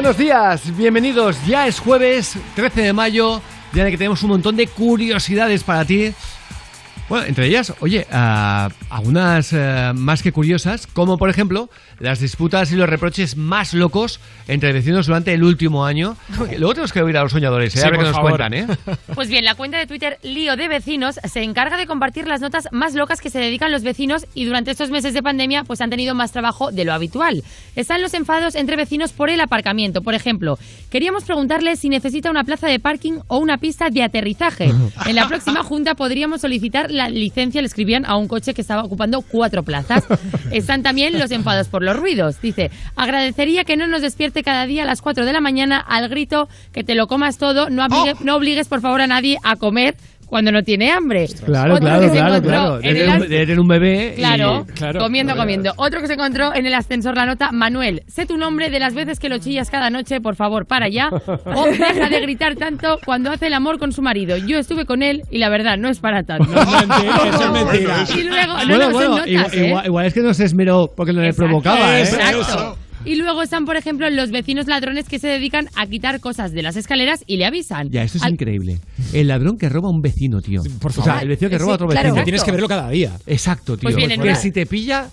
buenos días, bienvenidos. Ya es jueves 13 de mayo, en el que tenemos un montón de curiosidades para ti. Bueno, entre ellas, oye, ah, algunas eh, más que curiosas, como por ejemplo las disputas y los reproches más locos entre vecinos durante el último año. Luego tenemos que oír a los soñadores, ¿eh? Sí, a ver qué nos favor. cuentan, ¿eh? Pues bien, la cuenta de Twitter Lío de Vecinos se encarga de compartir las notas más locas que se dedican los vecinos y durante estos meses de pandemia pues han tenido más trabajo de lo habitual. Están los enfados entre vecinos por el aparcamiento. Por ejemplo, queríamos preguntarle si necesita una plaza de parking o una pista de aterrizaje. En la próxima junta podríamos solicitar la licencia, le escribían a un coche que estaba ocupando cuatro plazas. Están también los enfados por los ruidos. Dice, agradecería que no nos despierte cada día a las 4 de la mañana al grito que te lo comas todo, no, obligue- no obligues por favor a nadie a comer cuando no tiene hambre. Claro, Otro claro, que se claro, encontró claro. en el as- un bebé. y- Claro, Claro. comiendo, comiendo. Otro que se encontró en el ascensor la nota, Manuel, sé tu nombre de las veces que lo chillas cada noche, por favor, para ya. O deja de gritar tanto cuando hace el amor con su marido. Yo estuve con él y la verdad, no es para tanto. Eso es mentira. Y luego, no, bueno, no, bueno, notas, igual, ¿eh? igual- igual es que no se esmeró porque no le provocaba, ¿eh? Exacto. Y luego están, por ejemplo, los vecinos ladrones que se dedican a quitar cosas de las escaleras y le avisan. Ya, esto es Al- increíble. El ladrón que roba a un vecino, tío. Por favor. O sea, el vecino que roba a otro claro. vecino. Tienes que verlo cada día. Exacto, tío. Pues bien, en que una- si te pilla,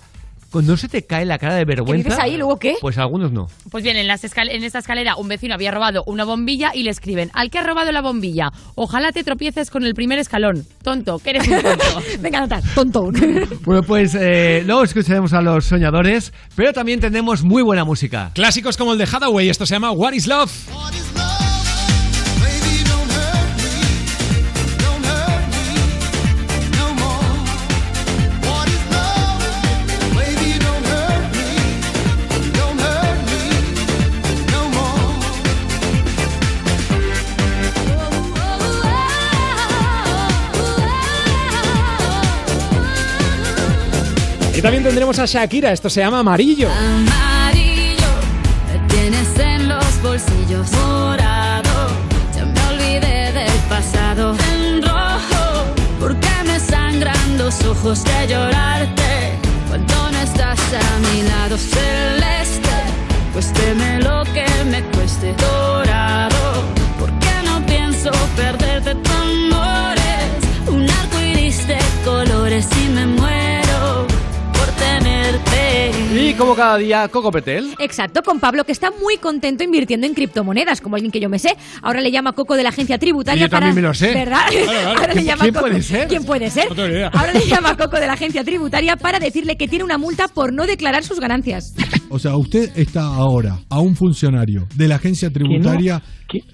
no se te cae la cara de vergüenza. dices ahí, luego qué? Pues algunos no. Pues bien, en, las escal- en esta escalera un vecino había robado una bombilla y le escriben, al que ha robado la bombilla, ojalá te tropieces con el primer escalón. Tonto, que eres un tonto. Venga, notar, tonto. Bueno, pues eh, luego escucharemos a los soñadores, pero también tenemos muy buena música. Clásicos como el de Hathaway, esto se llama What is Love. También tendremos a Shakira, esto se llama Amarillo. Amarillo, tienes en los bolsillos. Morado, ya me olvidé del pasado. En rojo, porque me sangran los ojos de llorarte. Cuando no estás a mi lado, celeste, cuésteme lo que me cueste. Dorado, Y como cada día, Coco Petel. Exacto, con Pablo que está muy contento invirtiendo en criptomonedas, como alguien que yo me sé. Ahora le llama Coco de la agencia tributaria Y yo también para- me lo sé. ¿Verdad? Claro, claro. Ahora le ¿Quién- llama quién Coco- puede ser? ¿Quién puede ser? No idea. Ahora le llama Coco de la agencia tributaria para decirle que tiene una multa por no declarar sus ganancias. O sea, usted está ahora a un funcionario de la agencia tributaria,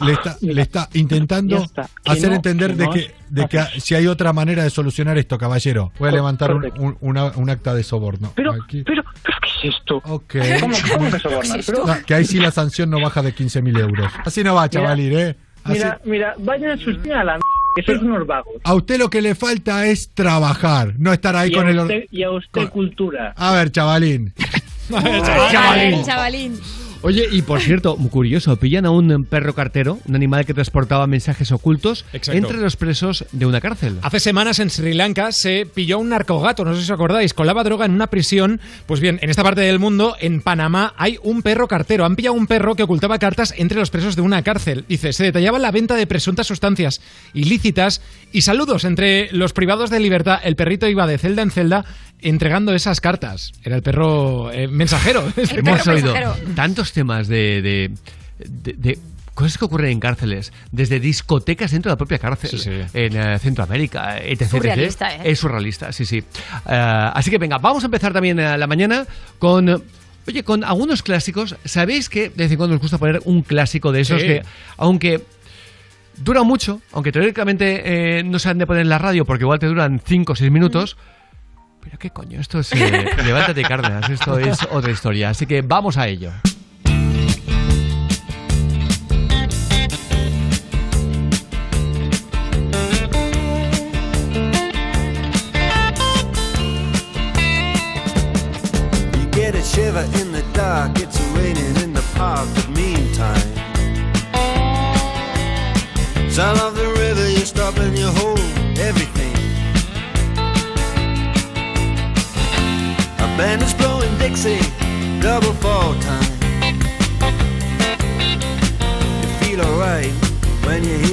le, está, le está intentando está. Hacer no, entender que de no que, de que si hay otra manera de solucionar esto, caballero. Voy a Oh, levantar un, un- una- un acta de soborno. Pero, Aquí. pero, pero, ¿qué esto? Ok. ¿Cómo, cómo que sobornar? Pero- No, que ahí sí la sanción no baja de 15.000 euros. Así no va, chavalín, ¿eh? Así- Mira, mira, vayan a sus a la m que sois unos vagos. a usted lo que le falta es trabajar, no estar ahí y, con a el... usted, y a usted cultura. A ver, chavalín. Chavalín. chavalín. Oye, y por cierto, muy curioso, pillan a un perro cartero, un animal que transportaba mensajes ocultos Exacto. entre los presos de una cárcel. Hace semanas en Sri Lanka se pilló un narcogato, no sé si os acordáis, colaba droga en una prisión. Pues bien, en esta parte del mundo, en Panamá, hay un perro cartero. Han pillado un perro que ocultaba cartas entre los presos de una cárcel. Dice, se detallaba la venta de presuntas sustancias ilícitas y saludos entre los privados de libertad. El perrito iba de celda en celda entregando esas cartas. Era el perro eh, mensajero. Hemos oído tantos temas de, de, de, cosas que ocurren en cárceles, desde discotecas dentro de la propia cárcel, sí, sí. en eh, Centroamérica, etc. ¿eh? Es surrealista, sí, sí. Eh, así que venga, vamos a empezar también la mañana con... Oye, con algunos clásicos, ¿sabéis que de vez en cuando nos gusta poner un clásico de esos que, aunque dura mucho, aunque teóricamente eh, no se han de poner en la radio porque igual te duran 5 o 6 minutos, mm. Pero qué coño, esto es eh, Levántate Cárdenas, esto es otra historia. Así que vamos a ello. shiver in the dark, it's raining in the park, but meantime. Sound of the river, you stop and you hold everything. Band is blowing Dixie, double fall time. You feel alright when you hear.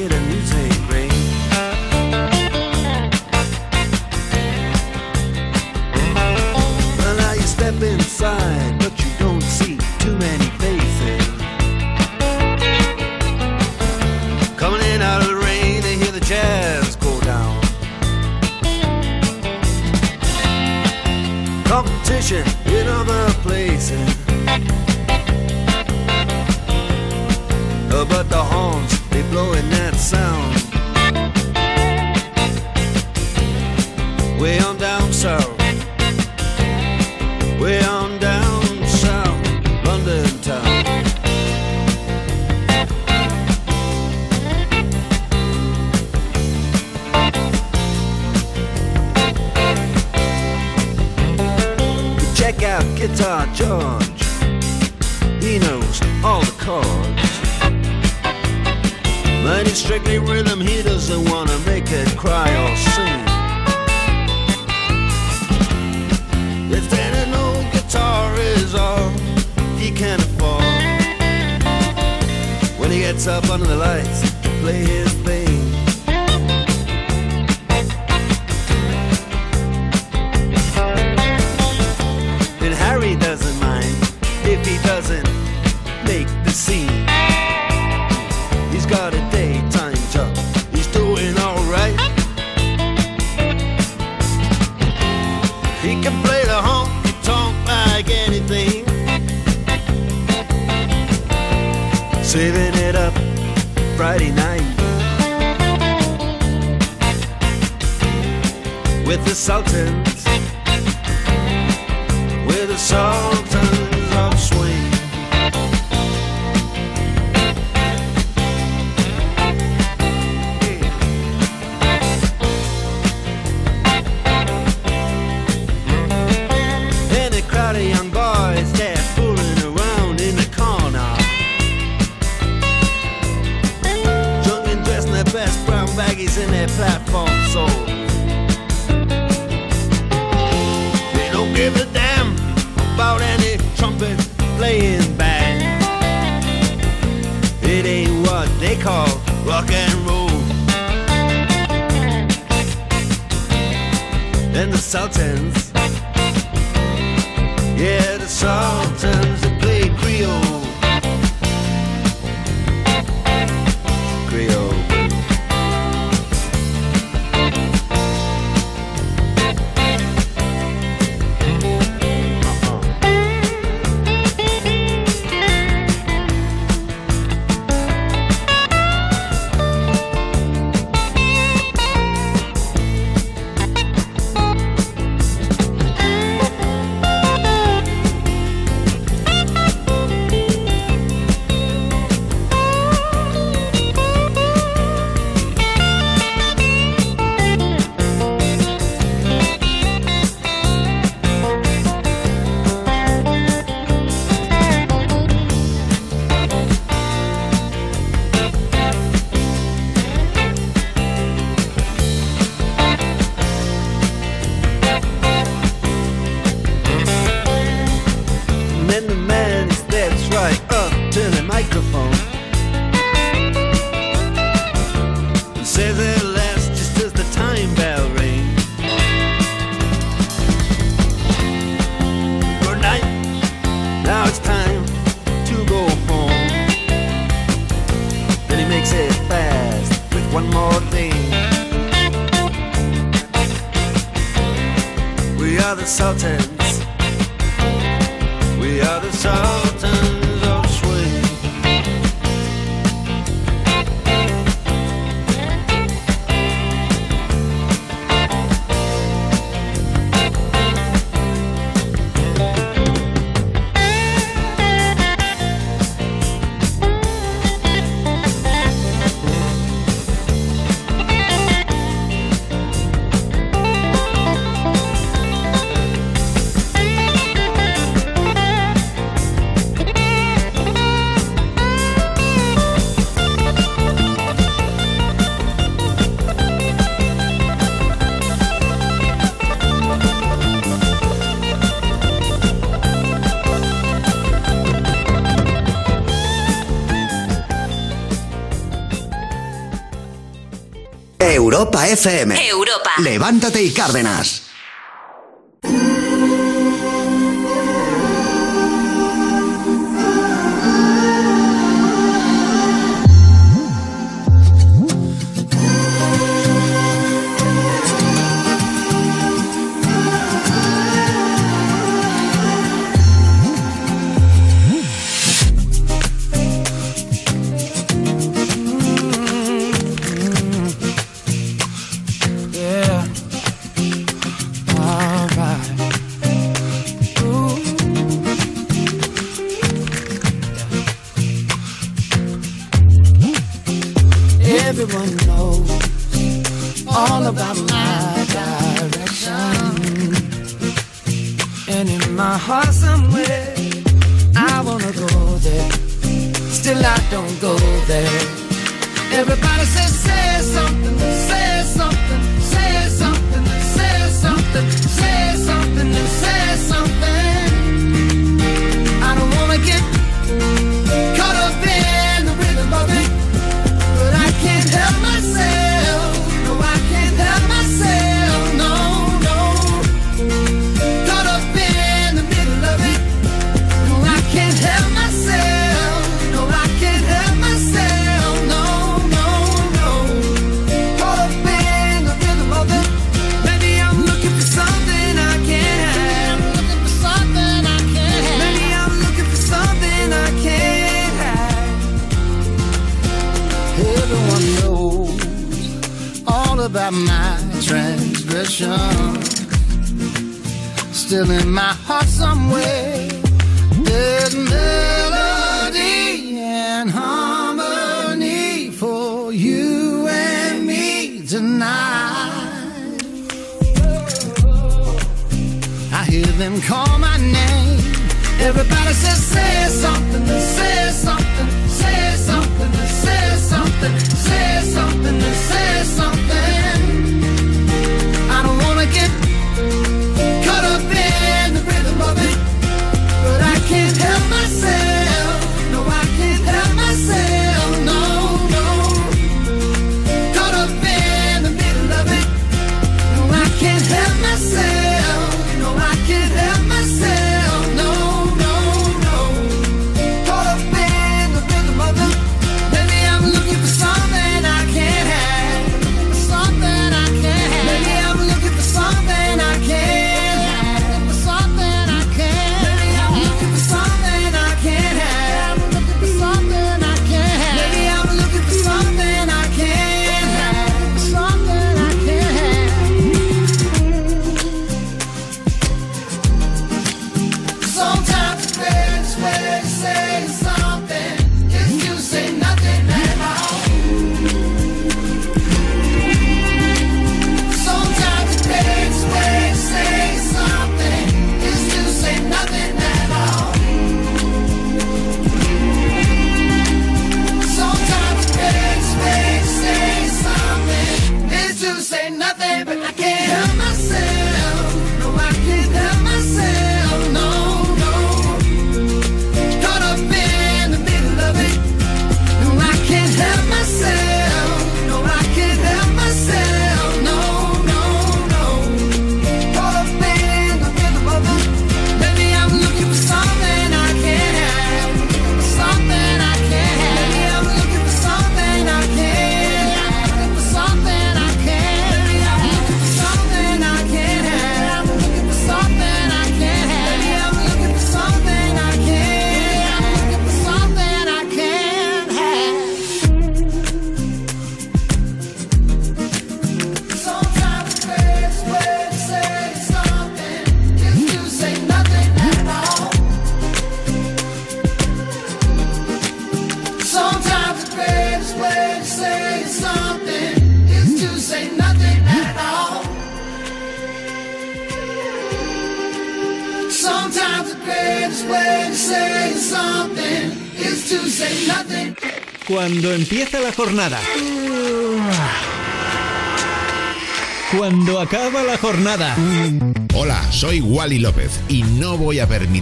Europa FM. Europa. Levántate y Cárdenas.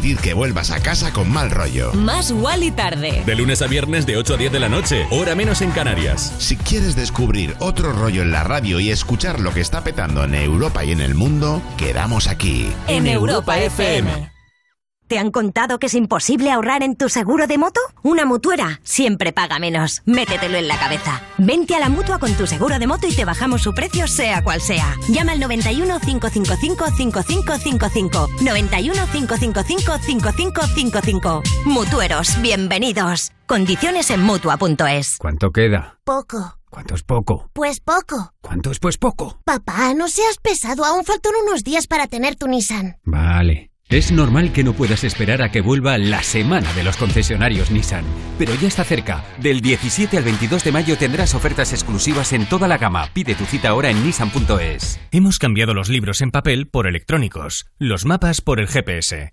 Permitir que vuelvas a casa con mal rollo. Más Wally tarde. De lunes a viernes de 8 a 10 de la noche, hora menos en Canarias. Si quieres descubrir otro rollo en la radio y escuchar lo que está petando en Europa y en el mundo, quedamos aquí. En Europa FM. ¿Te han contado que es imposible ahorrar en tu seguro de moto? Una mutuera siempre paga menos. Métetelo en la cabeza. Vente a la mutua con tu seguro de moto y te bajamos su precio, sea cual sea. Llama al 91 555 5555. 91 555 5555. Mutueros, bienvenidos. Condiciones en mutua.es. ¿Cuánto queda? Poco. ¿Cuánto es poco? Pues poco. ¿Cuánto es pues poco? Papá, no seas pesado. Aún faltan unos días para tener tu Nissan. Vale. Es normal que no puedas esperar a que vuelva la semana de los concesionarios Nissan, pero ya está cerca. Del 17 al 22 de mayo tendrás ofertas exclusivas en toda la gama. Pide tu cita ahora en nissan.es. Hemos cambiado los libros en papel por electrónicos, los mapas por el GPS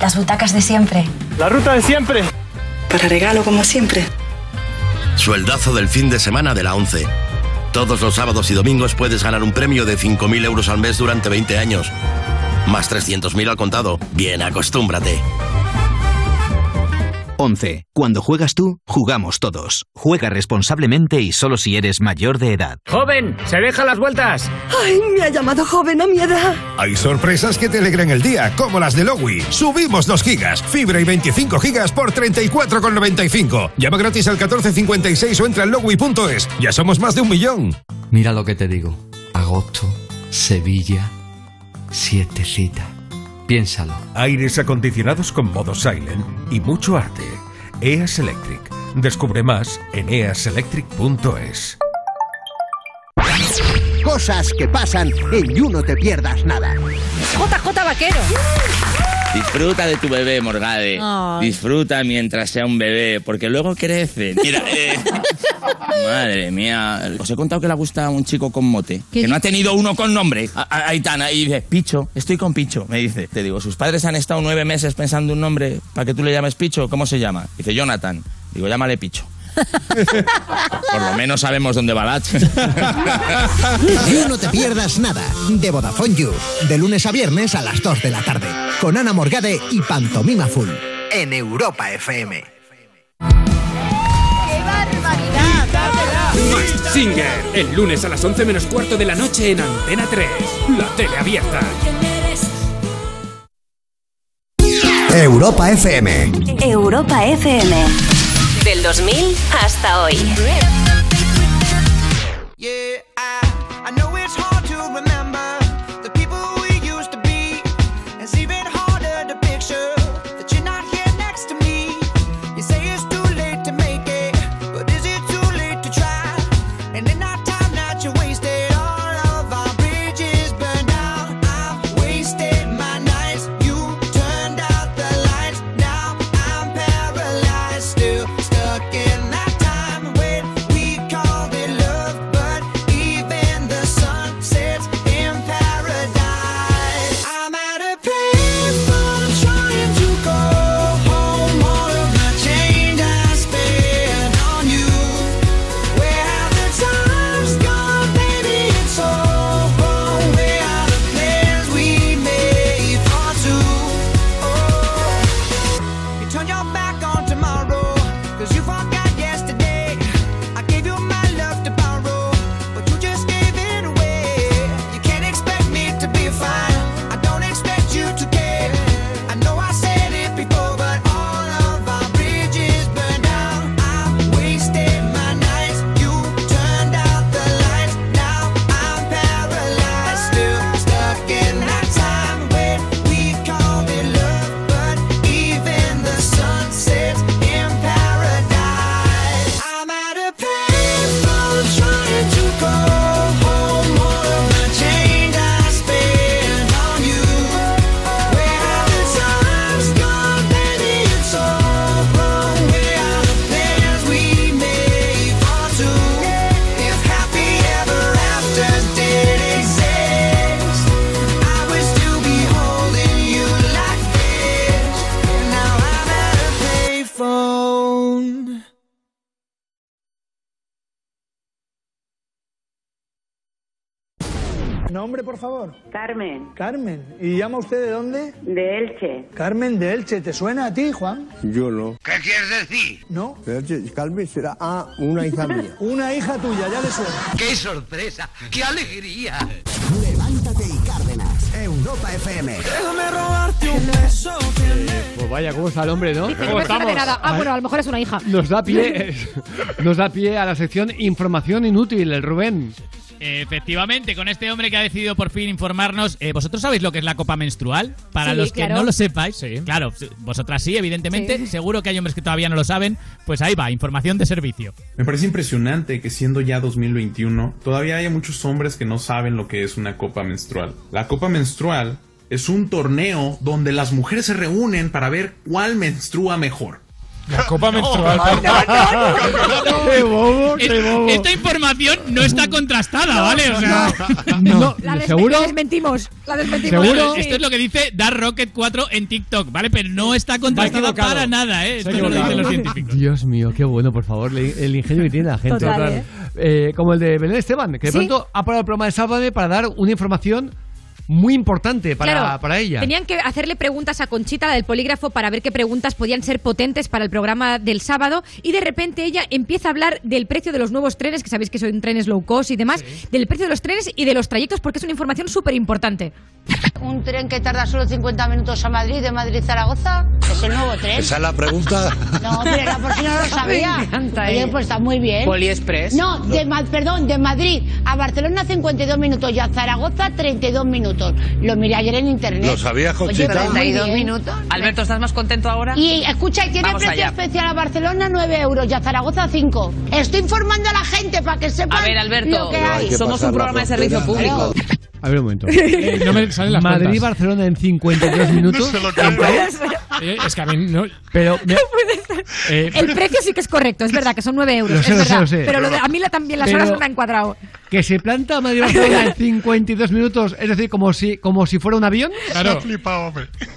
Las butacas de siempre. La ruta de siempre. Para regalo como siempre. Sueldazo del fin de semana de la 11. Todos los sábados y domingos puedes ganar un premio de 5.000 euros al mes durante 20 años. Más 300.000 al contado. Bien, acostúmbrate. 11. Cuando juegas tú, jugamos todos. Juega responsablemente y solo si eres mayor de edad. ¡Joven! ¡Se deja las vueltas! ¡Ay, me ha llamado joven a mi edad! Hay sorpresas que te alegran el día, como las de Lowy. Subimos 2 gigas, fibra y 25 gigas por 34,95. Llama gratis al 1456 o entra en lowy.es. Ya somos más de un millón. Mira lo que te digo. Agosto, Sevilla, siete citas. Piénsalo. Aires acondicionados con modo silent y mucho arte. EAS Electric. Descubre más en easelectric.es. Cosas que pasan en You No Te Pierdas Nada. JJ Vaquero. Disfruta de tu bebé, Morgade. Disfruta mientras sea un bebé, porque luego crece. Mira, eh, madre mía. Os he contado que le gusta un chico con mote. Que no ha tenido uno con nombre. A- Aitana. Y dice, Picho, estoy con Picho. Me dice. Te digo, sus padres han estado nueve meses pensando un nombre para que tú le llames Picho. ¿Cómo se llama? Dice, Jonathan. Digo, llámale Picho. Por lo menos sabemos dónde va la. You No Te Pierdas Nada, de Vodafone You, de lunes a viernes a las 2 de la tarde, con Ana Morgade y Pantomima Full, en Europa FM. ¡Qué barbaridad! Singer, el lunes a las 11 menos cuarto de la noche en Antena 3, la tele abierta. Europa FM. Europa FM. Del 2000 hasta hoy. Yeah, Nombre, por favor. Carmen, Carmen. ¿Y llama usted de dónde? de Elche. Carmen de Elche. ¿Te suena a ti, Juan? Yo no. ¿Qué quieres decir? ¿No? Calme será a una hija mía. Una hija tuya, ya le suena. ¡Qué sorpresa! ¡Qué alegría! Levántate y Cárdenas. Europa FM. Déjame robarte un beso. Pues vaya, ¿cómo está el hombre, no? Dice que no suena de nada. Ah, bueno, a lo mejor es una hija. Nos da pie, nos da pie a la sección Información Inútil, el Rubén. Efectivamente, con este hombre que ha decidido por fin informarnos, eh, ¿vosotros sabéis lo que es la copa menstrual? Para Sí, los que claro. no lo sepáis, claro, vosotras sí, evidentemente, Sí. seguro que hay hombres que todavía no lo saben, pues ahí va, información de servicio. Me parece impresionante que siendo ya 2021, todavía haya muchos hombres que no saben lo que es una copa menstrual. La copa menstrual es un torneo donde las mujeres se reúnen para ver cuál menstrua mejor. La copa menstrual. ¡Qué bobo, qué Es- bobo! Esta información no está contrastada, ¿vale? O sea, No, La, ¿seguro? desmentimos. La desmentimos. Sí. Esto es lo que dice Dark Rocket 4 en TikTok, ¿vale? Pero no está contrastada para nada, ¿eh? Esto es lo que dicen los científicos. Dios mío, qué bueno, por favor, el ingenio que tiene la gente. Total, ¿eh? Eh, como el de Belén Esteban, que de Sí. pronto ha parado el programa de Sálvame para dar una información muy importante para, Claro, para ella. Tenían que hacerle preguntas a Conchita, la del polígrafo, para ver qué preguntas podían ser potentes para el programa del sábado. Y de repente ella empieza a hablar del precio de los nuevos trenes, que sabéis que son trenes low cost y demás, del precio de los trenes y de los trayectos, porque es una información súper importante. Un tren que tarda solo 50 minutos a Madrid, de Madrid a Zaragoza, es el nuevo tren. Esa es la pregunta. No, pero era por si no lo sabía. Me encanta, Oye, eh. pues está muy bien. Poliexpress. No, de, Ma- perdón, de Madrid a Barcelona 52 minutos y a Zaragoza 32 minutos. Lo miré ayer en internet. ¿Lo sabías, Conchita? pero muy 32 bien. minutos. Alberto, ¿estás más contento ahora? Y escucha, y tiene Vamos precio allá. especial a Barcelona 9 euros y a Zaragoza 5. Estoy informando a la gente para que sepan A ver, Alberto, lo que hay. somos un programa de servicio público. A ver un momento. Eh, no me salen las. Madrid-Barcelona en 52 minutos. Eh, es que a mí no. Pero me- eh, El precio sí que es correcto, es verdad que son 9 euros. Lo sé, es lo sé, verdad, lo sé. Pero lo de- a mí la- también las Pero- horas no me han cuadrado. que se planta Madrid-Barcelona en 52 minutos, es decir, como si, como si fuera un avión. Claro. Eh,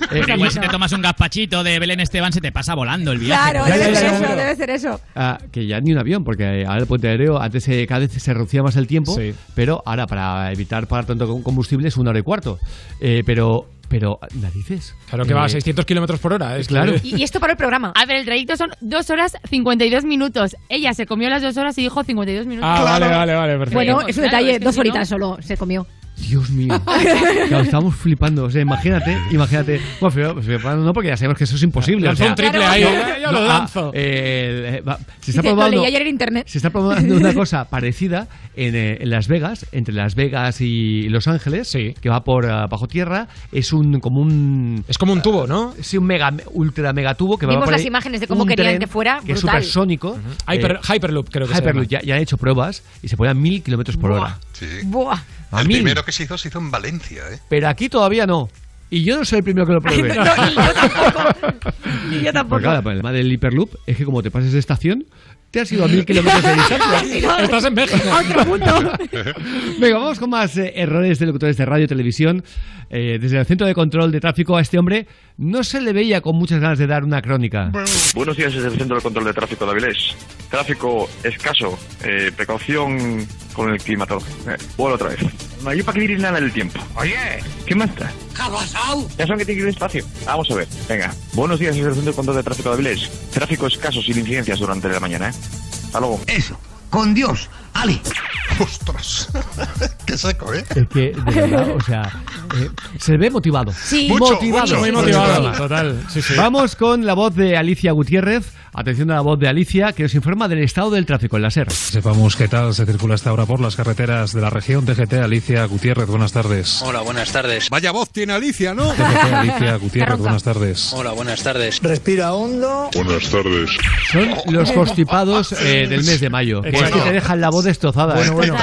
Pero igual si te tomas un gazpachito de Belén Esteban se te pasa volando el viaje. Claro, debe ser eso, debe ser eso. Ah, que ya ni un avión, porque ahora el puente aéreo antes eh, cada vez se reducía más el tiempo, Sí. pero ahora para evitar pagar tanto com- combustible es una hora y cuarto. Eh, pero, pero, narices. Claro que va a Eh, 600 kilómetros por hora. Es que- Claro. Y, y esto para el programa. A ver, el trayecto son 2 horas 52 minutos. Ella se comió las 2 horas y dijo 52 minutos. Ah, vale, vale, vale, perfecto. Bueno, es un claro, detalle, es que dos si no- horitas solo se comió. Dios mío. Claro, estamos flipando. O sea, imagínate, imagínate. Bueno, pero, flipando no, porque ya sabemos que eso es imposible. Lanzó o sea, un triple ahí. no, yo lo lanzo. ah, eh, va, se está Dice, lo probando. leí ayer en internet. Se está probando una cosa parecida en, eh, en Las Vegas, entre Las Vegas y Los Ángeles, Sí. que va por ah, bajo tierra. Es un como un Es como un tubo, ¿no? sí, un mega ultra mega tubo que va Vimos por las ahí, imágenes de cómo querían tren que fuera, que es supersónico. Hyper- eh, Hyperloop, creo que se Hyperloop, llama. ya, ya han hecho pruebas y se a mil kilómetros por Buah. hora. Sí. Buah. A el mil. primero que se hizo se hizo en Valencia, ¿eh? Pero aquí todavía no. Y yo no soy el primero que lo pruebe. No, y yo tampoco. Y yo Porque tampoco. claro, el problema del Hyperloop es que como te pases de estación, te has ido a mil kilómetros de distancia. Estás en México. A otro punto. Venga, vamos con más eh, errores de locutores de radio y televisión. Eh, desde el centro de control de tráfico a este hombre no se le veía con muchas ganas de dar una crónica. Buenos días desde el Centro de Control de Tráfico de Avilés. Tráfico escaso, eh, precaución con el climatología. Eh, vuelvo otra vez. No hay para que ir nada del tiempo. Oye, ¿qué más está? ¿Qué ha pasado? Ya son que tiene que ir despacio. Vamos a ver, venga. Buenos días desde el Centro de Control de Tráfico de Avilés. Tráfico escaso sin incidencias durante la mañana, Hasta luego. Eso, con Dios, Ali. ¡Ostras! ¡Qué seco, eh! Es que, de verdad, o sea, eh, se ve motivado. Sí. Mucho, motivado. mucho. Muy motivado. Total. Sí, sí. Vamos con la voz de Alicia Gutiérrez. Atención a la voz de Alicia, que nos informa del estado del tráfico en la SER. Sepamos qué tal se circula hasta ahora por las carreteras de la región. TGT Alicia Gutiérrez, buenas tardes. Hola, buenas tardes. Vaya voz tiene Alicia, ¿no? TGT Alicia Gutiérrez, buenas tardes. Hola, buenas tardes. Respira hondo. Buenas tardes. Son los constipados eh, del mes de mayo. Que es Bueno. que te dejan la voz destrozada. Bueno, ¿eh? bueno.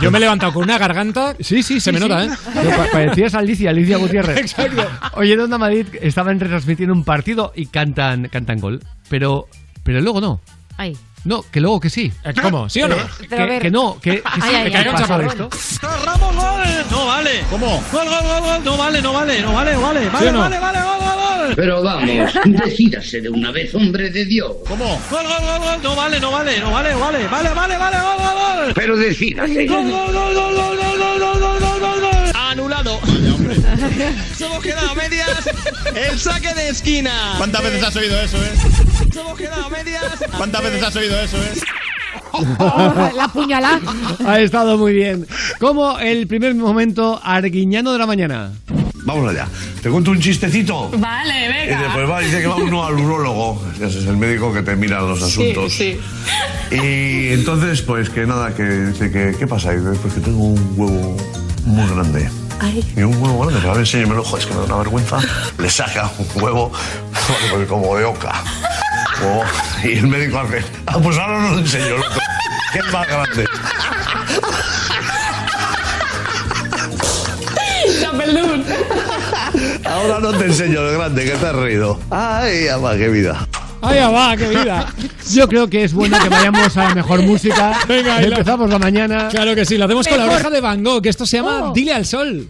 Yo me he levantado con una garganta. Sí, sí, Se sí, me sí. nota, ¿eh? Pa- parecías Alicia, Alicia Gutiérrez. Exacto. Oye, en Onda Madrid estaban retransmitiendo un partido y cantan, cantan gol. Pero, pero luego no. Ay. No, que luego que sí. Eh, ¿Cómo? ¿Sí o no? Eh, que, no, que, que sí, Ay, que ay. ha pasado esto. Ramos, gol. No vale. ¿Cómo? Gol, gol, gol, gol. No vale, no vale, no vale, vale. ¿Sí Vale, no? vale, vale, gol, gol, gol. Pero vamos, decídase de una vez, hombre de Dios. ¿Cómo? Gol, gol, gol, gol. No vale, no vale, no vale, vale. Vale, vale, vale, gol, gol, gol. Pero decídase. Gol, gol, gol, gol, gol, gol, gol, gol, gol, gol, medias. El saque de esquina. ¿Cuántas veces has oído eso, eh? Hemos quedado a medias. ¿Cuántas veces has oído eso, eh? la puñalada. Ha estado muy bien. Como el primer momento arguiñano de la mañana. Vamos allá. ¿Te cuento un chistecito? Vale, Y venga. después va, dice que va uno al urólogo, ese es el médico que te mira los asuntos. Sí, Y entonces, pues que nada, que dice que, ¿qué pasa? Y dice, pues que tengo un huevo muy grande. Y un huevo grande, a ver, enséñamelo, joder, es que me da una vergüenza. Le saca un huevo como de oca. Oh, y el médico hace, ah, pues ahora no lo enseño que es más grande. Ahora no te enseño el grande, que te has reído. Ay, ama, qué vida. ¡Ay, ya va, qué vida! Yo creo que es bueno que vayamos a la mejor música. Venga, y la- Empezamos la mañana. Claro que sí, lo hacemos con la oreja de Van Gogh, que esto se llama Oh. Dile al Sol.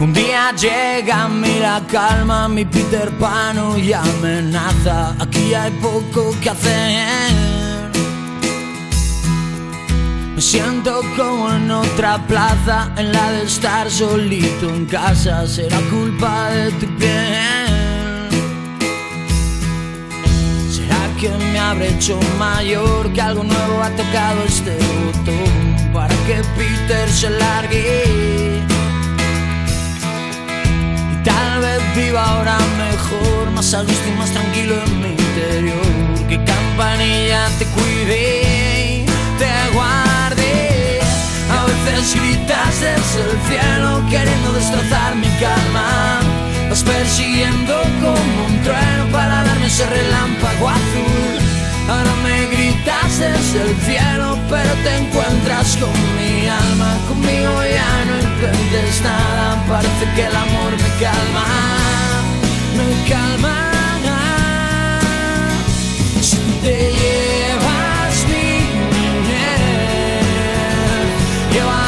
Un día llega a mí la calma, mi Peter Pan y amenaza. Aquí hay poco que hacer. Me siento como en otra plaza, en la de estar solito en casa. Será culpa de tu hecho mayor, que algo nuevo ha tocado este botón para que Peter se largue. Y tal vez viva ahora mejor, más a gusto y más tranquilo en mi interior. Que campanilla te cuide te guarde. A veces gritas desde el cielo queriendo destrozar mi calma. Vas persiguiendo como un trueno para darme ese relámpago azul. Ahora me gritas desde el cielo, pero te encuentras con mi alma. Conmigo ya no intentes nada, parece que el amor me calma, me calma. Si te llevas mi mujer, llévate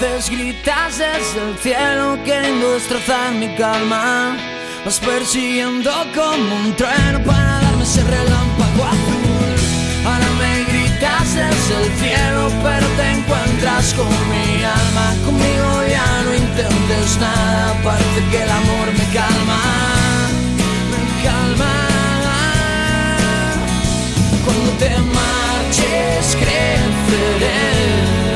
Veces gritas desde el cielo queriendo destrozar mi calma. Vas persiguiendo como un trueno para darme ese relámpago azul. Ahora me gritas desde el cielo, pero te encuentras con mi alma. Conmigo ya no intentes nada, parece que el amor me calma. Me calma. Cuando te marches, creceré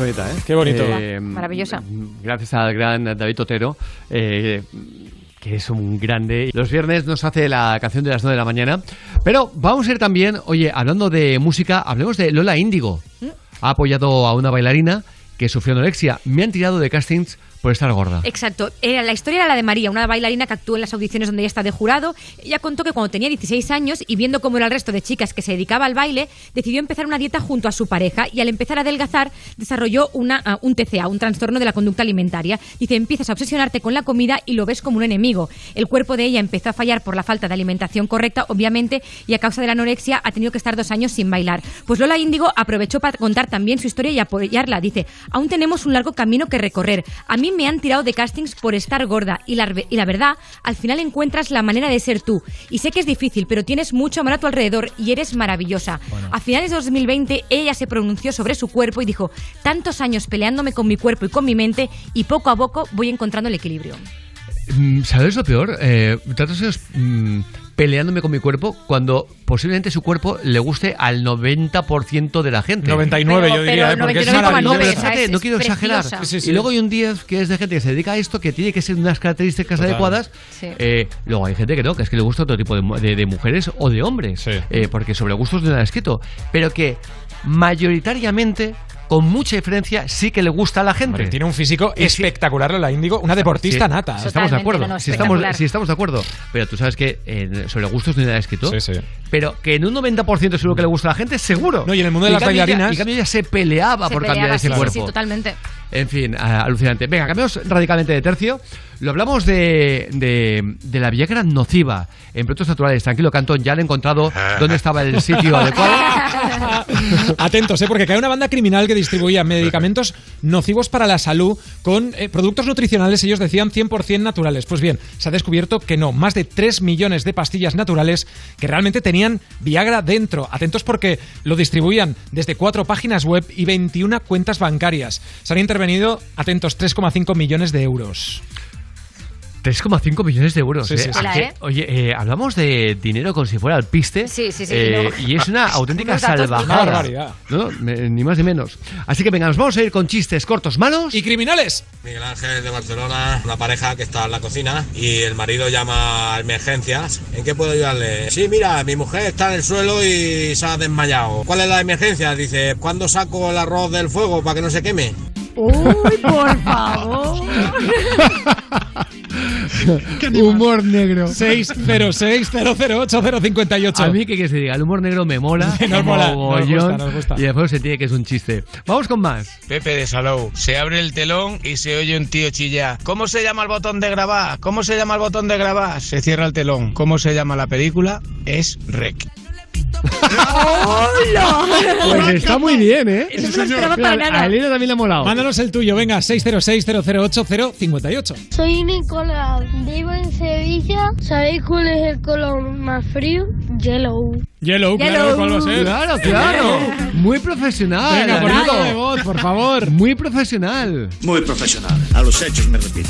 bonita, ¿eh? Qué bonito. Maravillosa. Gracias al gran David Otero, eh, que es un grande. Los viernes nos hace la canción de las 9 de la mañana. Pero vamos a ir también, oye, hablando de música, hablemos de Lola Índigo. Ha apoyado a una bailarina que sufrió anorexia. Me han tirado de castings por estar gorda. Exacto. Era, la historia era la de María, una bailarina que actuó en las audiciones donde ella está de jurado. Ella contó que cuando tenía 16 años y viendo cómo era el resto de chicas que se dedicaba al baile, decidió empezar una dieta junto a su pareja y al empezar a adelgazar desarrolló una, ah, un TCA, un trastorno de la conducta alimentaria. Dice, empiezas a obsesionarte con la comida y lo ves como un enemigo. El cuerpo de ella empezó a fallar por la falta de alimentación correcta, obviamente, y a causa de la anorexia ha tenido que estar dos años sin bailar. Pues Lola Índigo aprovechó para contar también su historia y apoyarla. Dice, aún tenemos un largo camino que recorrer. A mí me han tirado de castings por estar gorda y la, y la verdad, al final encuentras la manera de ser tú. Y sé que es difícil, pero tienes mucho amor a tu alrededor y eres maravillosa. A finales de 2020 ella se pronunció sobre su cuerpo y dijo, tantos años peleándome con mi cuerpo y con mi mente y poco a poco voy encontrando el equilibrio. mm, ¿sabes lo peor? Eh, tantos años mm, peleándome con mi cuerpo cuando posiblemente su cuerpo le guste al 90% de la gente. 99 yo diría, ¿eh? porque es. No, pero fíjate, no quiero exagerar. Y luego hay un 10 que es de gente que se dedica a esto, que tiene que ser unas características Total. adecuadas. Sí. Eh, luego hay gente que no, que es que le gusta otro tipo de, mu- de- de mujeres o de hombres. Eh, porque sobre gustos no nada escrito. Pero que mayoritariamente, con mucha diferencia, sí que le gusta a la gente. Hombre, tiene un físico Y espectacular, Lola Índigo, una deportista Sí, nata. si estamos de acuerdo. si, estamos, si estamos de acuerdo. Pero tú sabes que eh, sobre gustos no hay nada escrito. Sí, sí. Pero que en un 90% seguro que le gusta a la gente, seguro. No, y en el mundo de Y las cambio ya- bailarinas- Y en cambio ya se peleaba Se por peleaba, cambiar ese sí, sí, cuerpo. Sí, totalmente. En fin, alucinante. Venga, cambiamos radicalmente de tercio. Lo hablamos de, de, de la Viagra nociva en productos naturales. Tranquilo, Cantón, ya le he encontrado dónde estaba el sitio adecuado. Atentos, ¿eh? porque cae una banda criminal que distribuía medicamentos nocivos para la salud con eh, productos nutricionales, ellos decían 100% naturales. Pues bien, se ha descubierto que no, más de 3 millones de pastillas naturales que realmente tenían Viagra dentro. Atentos porque lo distribuían desde cuatro páginas web y 21 cuentas bancarias. Se han intervenido, atentos, 3,5 millones de euros. 3,5 millones de euros. Sí, ¿eh? sí, sí. ¿A Tela, qué? ¿eh? Oye, eh, hablamos de dinero como si fuera el piste. Sí, sí, sí, eh, no. y es una auténtica salvajada. ¿no? Ni más ni menos. Así que venga, nos vamos a ir con chistes cortos, malos. Y criminales. Miguel Ángel de Barcelona, una pareja que está en la cocina y el marido llama a emergencias. ¿En qué puedo ayudarle? Sí, mira, mi mujer está en el suelo y se ha desmayado. ¿Cuál es la emergencia? Dice, ¿cuándo saco el arroz del fuego para que no se queme? Uy, por favor. Humor negro. 606-008-058. A mí, ¿qué quieres que diga? El humor negro me mola. Nos mola, nos mogollón, gusta, nos gusta. Y después se entiende que es un chiste. Vamos con más. Pepe de Salou. Se abre el telón y se oye un tío chillar. ¿Cómo se llama el botón de grabar? ¿Cómo se llama el botón de grabar? Se cierra el telón. ¿Cómo se llama la película? Es Rec. Pues está muy bien, ¿eh? No me lo esperaba para nada. A Elena también le ha molado. Mándanos el tuyo, venga, 606-008-058. Soy Nicolás, vivo en Sevilla. ¿Sabéis cuál es el color más frío? Yellow. Yellow, claro, ¿cuál va a ser? Claro, claro. Muy profesional. Venga, por de voz, por favor. Muy profesional. Muy profesional. A los hechos me repito.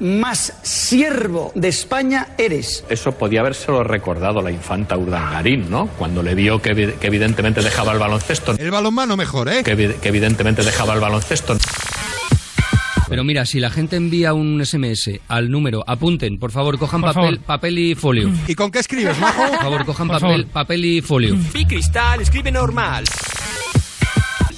Más siervo de España eres. Eso podía habérselo recordado la infanta Urdangarín, ¿no? Cuando le vio que, evi- que evidentemente dejaba el baloncesto. El balonmano mejor, ¿eh? Que, evi- que evidentemente dejaba el baloncesto. Pero mira, si la gente envía un SMS al número, apunten, por favor, cojan Por papel, favor. papel y folio. ¿Y con qué escribes, majo? Por favor, cojan Por papel, favor. papel y folio. Pi Cristal, escribe normal.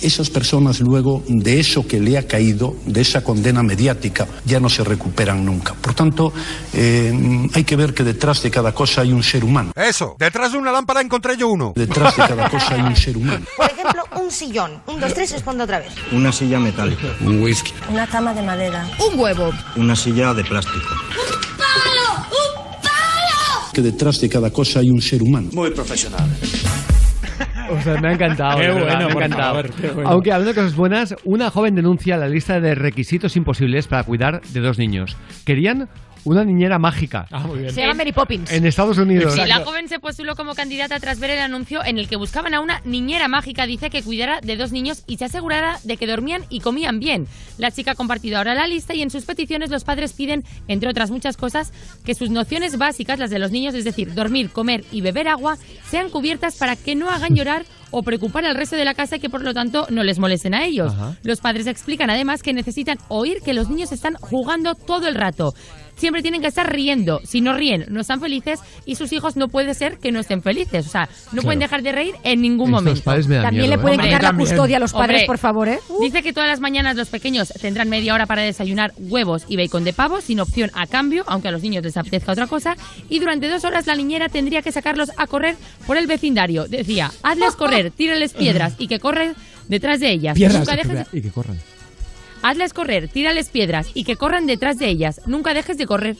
Esas personas luego de eso que le ha caído, de esa condena mediática, ya no se recuperan nunca. Por tanto, eh, hay que ver que detrás de cada cosa hay un ser humano. Eso, detrás de una lámpara encontré yo uno. Detrás de cada cosa hay un ser humano. Por ejemplo, un sillón. Un, dos, tres, respondo otra vez. Una silla metálica. Un whisky. Una cama de madera. Un huevo. Una silla de plástico. Que detrás de cada cosa hay un ser humano. Muy profesional. O sea, me ha encantado. Qué bueno, me ha encantado. favor, qué bueno. Aunque hablando de cosas buenas, una joven denuncia la lista de requisitos imposibles para cuidar de dos niños. Querían una niñera mágica. Ah, muy bien. Se llama Mary Poppins. En Estados Unidos. Sí, la joven se postuló como candidata tras ver el anuncio en el que buscaban a una niñera mágica, dice, que cuidara de dos niños y se asegurara de que dormían y comían bien. La chica ha compartido ahora la lista y en sus peticiones los padres piden, entre otras muchas cosas, que sus nociones básicas, las de los niños, es decir, dormir, comer y beber agua, sean cubiertas para que no hagan llorar o preocupar al resto de la casa y que por lo tanto no les molesten a ellos. Ajá. Los padres explican además que necesitan oír que los niños están jugando todo el rato. Siempre tienen que estar riendo. Si no ríen, no están felices y sus hijos no puede ser que no estén felices. O sea, no pueden dejar de reír en ningún Estos momento. padres me dan También miedo, le pueden ¿eh? quitar la custodia a los padres, Hombre, por favor, ¿eh? Dice que todas las mañanas los pequeños tendrán media hora para desayunar huevos y bacon de pavo, sin opción a cambio, aunque a los niños les apetezca otra cosa. Y durante dos horas la niñera tendría que sacarlos a correr por el vecindario. Decía, hazles correr, tírales piedras y que corren detrás de ellas. Nunca dejes de- Y que corran. Hazles correr, tírales piedras y que corran detrás de ellas. Nunca dejes de correr.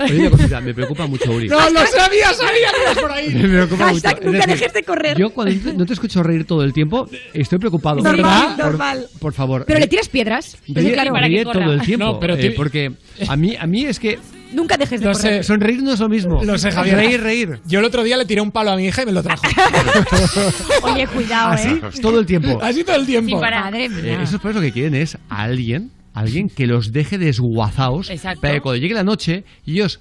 Oye, una cosita, me preocupa mucho, Uri. No, lo sabía, sabía que ibas por ahí. Me preocupa mucho. Hashtag Es nunca decir, dejes de correr. Yo cuando no te- escucho reír todo el tiempo, estoy preocupado. Normal, Por- normal. Por, favor. Pero le tiras piedras. Es Ríe, claro. ríe todo el tiempo. No, pero eh, porque a mí, a mí es que Nunca dejes de Lo correr. sé. sonreír no es lo mismo. Lo sé, Javier. Reír, reír. Yo el otro día le tiré un palo a mi hija y me lo trajo. Oye, cuidado, Así ¿eh? todo el tiempo. Así todo el tiempo. Parar. Madre Eh, mía. esos padres lo que quieren es a alguien alguien que los deje desguazados Exacto. para que cuando llegue la noche ellos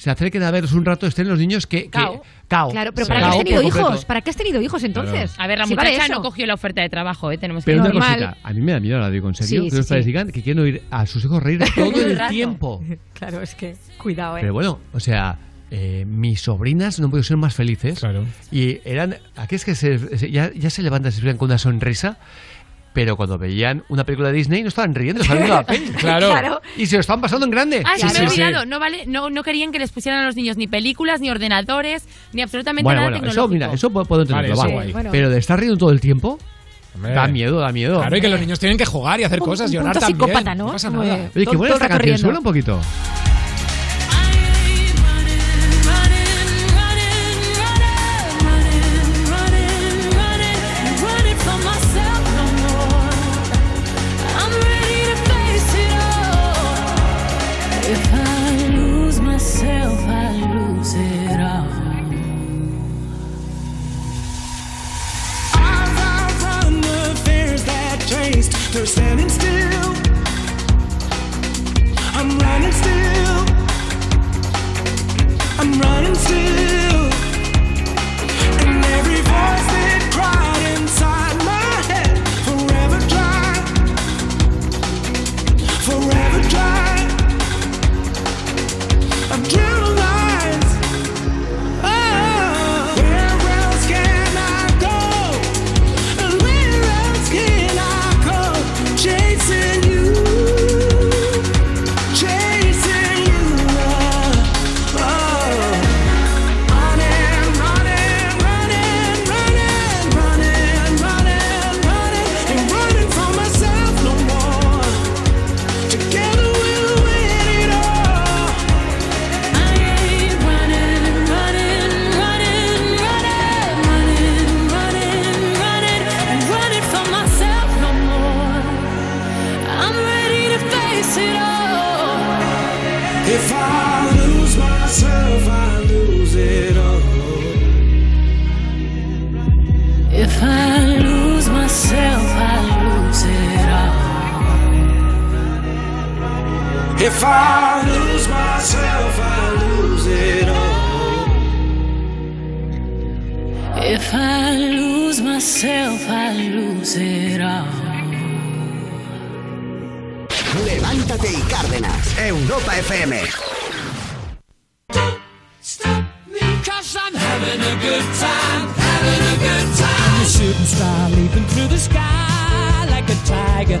se acerquen a veros un rato, estén los niños que... que Cao. cao. Claro, pero Sí. ¿para qué has tenido completo. hijos? ¿Para qué has tenido hijos entonces? A ver, la Si muchacha no cogió la oferta de trabajo, ¿eh? Tenemos que Pero una cosita, a mí me da miedo, la digo en serio, Sí, que sí, los padres sí. digan que quieren oír a sus hijos reír todo el tiempo. Claro, es que cuidado, eh. Pero bueno, o sea, eh, mis sobrinas no pudieron ser más felices. Y eran, aquellas que se, se- ya, ya se levantan, se ven con una sonrisa. Pero cuando veían una película de Disney no estaban riendo, estaban viendo la peli. Claro. Claro. Y se lo estaban pasando en grande. Ah, sí, me he olvidado. No, vale, no, no querían que les pusieran a los niños ni películas, ni ordenadores, ni absolutamente Bueno, nada bueno, eso, tecnológico. mira, eso puedo, entenderlo, Vale, va. eso. Bueno. Pero de estar riendo todo el tiempo, Hombre. da miedo, da miedo. Claro, y que los niños tienen que jugar y hacer Un- cosas, un llorar punto también. psicópata, ¿no? pasa nada. Oye, qué todo- buena esta canción, suena un poquito. They're standing still. If I lose myself, I lose it all. If I lose myself, I lose it all. Levántate y Cárdenas. Europa FM. Cause I'm having a good time, having a good time. A shooting star leaping through the sky like a tiger,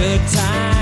good time,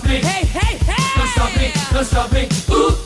stop me. Hey, hey, hey! Don't stop me, don't stop me. Ooh.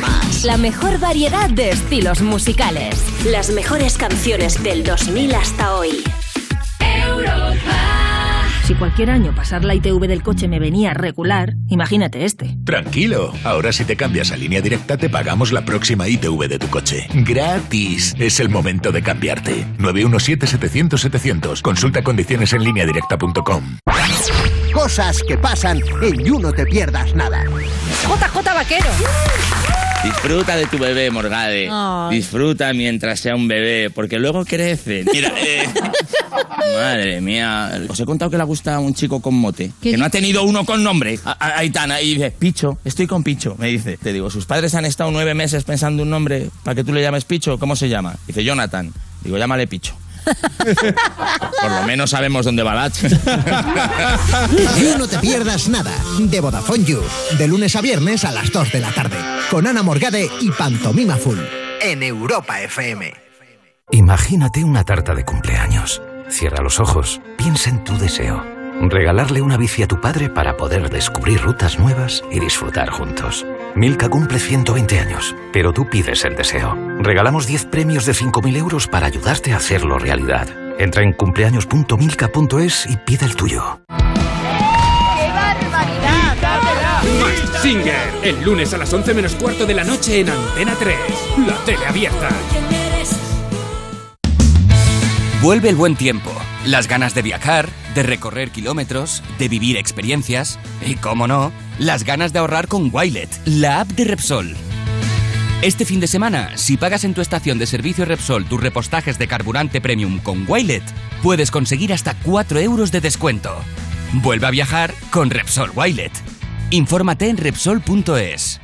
Más. La mejor variedad de estilos musicales. Las mejores canciones del 2000 hasta hoy. Si cualquier año pasar la ITV del coche me venía regular, imagínate este. Tranquilo, ahora si te cambias a línea directa te pagamos la próxima ITV de tu coche. Gratis. Es el momento de cambiarte. 917-700-700. Consulta condiciones en línea directa.com. Cosas que pasan en You No Te Pierdas Nada. JJ Vaquero. Disfruta de tu bebé, Morgade. Disfruta mientras sea un bebé, porque luego crece. Mira, eh, madre mía. Os he contado que le gusta un chico con mote. ¿Qué Que no ha tenido uno con nombre. A- Aitana. Y dice, Picho, estoy con Picho. Me dice. Te digo, sus padres han estado nueve meses pensando un nombre para que tú le llames Picho. ¿Cómo se llama? Dice, Jonathan. Digo, llámale Picho. Por lo menos sabemos dónde va la H. You No Te Pierdas Nada. De Vodafone You. De lunes a viernes a las 2 de la tarde. Con Ana Morgade y Pantomima Full. En Europa FM. Imagínate una tarta de cumpleaños. Cierra los ojos, piensa en tu deseo. Regalarle una bici a tu padre para poder descubrir rutas nuevas y disfrutar juntos. Milka cumple 120 años, pero tú pides el deseo. Regalamos 10 premios de 5.000 euros para ayudarte a hacerlo realidad. Entra en cumpleaños.milka.es y pide el tuyo. ¡Qué barbaridad! Mask Singer, el lunes a las 11 menos cuarto de la noche en Antena 3. La tele abierta. Vuelve el buen tiempo, las ganas de viajar, de recorrer kilómetros, de vivir experiencias y, cómo no, las ganas de ahorrar con Wilet, la app de Repsol. Este fin de semana, si pagas en tu estación de servicio Repsol tus repostajes de carburante premium con Wilet, puedes conseguir hasta 4 euros de descuento. Vuelve a viajar con Repsol Wilet. Infórmate en Repsol.es.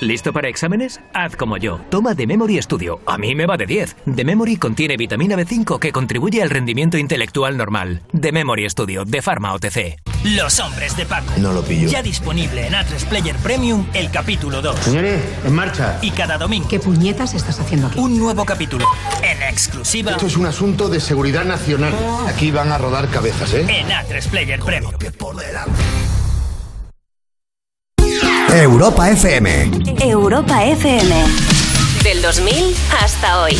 ¿Listo para exámenes? Haz como yo. Toma The Memory Studio. A mí me va de 10. The Memory contiene vitamina B5 que contribuye al rendimiento intelectual normal. The Memory Studio de Pharma OTC. Los hombres de Paco. No lo pillo. Ya disponible en A3 Player Premium el capítulo 2. Señores, en marcha. Y cada domingo. ¿Qué puñetas estás haciendo aquí? Un nuevo capítulo. En exclusiva. Esto es un asunto de seguridad nacional. Aquí van a rodar cabezas, ¿eh? En A3 Player Premium. Europa FM. Europa FM. Del 2000 hasta hoy.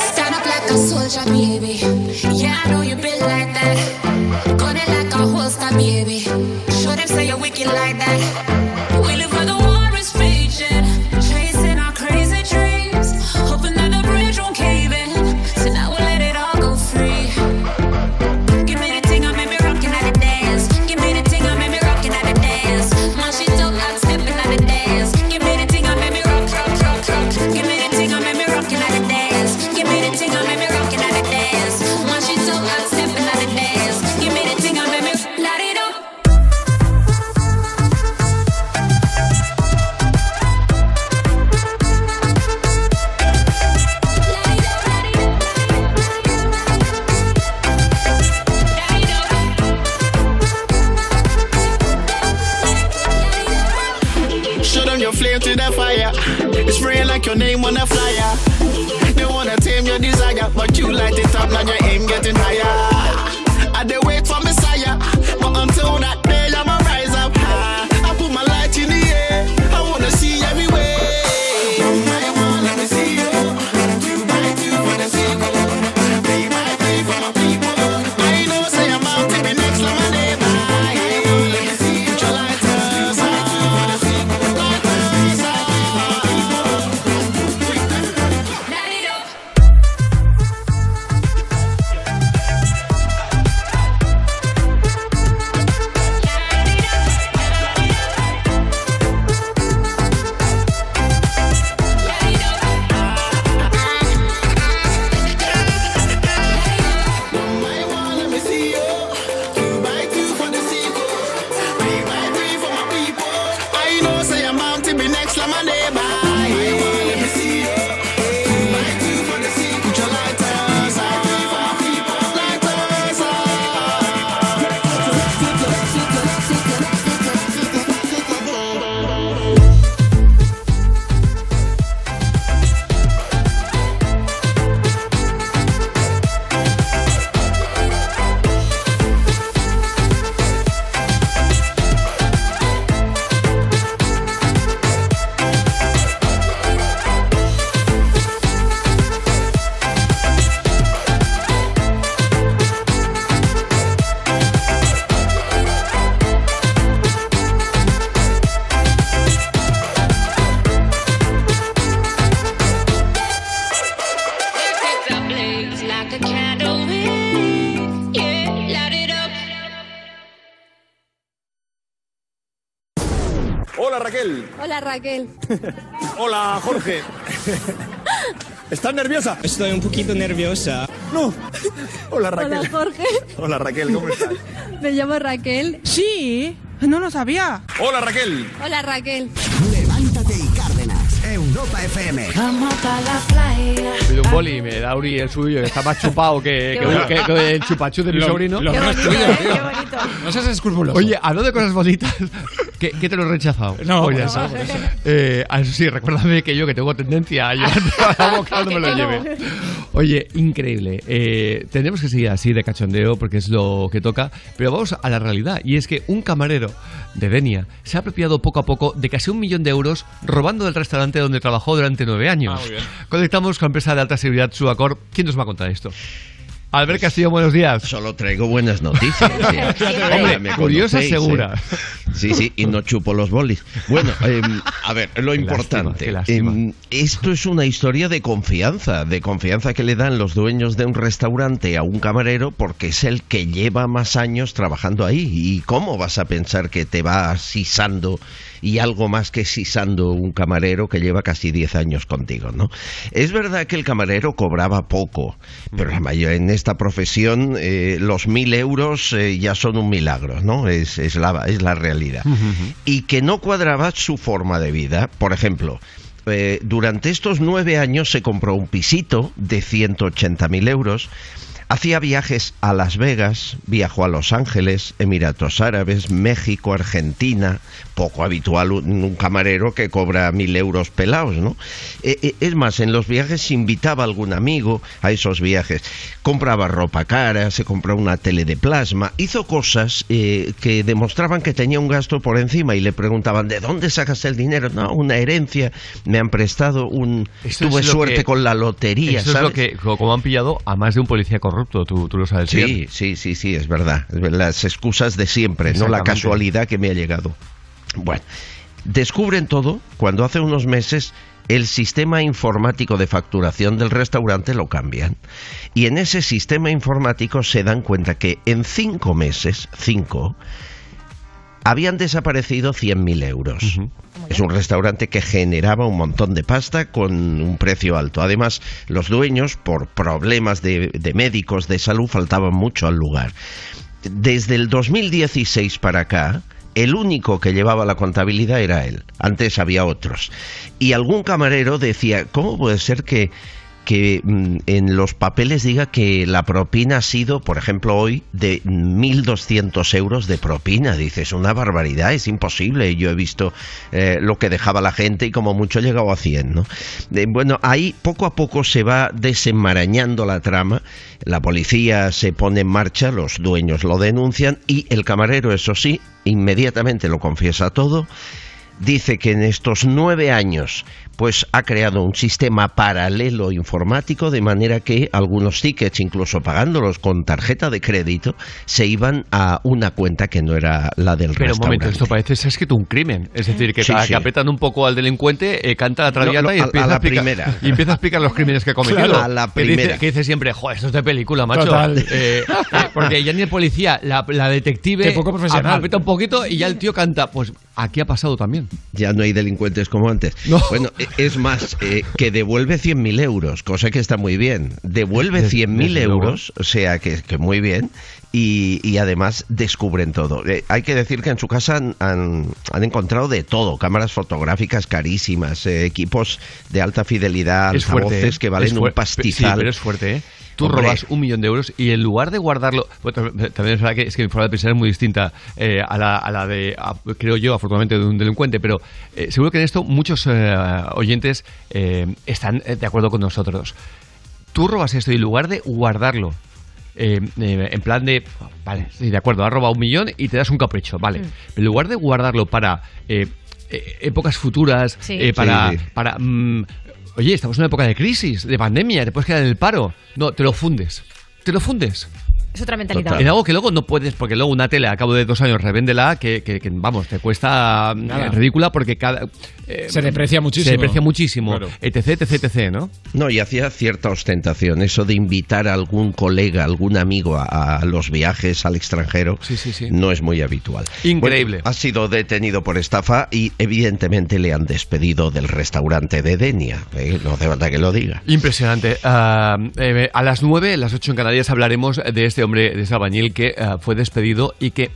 Stand up like a soldier, baby. Yeah, I know you been like that. Gun it like a holster, baby. Show them say you're wicked like that. Your name on a flyer. You wanna tame your desire, but you light it up, now your aim getting higher. Raquel. Hola Jorge. ¿Estás nerviosa? Estoy un poquito nerviosa. No. Hola Raquel. Hola Jorge. Hola Raquel, ¿cómo estás? Me llamo Raquel. Sí, no lo sabía. Hola Raquel. Hola Raquel. Levántate y Cárdenas. Europa FM. Vamos para la playa. Pido un boli y me da Uri el suyo, que está más chupado que, Qué que- bueno. que- que el chupachú de mi Lo- sobrino. lo Qué bonito, ¿eh? tío. Qué bonito. No seas escrupuloso. Oye, hablando de cosas bonitas, ¿qué, qué te lo he rechazado? No, Oye, por eso. Eh, ah, sí, recuérdame que yo que tengo tendencia a llevar a la boca, no me lo no. lleve. Oye, increíble. Eh, tendremos que seguir así de cachondeo porque es lo que toca, pero vamos a la realidad. Y es que un camarero de Denia se ha apropiado poco a poco de casi un millón de euros robando del restaurante donde trabajó durante nueve años. Ah, muy bien. Conectamos con la empresa de alta seguridad Suacor. ¿Quién nos va a contar esto? Albert Castillo, buenos días. Solo traigo buenas noticias. sí. Hombre, Me curiosa conocéis, segura. ¿eh? Sí, sí, y no chupo los bolis. Bueno, em, a ver, lo Qué importante. lástima, qué lástima. em, esto es una historia de confianza, de confianza que le dan los dueños de un restaurante a un camarero porque es el que lleva más años trabajando ahí. ¿Y cómo vas a pensar que te va sisando y algo más que sisando un camarero que lleva casi 10 años contigo, ¿no? Es verdad que el camarero cobraba poco, pero la mayor, en esta profesión eh, los mil euros eh, ya son un milagro, ¿no? Es, es, la, es la realidad. Y que no cuadraba su forma de vida, por ejemplo, eh, durante estos nueve años se compró un pisito de 180.000 euros, hacía viajes a Las Vegas, viajó a Los Ángeles, Emiratos Árabes, México, Argentina, poco habitual un, camarero que cobra mil euros pelados, ¿no? Eh, eh, es más, en los viajes invitaba a algún amigo a esos viajes, compraba ropa cara, se compró una tele de plasma, hizo cosas eh, que demostraban que tenía un gasto por encima y le preguntaban, ¿de dónde sacas el dinero? No, una herencia, me han prestado un... Tuve suerte que- con la lotería, Eso es lo que, co- como han pillado a más de un policía corrupto, tú, tú lo sabes Sí, bien. sí, sí, sí, es verdad. Las excusas de siempre, no la casualidad que me ha llegado. Bueno, descubren todo cuando hace unos meses el sistema informático de facturación del restaurante lo cambian. Y en ese sistema informático se dan cuenta que en cinco meses, cinco, habían desaparecido 100.000 euros. Es un restaurante que generaba un montón de pasta con un precio alto. Además, los dueños, por problemas de, de médicos de salud, faltaban mucho al lugar. Desde el 2016 para acá, el único que llevaba la contabilidad era él. Antes había otros. Y algún camarero decía, ¿cómo puede ser que que mm, en los papeles diga que la propina ha sido, por ejemplo, hoy de 1.200 euros de propina. Dices, una barbaridad, es imposible. Yo he visto eh, lo que dejaba la gente y como mucho he llegado a 100, ¿no? Eh, bueno, ahí poco a poco se va desenmarañando la trama. La policía se pone en marcha, los dueños lo denuncian y el camarero, eso sí, inmediatamente lo confiesa todo dice que en estos nueve años pues ha creado un sistema paralelo informático de manera que algunos tickets, incluso pagándolos con tarjeta de crédito, se iban a una cuenta que no era la del Pero un momento, esto parece ser escrito un crimen. Es decir, que, Sí, cada sí. que apretan un poco al delincuente, eh, canta la traviata No, no, y a- empieza a la explicar, primera. Y empieza a explicar los crímenes que ha cometido. Claro, a la Que dice- primera. Que dice, siempre, joder, esto es de película, macho. Total. Eh, eh, porque ya ni el policía, la, la detective, Qué poco profesional. un poquito y ya el tío canta. Pues aquí ha pasado también. Ya no hay delincuentes como antes. Bueno, e- es más, eh, que devuelve 100.000 euros, cosa que está muy bien. Devuelve Des- 100.000 desde luego. euros, o sea que, que muy bien. Y, y además descubren todo. Eh, hay que decir que en su casa han, han- han encontrado de todo: cámaras fotográficas carísimas, eh, equipos de alta fidelidad, fuerte. altavoces que valen un pastizal. Sí, pero es fuerte, ¿eh? Tú Hombre. robas un millón de euros y en lugar de guardarlo. bueno, también es verdad que, es que mi forma de pensar es muy distinta eh, a, la, a la de, a- creo yo, afortunadamente, de un delincuente, pero eh, seguro que en esto muchos eh, oyentes eh, están de acuerdo con nosotros. Tú robas esto y en lugar de guardarlo. eh, eh, en plan de, vale, sí, de acuerdo, has robado un millón y te das un capricho, vale. En lugar de guardarlo para eh, épocas futuras, Sí. eh, para, Sí, sí. para mm, oye, estamos en una época de crisis, de pandemia, te puedes quedar en el paro. No, te lo fundes. Te lo fundes. Es otra mentalidad. En algo que luego no puedes, porque luego una tele a cabo de dos años revéndela, que, que, que, vamos, te cuesta mm, Nada. ridícula porque cada. eh, Se deprecia muchísimo. Se deprecia muchísimo. Claro. Etc, etc, etc, ¿no? No, y hacía cierta ostentación, eso de invitar a algún colega, algún amigo a, a los viajes al extranjero, Sí, sí, sí. no es muy habitual. Increíble. Bueno, ha sido detenido por estafa y evidentemente le han despedido del restaurante de Denia. ¿eh? No hace falta que lo diga. Impresionante. Ah, eh, a las 9, las 8 en Canarias, hablaremos de este hombre, de ese albañil que ah, fue despedido y que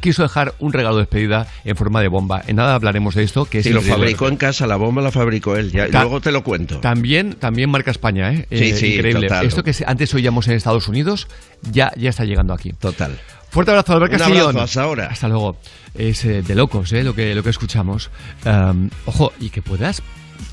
quiso dejar un regalo de despedida en forma de bomba. En nada hablaremos de esto, que es Si lo fabricó en casa, la bomba la fabricó él. Ya, Ta- luego te lo cuento. También, también marca España, ¿eh? Sí, Eh, sí, increíble. total. Esto que antes oíamos en Estados Unidos, ya, ya está llegando aquí. Total. Fuerte abrazo, Albert Un Castillón. abrazo, hasta ahora. Hasta luego. Es eh, de locos, ¿eh? Lo que, lo que escuchamos. Um, ojo, y que puedas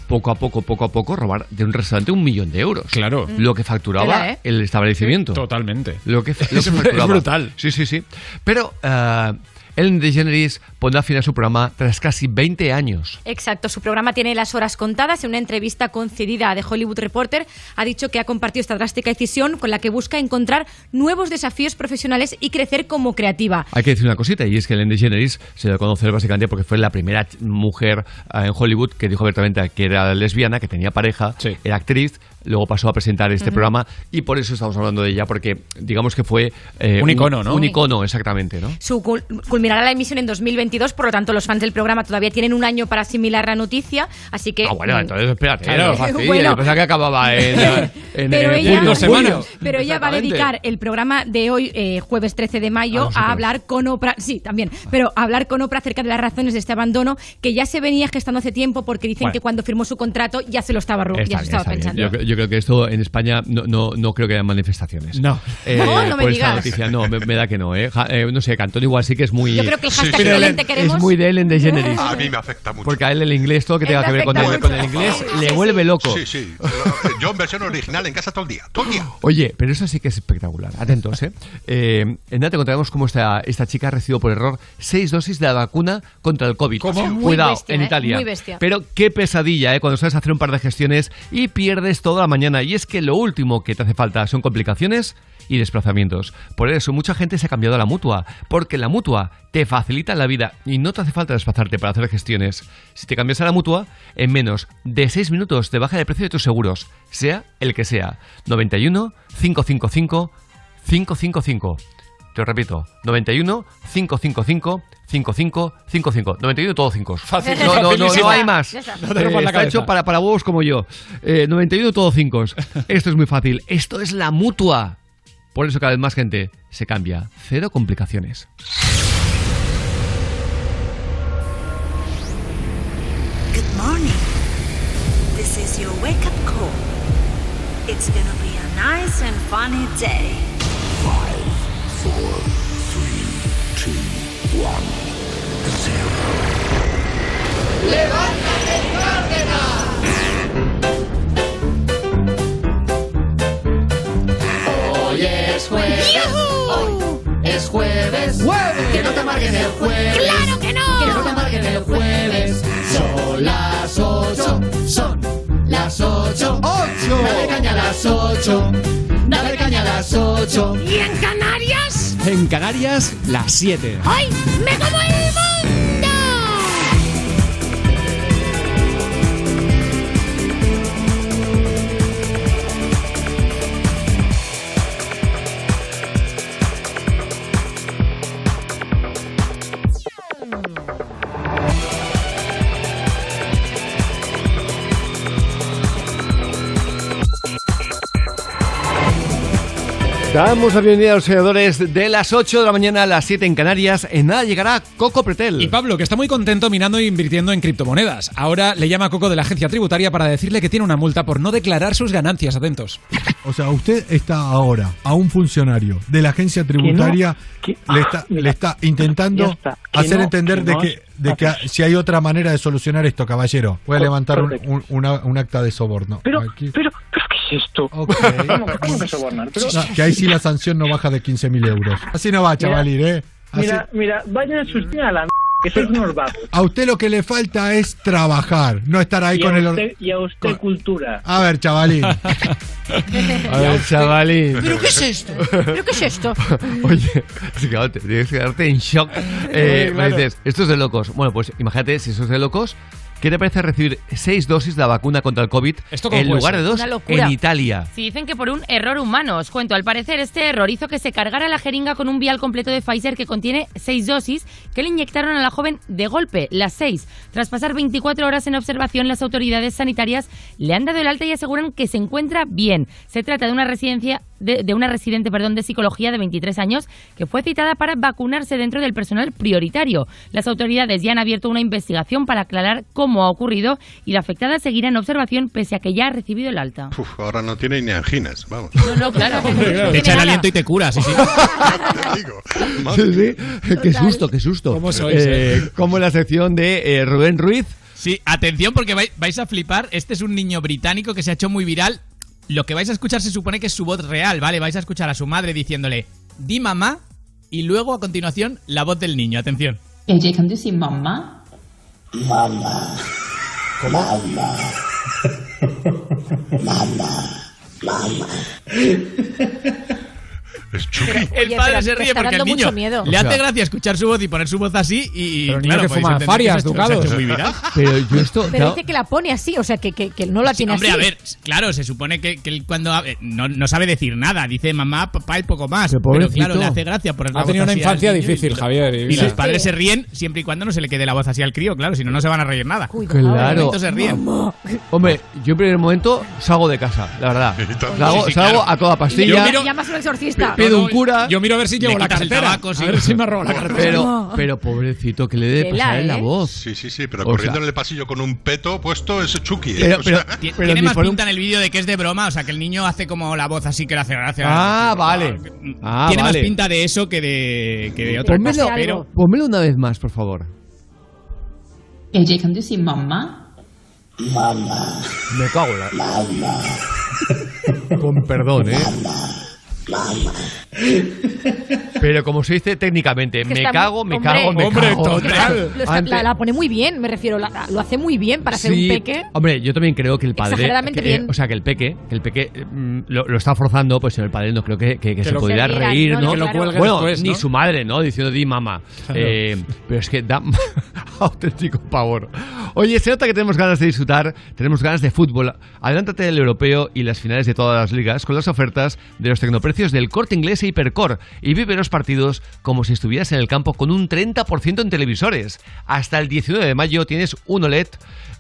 poco a poco, poco a poco, robar de un restaurante un millón de euros. Claro. Lo que facturaba ¿eh? el establecimiento. Totalmente. Lo que, lo Es que br- es facturaba. brutal. Sí, sí, sí. Pero uh, Ellen DeGeneres pondrá fin a su programa tras casi 20 años. Exacto, su programa tiene las horas contadas. En una entrevista concedida a The Hollywood Reporter, ha dicho que ha compartido esta drástica decisión con la que busca encontrar nuevos desafíos profesionales y crecer como creativa. Hay que decir una cosita, y es que Ellen DeGeneres se dio a conocer básicamente porque fue la primera mujer eh, en Hollywood que dijo abiertamente que era lesbiana, que tenía pareja, era actriz, luego pasó a presentar este programa y por eso estamos hablando de ella, porque digamos que fue... eh, Un icono, ¿no? Un icono, exactamente, ¿no? Su cul- culminará la emisión en 2022, por lo tanto los fans del programa todavía tienen un año para asimilar la noticia, así que... Ah, bueno, entonces espérate, Claro. no fastidies, Bueno. pensaba que acababa en, en, Pero en ella- Dos julio. Pero ella va a dedicar el programa de hoy, eh, jueves 13 de mayo, A nosotros. a hablar con Oprah. Sí, también. Pero a hablar con Oprah acerca de las razones de este abandono que ya se venía gestando hace tiempo porque dicen Bueno. que cuando firmó su contrato ya se lo estaba, ya se estaba pensando. Yo, yo creo que esto en España no, no, no creo que haya manifestaciones. No. Eh, No, no me por esta digas. noticia. No, me, me da que no. ¿eh? Ja- eh, no sé, Cantón igual sí que es muy... Yo creo que el hashtag violente es queremos- muy de Ellen DeGeneres. A mí me afecta mucho. Porque a él el inglés, todo lo que tenga que ver con afecta el, con mucho. el inglés, Sí, le sí, vuelve loco. Sí, sí. Yo en versión original en casa todo el día. Todo el día. Oye, pero eso sí que es espectacular. Atentos, ¿eh? eh en nada te contaremos cómo esta, esta chica recibió por error seis dosis de la vacuna contra el COVID. Muy Cuidado, bestia, en ¿eh? Italia. Muy bestia. Pero qué pesadilla, ¿eh? Cuando sabes hacer un par de gestiones y pierdes toda mañana. Y es que lo último que te hace falta son complicaciones y desplazamientos. Por eso mucha gente se ha cambiado a la mutua, porque la mutua te facilita la vida y no te hace falta desplazarte para hacer gestiones. Si te cambias a la mutua, en menos de 6 minutos te baja el precio de tus seguros, sea el que sea. 91 555 555. Te lo repito, 91 555 5555. 91 todos 5. Fácil, No, no, no, no hay más. Está. Eh, está hecho para, para huevos como yo. Eh, 91 todos 5. Esto es muy fácil. Esto es la mutua. Por eso cada vez más gente se cambia. Cero complicaciones. Good morning. This is your wake up call. It's gonna be a nice and funny day. Hoy es jueves. Hoy es jueves. Que no te amarguen el jueves. ¡Claro que no! Que no te amarguen el jueves. Son las ocho. Son las ocho. ¡Ocho! Dale caña a las ocho. Dale caña a las ocho. ¿Y en? En Canarias, las 7. ¡Ay! ¡Me como el Damos la bienvenida a los seguidores de las 8 de la mañana a las 7 en Canarias. En nada llegará Coco Pretel. Y Pablo, que está muy contento minando e invirtiendo en criptomonedas. Ahora le llama a Coco de la agencia tributaria para decirle que tiene una multa por no declarar sus ganancias. Atentos. O sea, usted está ahora a un funcionario de la agencia tributaria, que- le está, le está intentando está, hacer no, entender que de no que, de que si hay otra manera de solucionar esto, caballero. Voy a Cor- levantar un, un- una- un acta de soborno. Pero, Aquí. pero, pero, ¿qué es esto? ¿Cómo, cómo que sobornar? Pero- No, que ahí sí la sanción no baja de 15.000 euros. Así no va, chavalín, ¿eh? Así- Mira, mira, vayan a sus a la que sois unos vagos. a usted lo que le falta es trabajar, no estar ahí y, con el... usted, or- y a usted cultura. A ver, chavalín. A ver, chavalín. ¿Pero qué es esto? ¿Pero qué es esto? Oye, tienes que quedarte en shock. Eh, Claro. me dices, esto es de locos. Bueno, pues imagínate, si eso es de locos, ¿qué te parece recibir seis dosis de la vacuna contra el COVID ¿Esto cómo en lugar de dos en Italia? Si dicen que por un error humano, os cuento, al parecer este error hizo que se cargara la jeringa con un vial completo de Pfizer que contiene seis dosis que le inyectaron a la joven de golpe, las seis. Tras pasar 24 horas en observación, las autoridades sanitarias le han dado el alta y aseguran que se encuentra bien. Se trata de una residencia de, de una residente, perdón, de psicología de 23 años que fue citada para vacunarse dentro del personal prioritario. Las autoridades ya han abierto una investigación para aclarar cómo ha ocurrido y la afectada seguirá en observación pese a que ya ha recibido el alta. Uf, ahora no tiene ni anginas, vamos. No, no, claro. Te echa el aliento y te cura, sí, sí. Sí, sí. Qué susto, qué susto. ¿Cómo sois, Eh, eh? como la sección de eh, Rubén Ruiz. Sí, atención porque vai- vais a flipar. Este es un niño británico que se ha hecho muy viral. Lo que vais a escuchar se supone que es su voz real, ¿vale? Vais a escuchar a su madre diciéndole, di mamá, y luego a continuación la voz del niño. Atención. AJ, can you see mamá? Mamá. Mamá. Mamá. Mamá. Es Chucky. El Oye, padre pero se ríe está porque el dando niño mucho miedo. le O hace sea- gracia escuchar su voz y poner su voz así y Pero el niño claro, que podéis fuma entender farias, que se ha hecho- se ha Ducados. hecho muy viral. Pero yo esto. Pero dice que la pone así, o sea, que, que, que no la Sí, tiene hombre, así. a ver, claro, se supone que, que él cuando eh, no, no sabe decir nada, dice mamá, papá y poco más. Pero Pero pobrecito. claro, le hace gracia la Ha tenido una infancia difícil, Javier. Y y- los padres se ríen siempre y cuando no se le quede la voz así al crío, claro, si no, no se van a reír nada. Claro. De momento se ríen. Hombre, yo en primer momento salgo de casa, la verdad. Salgo, Sí, salgo claro. a toda pastilla. Miro- Llamas a un exorcista. Pido un cura. Yo miro a ver si llevo Le la cartera. tabaco, sí. A ver si me ha robado la cartera. Pero, pero pobrecito, que le debe pasar en la ¿eh? voz. Sí, sí, sí, pero O corriendo sea- en el pasillo con un peto puesto es Chucky. ¿eh? Pero- O pero- sea, Ti- Pero Tiene más pinta en el vídeo de que es de broma, o sea, que el niño hace como la voz así que le hace gracia. Ah, vale. Ah, Tiene vale. más pinta de eso que de, que de otra Pónmelo, cosa, pero... pónmelo una vez más, por favor. Can you see mamá? Mamá. Me cago en la... Mamá. Con perdón, ¿eh? Mamá. Pero como se dice técnicamente, Que me está- cago, me hombre. cago, me Hombre, cago. total. Lo está- Antes- la, la pone muy bien, me refiero, la- la- lo hace muy bien para ser un Sí, peque. Hombre, yo también creo que el padre. Eh, o sea, que el peque, que el peque mm, lo, lo está forzando, pues el padre no creo que, que- que se lo pudiera reír, no, ¿no? no, Que lo claro. cuelgue bueno, después, ni su madre, ¿no? Diciendo di mamá. Claro. Eh, pero es que da auténtico pavor. Oye, se nota que tenemos ganas de disfrutar, tenemos ganas de fútbol. Adelántate del europeo y las finales de todas las ligas con las ofertas de los tecnoprecios del corte inglés e Hipercor y vive los partidos como si estuvieras en el campo con un 30% en televisores. Hasta el 19 de mayo tienes un OLED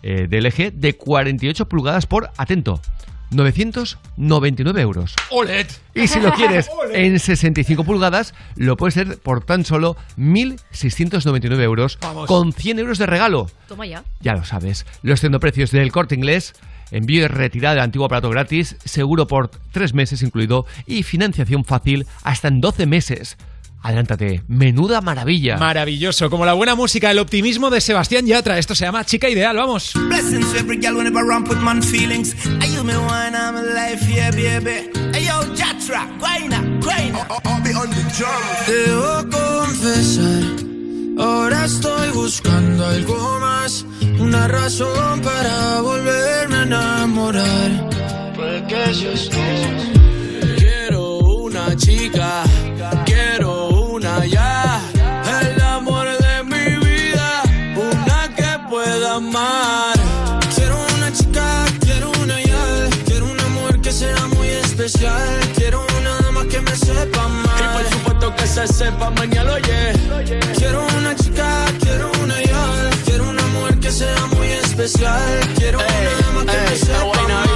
eh, de LG de 48 pulgadas por, atento, 999 euros. ¡Oled! Y si lo quieres en 65 pulgadas, lo puedes hacer por tan solo 1.699 euros Vamos. con 100 euros de regalo. Toma ya. Ya lo sabes, los precios del corte inglés, envío y retirada del antiguo aparato gratis, seguro por 3 meses incluido y financiación fácil hasta en 12 meses. Adelántate, menuda maravilla. Maravilloso, como la buena música, el optimismo de Sebastián Yatra. Esto se llama Chica Ideal, vamos. Blessings to every girl whenever I put man feelings. Are you me wine, I'm alive, yeah, baby. Hey, yo, Jatra, guayna, guayna. I'll be on the drum. Debo confesar, ahora estoy buscando algo más, una razón para volverme a enamorar. Porque yo estoy. Quiero una chica, se sepa mañana, oye. Quiero una chica, quiero una ya, quiero una mujer que sea muy especial, quiero una dama que me sepa amar.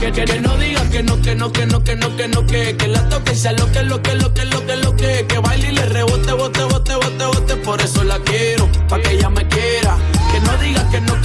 Que, que, que no diga que no, que no, que no, que no, que no, que, que la toque y sea lo que, lo que, lo que, lo que, lo que, que baile y le rebote, bote, bote, bote, bote, por eso la quiero, pa' que ella me quiera.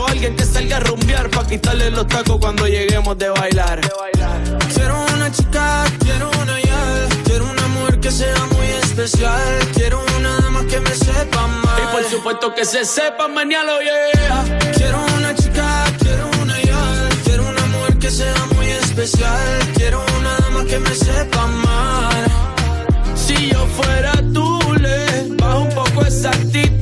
alguien que salga a rumbear para quitarle los tacos cuando lleguemos de bailar. Quiero una chica, quiero una ya, quiero una mujer que sea muy especial, quiero una dama que me sepa amar. Y por supuesto que se sepa mañana, yeah. Quiero una chica, quiero una ya, quiero una mujer que sea muy especial, quiero una dama que me sepa amar. Si yo fuera tú, le bajo un poco esa actitud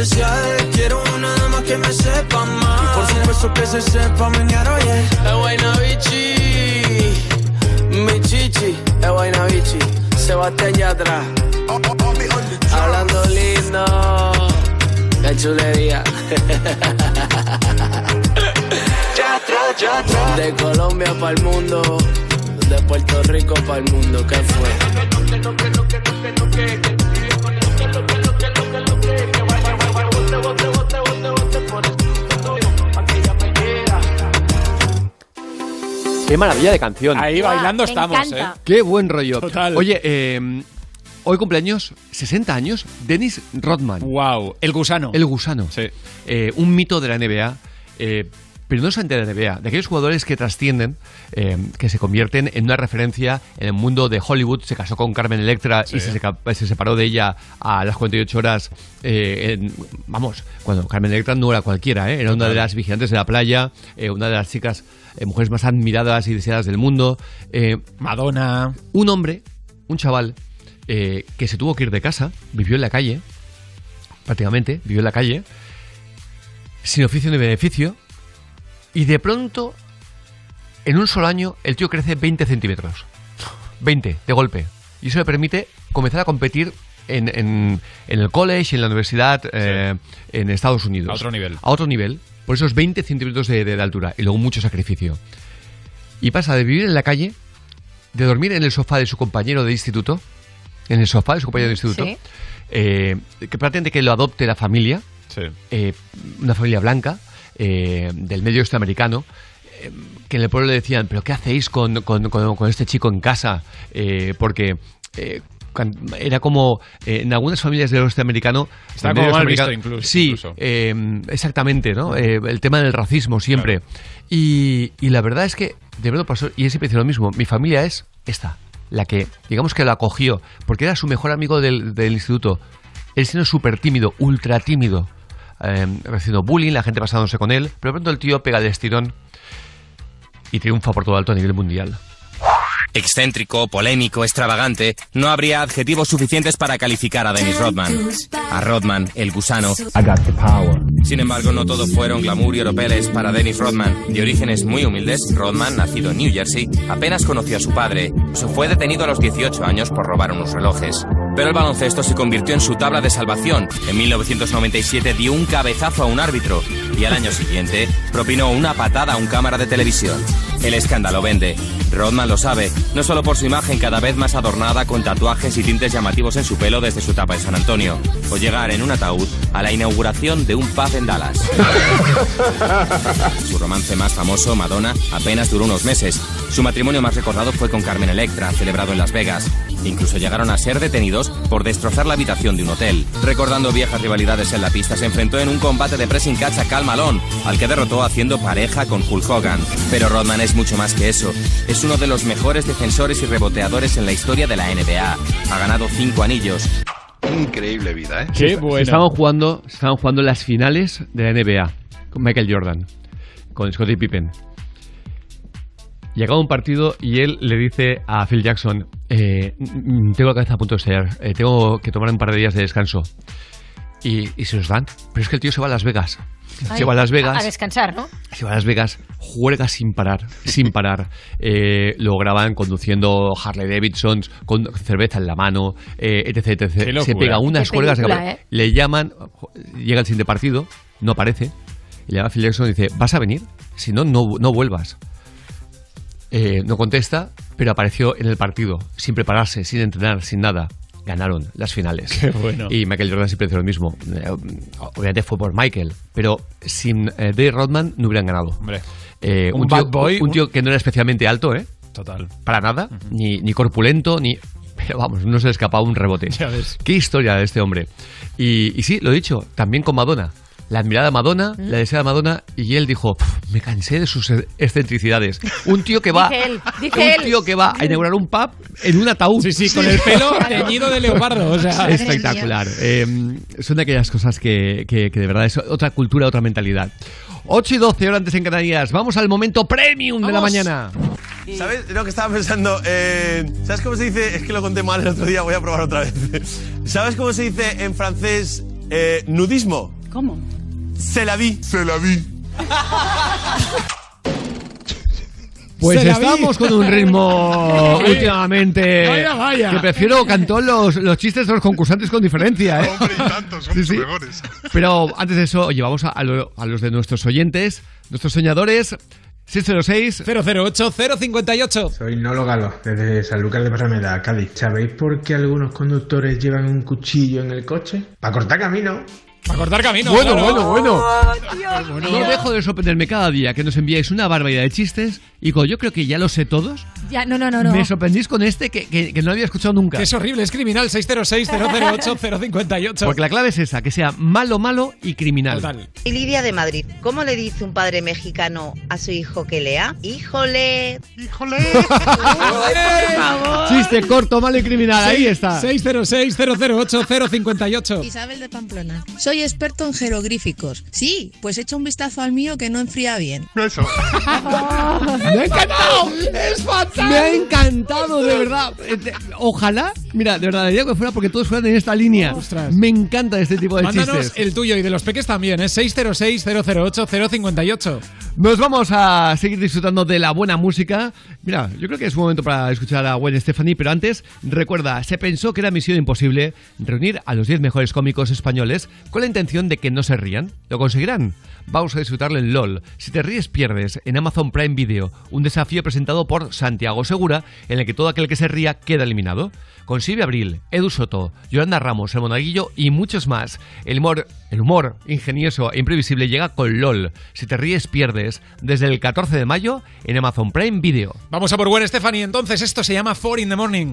especial, quiero una dama que me sepa amar. Y por supuesto que se sepa mañana, oye. Es Guaynabichi, mi chichi, es Guaynabichi, Sebastián Yatra. Hablando lindo, qué chulería. De Colombia para el mundo, de Puerto Rico para el mundo, ¿qué fue? Qué maravilla de canción. Ahí bailando estamos, ¿eh? Qué buen rollo. Total. Oye, eh, hoy cumpleaños, 60 años, Dennis Rodman. Wow, el gusano. El gusano. Eh, un mito de la NBA. eh, pero no solamente de la NBA, de aquellos jugadores que trascienden, eh, que se convierten en una referencia en el mundo de Hollywood. Se casó con Carmen Electra y se separó de ella a las 48 horas. eh, en- vamos, cuando Carmen Electra no era cualquiera, ¿eh? era una de las vigilantes de la playa, eh, una de las chicas, eh, mujeres más admiradas y deseadas del mundo. eh, Madonna. Un hombre, un chaval, eh, que se tuvo que ir de casa, vivió en la calle, prácticamente, vivió en la calle, sin oficio ni beneficio, y de pronto, en un solo año, el tío crece 20 centímetros. 20, de golpe. Y eso le permite comenzar a competir en, en- en el college, en la universidad, eh, en Estados Unidos. A otro nivel. A otro nivel. Por esos 20 centímetros de, de altura. Y luego mucho sacrificio. Y pasa de vivir en la calle, de dormir en el sofá de su compañero de instituto, en el sofá de su compañero de instituto, Sí. eh, que pretende que lo adopte la familia, eh, una familia blanca, eh, del medio oeste americano, eh, que en el pueblo le decían, pero ¿qué hacéis con, con- con- con este chico en casa? Eh, porque... era como eh, en algunas familias del oeste americano Está como mal visto incluso- sí incluso. eh, exactamente no Eh, el tema del racismo siempre y, y la verdad es que de verdad pasó y él siempre lo mismo mi familia es esta, la que, digamos que la acogió, porque era su mejor amigo del, del instituto. Él siendo súper tímido, ultra tímido, eh, recibiendo bullying, la gente pasándose con él, pero de pronto el tío pega el estirón y triunfa por todo alto a nivel mundial. Excéntrico, polémico, extravagante, no habría adjetivos suficientes para calificar a Dennis Rodman. A Rodman, el gusano. Sin embargo, no todo fueron glamour y oropeles para Dennis Rodman. De orígenes muy humildes, Rodman, nacido en New Jersey, apenas conoció a su padre. Se fue detenido a los 18 años por robar unos relojes. Pero el baloncesto se convirtió en su tabla de salvación. En 1997 dio un cabezazo a un árbitro y al año siguiente propinó una patada a un cámara de televisión. El escándalo vende. Rodman lo sabe, no solo por su imagen cada vez más adornada con tatuajes y tintes llamativos en su pelo desde su etapa en San Antonio, o llegar en un ataúd a la inauguración de un pub en Dallas. Su romance más famoso, Madonna, apenas duró unos meses. Su matrimonio más recordado fue con Carmen Electra, celebrado en Las Vegas. Incluso llegaron a ser detenidos por destrozar la habitación de un hotel. Recordando viejas rivalidades en la pista, se enfrentó en un combate de pressing catch a Cal Malone, al que derrotó haciendo pareja con Hulk Hogan. Pero Rodman es mucho más que eso. Es uno de los mejores defensores y reboteadores en la historia de la NBA. Ha ganado cinco anillos. Increíble vida, ¿eh? Se Estaban jugando, estaban jugando las finales de la NBA con Michael Jordan, con Scottie Pippen. Llegaba un partido y él le dice a Phil Jackson, eh, tengo la cabeza a punto de estallar, eh, tengo que tomar un par de días de descanso. Y, y se los dan. Pero es que el tío se va a Las Vegas. Ay, se va a Las Vegas. A descansar, ¿no? Se va a Las Vegas, juega sin parar, sin parar. Eh, lo graban conduciendo Harley Davidsons, con cerveza en la mano, eh, etc, etc. Se pega unas cuerdas. película, cabeza. ¿eh? Le llaman, llega el siguiente partido, no aparece. Y le llama a Phil Jackson y dice, ¿vas a venir? Si no, no, no vuelvas. Eh, no contesta, pero apareció en el partido, sin prepararse, sin entrenar, sin nada. Ganaron las finales. Qué bueno. Y Michael Jordan siempre dice lo mismo. Eh, obviamente fue por Michael, pero sin eh, Dave Rodman no hubieran ganado. Hombre. Eh, Un un, tío, bad boy, un tío que no era especialmente alto, ¿eh? Total. Para nada, ni, ni corpulento, ni... Pero vamos, no se le escapaba un rebote. Ya ves. Qué historia de este hombre. Y, y sí, lo he dicho, también con Madonna. La admirada Madonna, la deseada Madonna, y él dijo, "Pf, me cansé de sus excentricidades. Un tío que va, Dice él, dice un él. tío que va a inaugurar un pub en un ataúd. Sí, sí, con el pelo teñido de leopardo. O sea, Espectacular. Eh, son de aquellas cosas que, que- que de verdad es otra cultura, otra mentalidad. 8 y 12 horas antes en Canarias. Vamos al momento premium de la mañana. ¿Sabes lo que estaba pensando? Eh, ¿Sabes cómo se dice? Es que lo conté mal el otro día, voy a probar otra vez. ¿Sabes cómo se dice en francés eh, nudismo? ¿Cómo? Se la vi. Se la vi. Pues Se estamos con un ritmo últimamente Vaya, vaya. que prefiero cantó los, los chistes de los concursantes con diferencia, ¿eh? Hombre, y tantos, son Sí, sí. mejores. Pero antes de eso, oye, vamos a, a lo- a los de nuestros oyentes, nuestros soñadores. 606 008 058. Soy Nolo Galo, desde Sanlúcar de Barrameda, Cádiz. ¿Sabéis por qué algunos conductores llevan un cuchillo en el coche? Para cortar camino. Para cortar camino. Bueno, claro. bueno, bueno. No dejo de sorprenderme cada día que nos enviáis una barbaridad de chistes y como yo creo que ya lo sé todos, Ya, no, no, no, no. me sorprendís con este que, que- que no había escuchado nunca. Que es horrible, es criminal. 606 008 058. Porque la clave es esa, que sea malo, malo y criminal. Y Lidia de Madrid, ¿cómo le dice un padre mexicano a su hijo que lea? ¡Híjole! ¡Híjole! por favor! Chiste corto, malo y criminal, ahí está. 606 008 058. Isabel de Pamplona. Soy experto en jeroglíficos. Sí, pues echa un vistazo al mío que no enfría bien. Eso. ¡Me ha encantado! ¡Es fatal! Me ha encantado, de verdad. Eh, de- Ojalá, mira, de verdad, diría que fuera porque todos fueran en esta línea. Me encanta este tipo de Mándanos chistes. el tuyo y de los peques también, ¿eh? 606 008 058. Nos vamos a seguir disfrutando de la buena música. Mira, yo creo que es un momento para escuchar a Gwen Stefani, pero antes, recuerda, se pensó que era misión imposible reunir a los 10 mejores cómicos españoles con la intención de que no se rían. ¿Lo conseguirán? Vamos a disfrutarlo en LOL. Si te ríes, pierdes en Amazon Prime Video, un desafío presentado por Santiago Segura, en el que todo aquel que se ría queda eliminado. Con Silvia Abril, Edu Soto, Yolanda Ramos, El Monaguillo y muchos más. El humor, el humor ingenioso e imprevisible llega con LOL. Si te ríes, pierdes. Desde el 14 de mayo en Amazon Prime Video. Vamos a por Gwen Stephanie, entonces esto se llama Four in the Morning.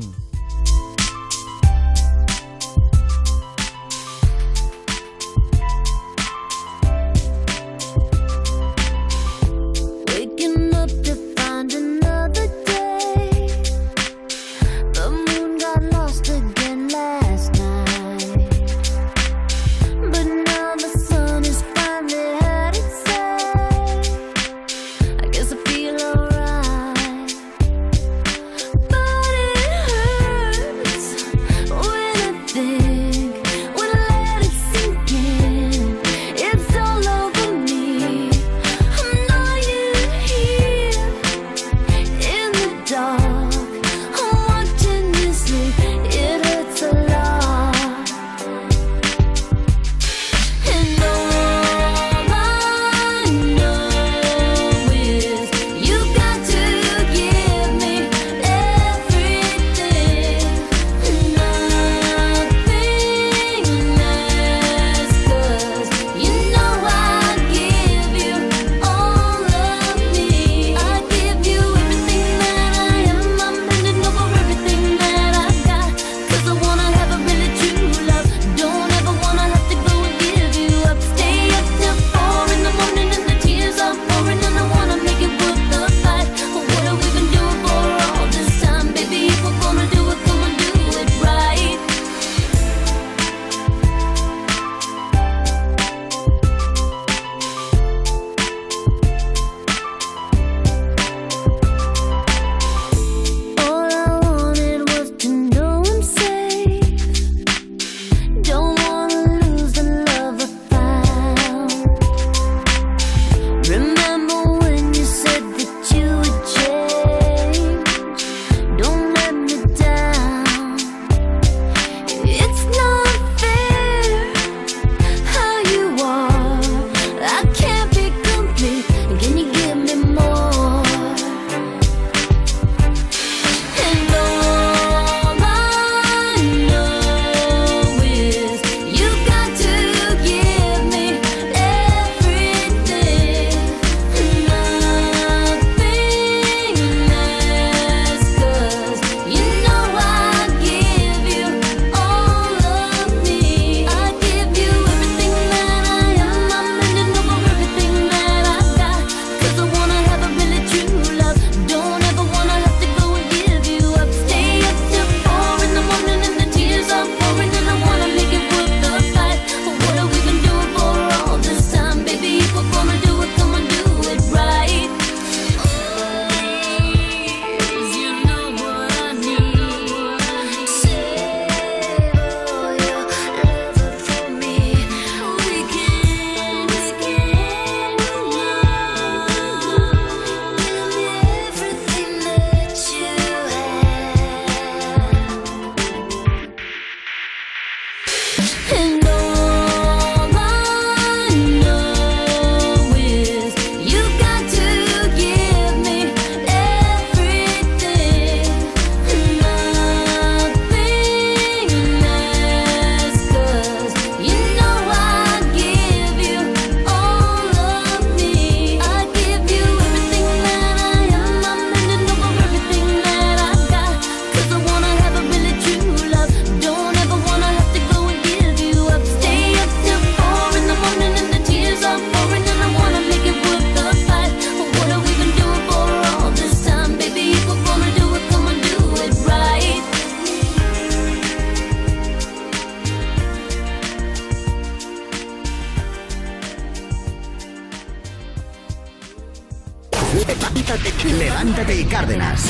Levántate Cárdenas.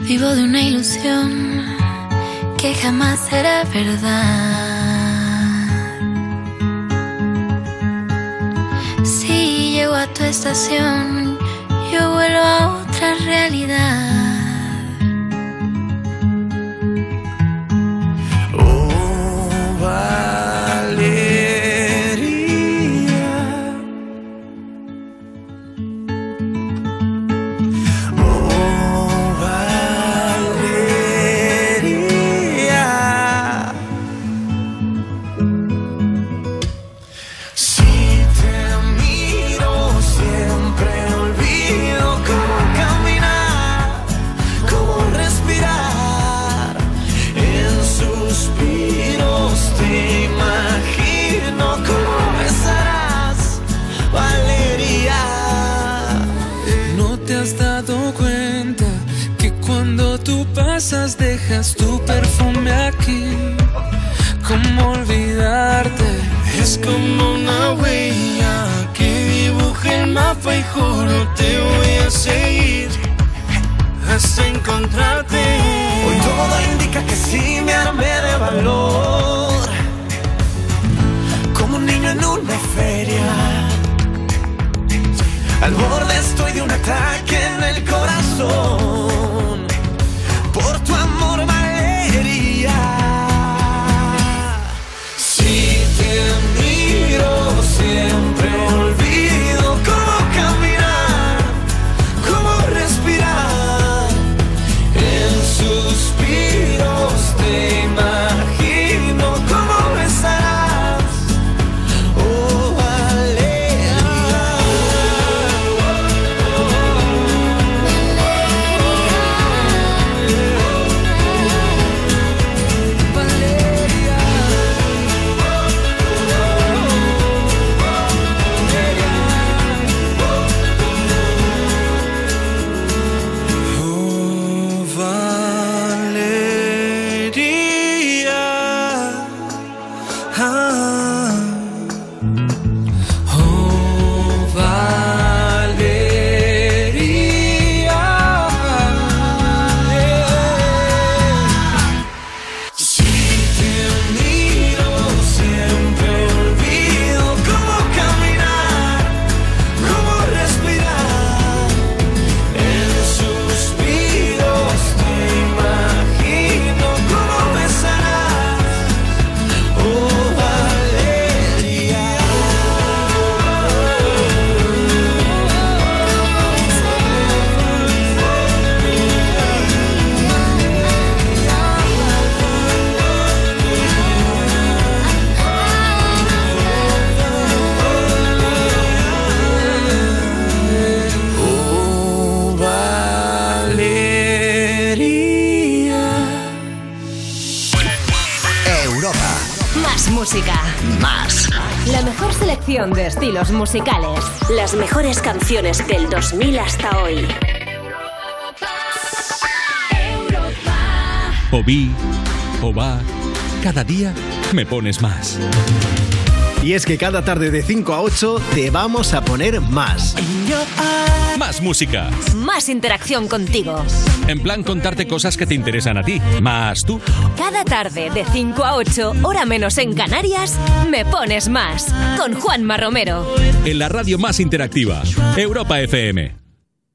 Vivo de una ilusión que jamás será verdad. Yo vuelvo a otra realidad. Más. Y es que cada tarde de 5 a 8 te vamos a poner más. Más música. Más interacción contigo. En plan contarte cosas que te interesan a ti. Más tú. Cada tarde de 5 a 8, hora menos en Canarias, me pones más. Con Juanma Romero. En la radio más interactiva. Europa FM.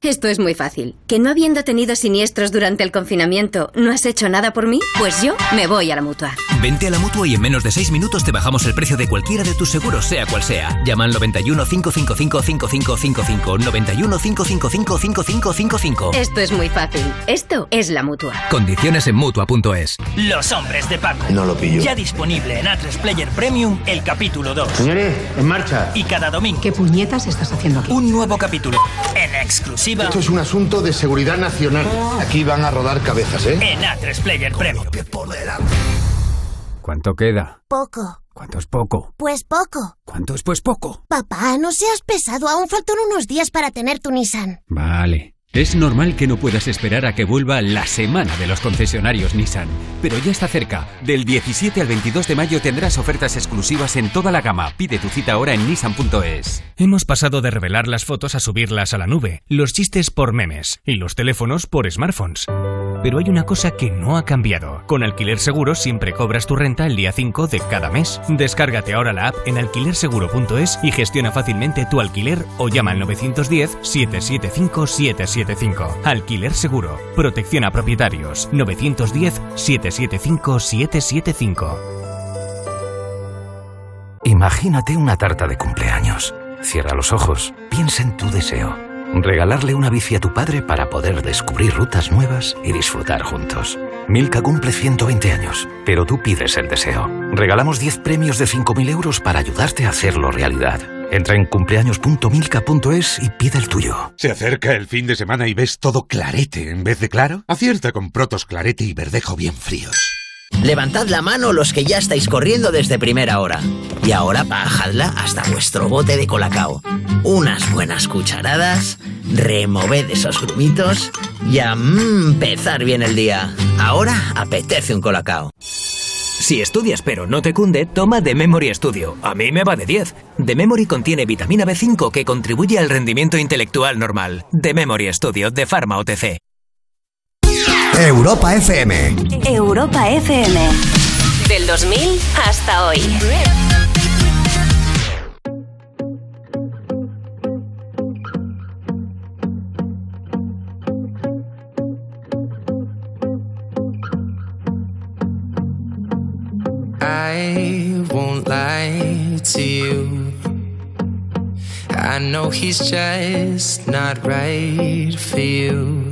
Esto es muy fácil. ¿Que no habiendo tenido siniestros durante el confinamiento, no has hecho nada por mí? Pues yo me voy a la mutua. Vente a la mutua y en menos de 6 minutos te bajamos el precio de cualquiera de tus seguros, sea cual sea. Llama al 91 555 5555. 91 555 5555. Esto es muy fácil. Esto es la mutua. Condiciones en mutua.es. Los hombres de Paco. No lo pillo. Ya disponible en A3 Player Premium el capítulo 2. Señores, en marcha. Y cada domingo. ¿Qué puñetas estás haciendo aquí? Un nuevo capítulo. En exclusiva. Esto es un asunto de seguridad nacional. Aquí van a rodar cabezas, ¿eh? En A3 Player Premium. ¿Cuánto queda? Poco. ¿Cuánto es poco? Pues poco. ¿Cuánto es pues poco? Papá, no seas pesado. Aún faltan unos días para tener tu Nissan. Vale. Es normal que no puedas esperar a que vuelva la semana de los concesionarios Nissan, pero ya está cerca. Del 17 al 22 de mayo tendrás ofertas exclusivas en toda la gama. Pide tu cita ahora en nissan.es. Hemos pasado de revelar las fotos a subirlas a la nube, los chistes por memes y los teléfonos por smartphones. Pero hay una cosa que no ha cambiado. Con Alquiler Seguro siempre cobras tu renta el día 5 de cada mes. Descárgate ahora la app en alquilerseguro.es y gestiona fácilmente tu alquiler o llama al 910-775-775. Alquiler Seguro. Protección a propietarios. 910-775-775. Imagínate una tarta de cumpleaños. Cierra los ojos, piensa en tu deseo. Regalarle una bici a tu padre para poder descubrir rutas nuevas y disfrutar juntos. Milka cumple 120 años, pero tú pides el deseo. Regalamos 10 premios de 5.000 euros para ayudarte a hacerlo realidad. Entra en cumpleaños.milka.es y pide el tuyo. ¿Se acerca el fin de semana y ves todo clarete en vez de claro? Acierta con Protos Clarete y Verdejo bien fríos. Levantad la mano los que ya estáis corriendo desde primera hora. Y ahora bajadla hasta vuestro bote de colacao. Unas buenas cucharadas, removed esos grumitos y a empezar bien el día. Ahora apetece un colacao. Si estudias pero no te cunde, toma The Memory Studio. A mí me va de 10. The Memory contiene vitamina B5 que contribuye al rendimiento intelectual normal. The Memory Studio de Pharma OTC. Europa FM. Europa FM. Del 2000 hasta hoy. I won't lie to you. I know he's just not right for you.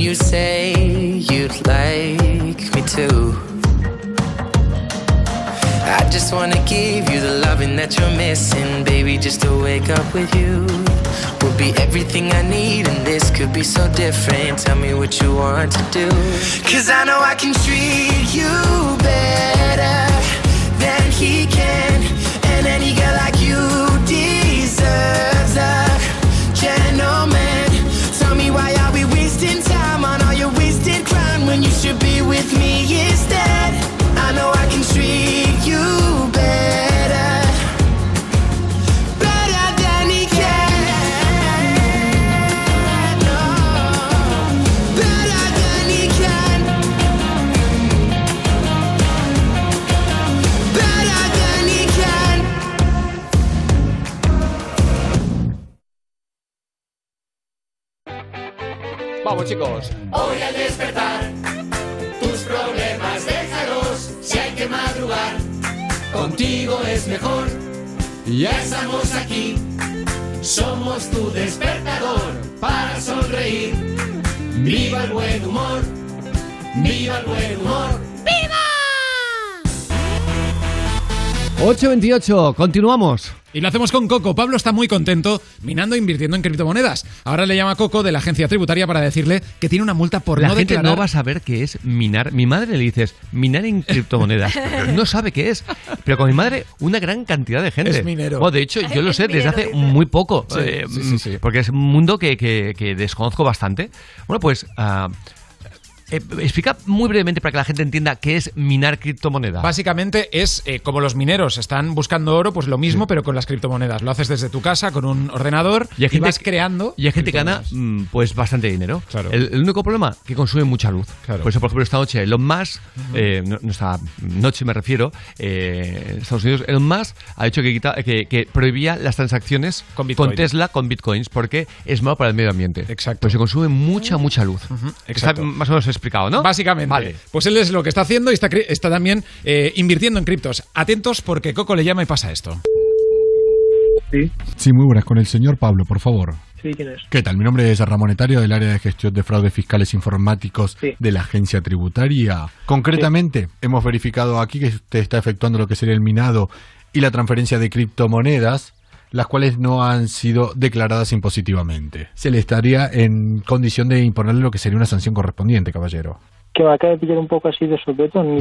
you say you'd like me to. I just wanna give you the loving that you're missing, baby. Just to wake up with you will be everything I need, and this could be so different. Tell me what you want to do. Cause I know I can treat you better than he can, Vamos, chicos. Hoy al despertar, tus problemas déjalos. Si hay que madrugar, contigo es mejor. Ya estamos aquí, somos tu despertador para sonreír. Viva el buen humor, viva el buen humor. 8.28, continuamos. Y lo hacemos con Coco. Pablo está muy contento minando e invirtiendo en criptomonedas. Ahora le llama a Coco de la agencia tributaria para decirle que tiene una multa por la no gente declarar. no va a saber qué es minar. Mi madre le dices minar en criptomonedas. no sabe qué es. Pero con mi madre, una gran cantidad de gente. Es minero. Bueno, de hecho, yo lo sé desde hace muy poco. Sí, eh, sí, sí, sí. Porque es un mundo que, que- que desconozco bastante. Bueno, pues. ah, eh, explica muy brevemente para que la gente entienda qué es minar criptomoneda. Básicamente es eh, como los mineros están buscando oro, pues lo mismo, pero con las criptomonedas. Lo haces desde tu casa con un ordenador y, hay gente vas que- creando. Y hay gente que gana criptomonedas. mm, pues bastante dinero. Claro. El, el único problema que consume mucha luz. Claro. Por eso, por ejemplo, esta noche Elon Musk, eh, no, no esta noche me refiero, eh, Estados Unidos, Elon Musk ha dicho que, quita- que, que prohibía las transacciones Con Bitcoin. Tesla con bitcoins porque es malo para el medio ambiente. Exacto. Pues se consume mucha, mucha luz. Está exacto. más o menos explicado, ¿no? Básicamente. Vale. Pues él es lo que está haciendo y está, cri- está también eh, invirtiendo en criptos. Atentos porque Coco le llama y pasa esto. Sí. Sí, muy buenas. Con el señor Pablo, por favor. Sí, ¿quién es? ¿Qué tal? Mi nombre es Ramón Etario del área de gestión de fraudes fiscales informáticos Sí. de la agencia tributaria. Concretamente, hemos verificado aquí que usted está efectuando lo que sería el minado y la transferencia de criptomonedas, las cuales no han sido declaradas impositivamente. Se le estaría en condición de imponerle lo que sería una sanción correspondiente, caballero. Que me acaba de pillar un poco así de sopetón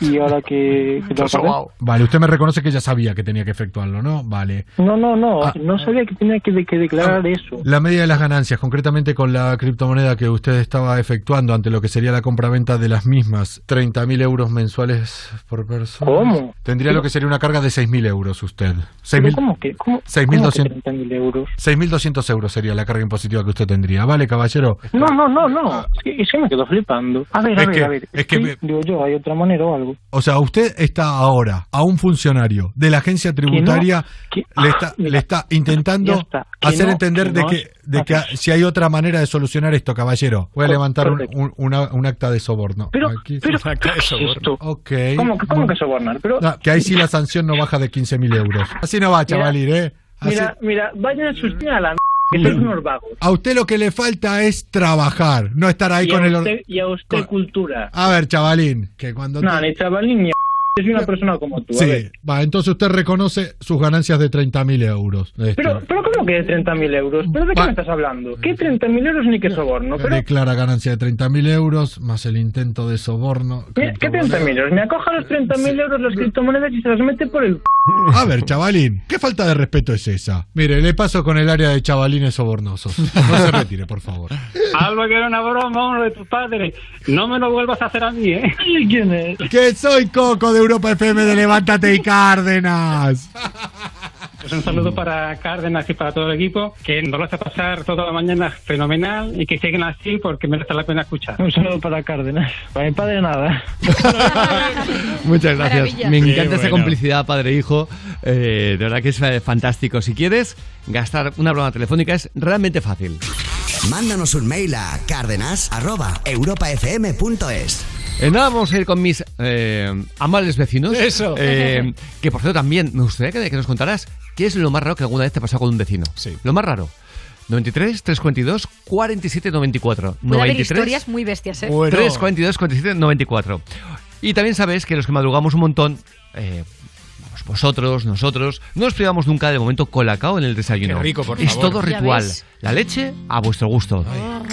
y, y ahora que... hacer. Vale, usted me reconoce que ya sabía que tenía que efectuarlo, ¿no? Vale. No, no, no, Ah. no sabía que tenía que, de- que declarar eso. La medida de las ganancias, concretamente con la criptomoneda que usted estaba efectuando ante lo que sería la compraventa de las mismas, 30.000 euros mensuales por persona. ¿Cómo? Tendría lo que sería una carga de 6.000 euros usted. ¿Pero 6.000 ¿Cómo que? ¿Cómo, 6.200 cómo que 30.000 euros? 6.200 euros sería la carga impositiva que usted tendría. Vale, caballero. No, no, no, no. Es que, es que me quedo flipando. A ver, Es ver, que- a ver. es que Sí, me- Digo yo, ¿hay otra manera o algo? O sea, usted está ahora a un funcionario de la agencia tributaria, que- le, está, le está intentando está, hacer no, entender de no que, de que si hay otra manera de solucionar esto, caballero. Voy a levantar un, correcto. un- una- un acta de soborno. Pero, Aquí. ¿Cómo, que- cómo que sobornar? Pero, que ahí sí la sanción no baja de 15.000 euros. Así no va, chavalín, ¿eh? Así- mira, mira, vayan a sus a la que sois unos vagos. A usted lo que le falta es trabajar, no estar ahí y, con a el... usted, y a usted cultura. A ver, chavalín, que cuando... No, te- ni chavalín ni es una persona como tú. a Sí, ver. va, entonces usted reconoce sus ganancias de 30.000 euros. Este, Pero, pero ¿cómo que de 30.000 euros? ¿Pero de qué Va- me estás hablando? ¿Qué 30.000 euros ni qué soborno? Pero, Declara ganancia de 30.000 euros más el intento de soborno. ¿qué 30.000 euros? Me acoja los 30.000 euros las criptomonedas y se las mete por el... A ver, chavalín, ¿qué falta de respeto es esa? Mire, le paso con el área de chavalines sobornosos. No se retire, por favor. Algo que era una broma, uno de tus padres. No me lo vuelvas a hacer a mí, ¿eh? ¿Quién es? Que soy Coco de Europa FM de Levántate y Cárdenas. Pues un saludo para Cárdenas y para todo el equipo, que nos lo hace pasar toda la mañana fenomenal y que siguen así porque merece la pena escuchar. Un saludo para Cárdenas. Para mi padre nada. Muchas gracias. Maravilla. Me encanta esa bueno. complicidad padre-hijo. Eh, de verdad que es eh, fantástico. Si quieres gastar una broma telefónica es realmente fácil. Mándanos un mail a cárdenas.europafm.es. Eh, nada, vamos a ir con mis eh, amables vecinos. Eso. Eh, que por cierto también me gustaría que, que nos contaras qué es lo más raro que alguna vez te ha pasado con un vecino. Sí. Lo más raro. 93 342 47 94. Puede haber 93 historias muy bestias, ¿eh? 3 42 47 94. Y también sabes que los que madrugamos un montón, eh, vosotros, nosotros, no nos privamos nunca de momento colacao en el desayuno. Qué rico, por es favor. todo Ya ritual. La leche a vuestro gusto.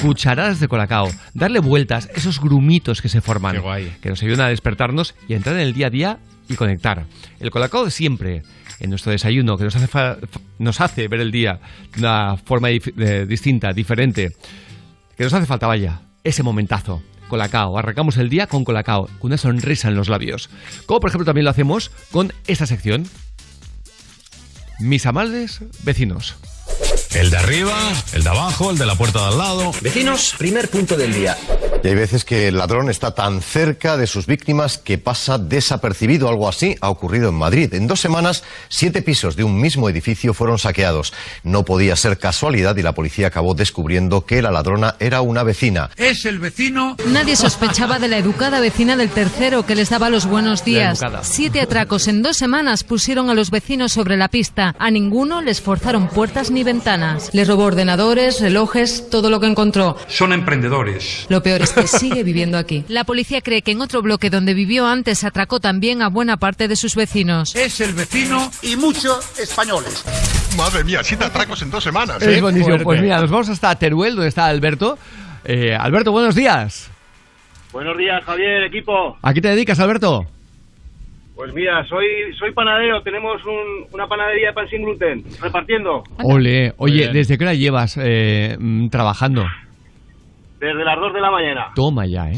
Cucharadas de colacao. Darle vueltas, esos grumitos que se forman. Que nos ayudan a despertarnos y a entrar en el día a día y conectar. El colacao de siempre. En nuestro desayuno, que nos hace, fa- nos hace ver el día de una forma dif- eh, distinta, diferente. Que nos hace falta, vaya, ese momentazo. Colacao. Arrancamos el día con colacao, con una sonrisa en los labios. Como por ejemplo también lo hacemos con esta sección. Mis amables vecinos. El de arriba, el de abajo, el de la puerta de al lado. Vecinos, primer punto del día. Y hay veces que el ladrón está tan cerca de sus víctimas que pasa desapercibido. Algo así ha ocurrido en Madrid. En dos semanas, siete pisos de un mismo edificio fueron saqueados. No podía ser casualidad y la policía acabó descubriendo que la ladrona era una vecina. Es el vecino. Nadie sospechaba de la educada vecina del tercero que les daba los buenos días. Siete atracos en dos semanas pusieron a los vecinos sobre la pista. A ninguno les forzaron puertas ni ventanas. Les robó ordenadores, relojes, todo lo que encontró. Son emprendedores. Lo peor es que sigue viviendo aquí. La policía cree que en otro bloque donde vivió antes atracó también a buena parte de sus vecinos. Es el vecino y muchos españoles. Madre mía, siete atracos en dos semanas. Es ¿eh? buenísimo. Pues mira, nos vamos hasta Teruel, donde está Alberto. Eh, Alberto, buenos días. Buenos días, Javier, equipo. ¿A qué te dedicas, Alberto? Pues mira, soy soy panadero, tenemos un- una panadería de pan sin gluten, repartiendo. Ole, oye. ¿desde qué hora llevas eh, mm, trabajando? desde las 2 de la mañana. Toma ya, ¿eh?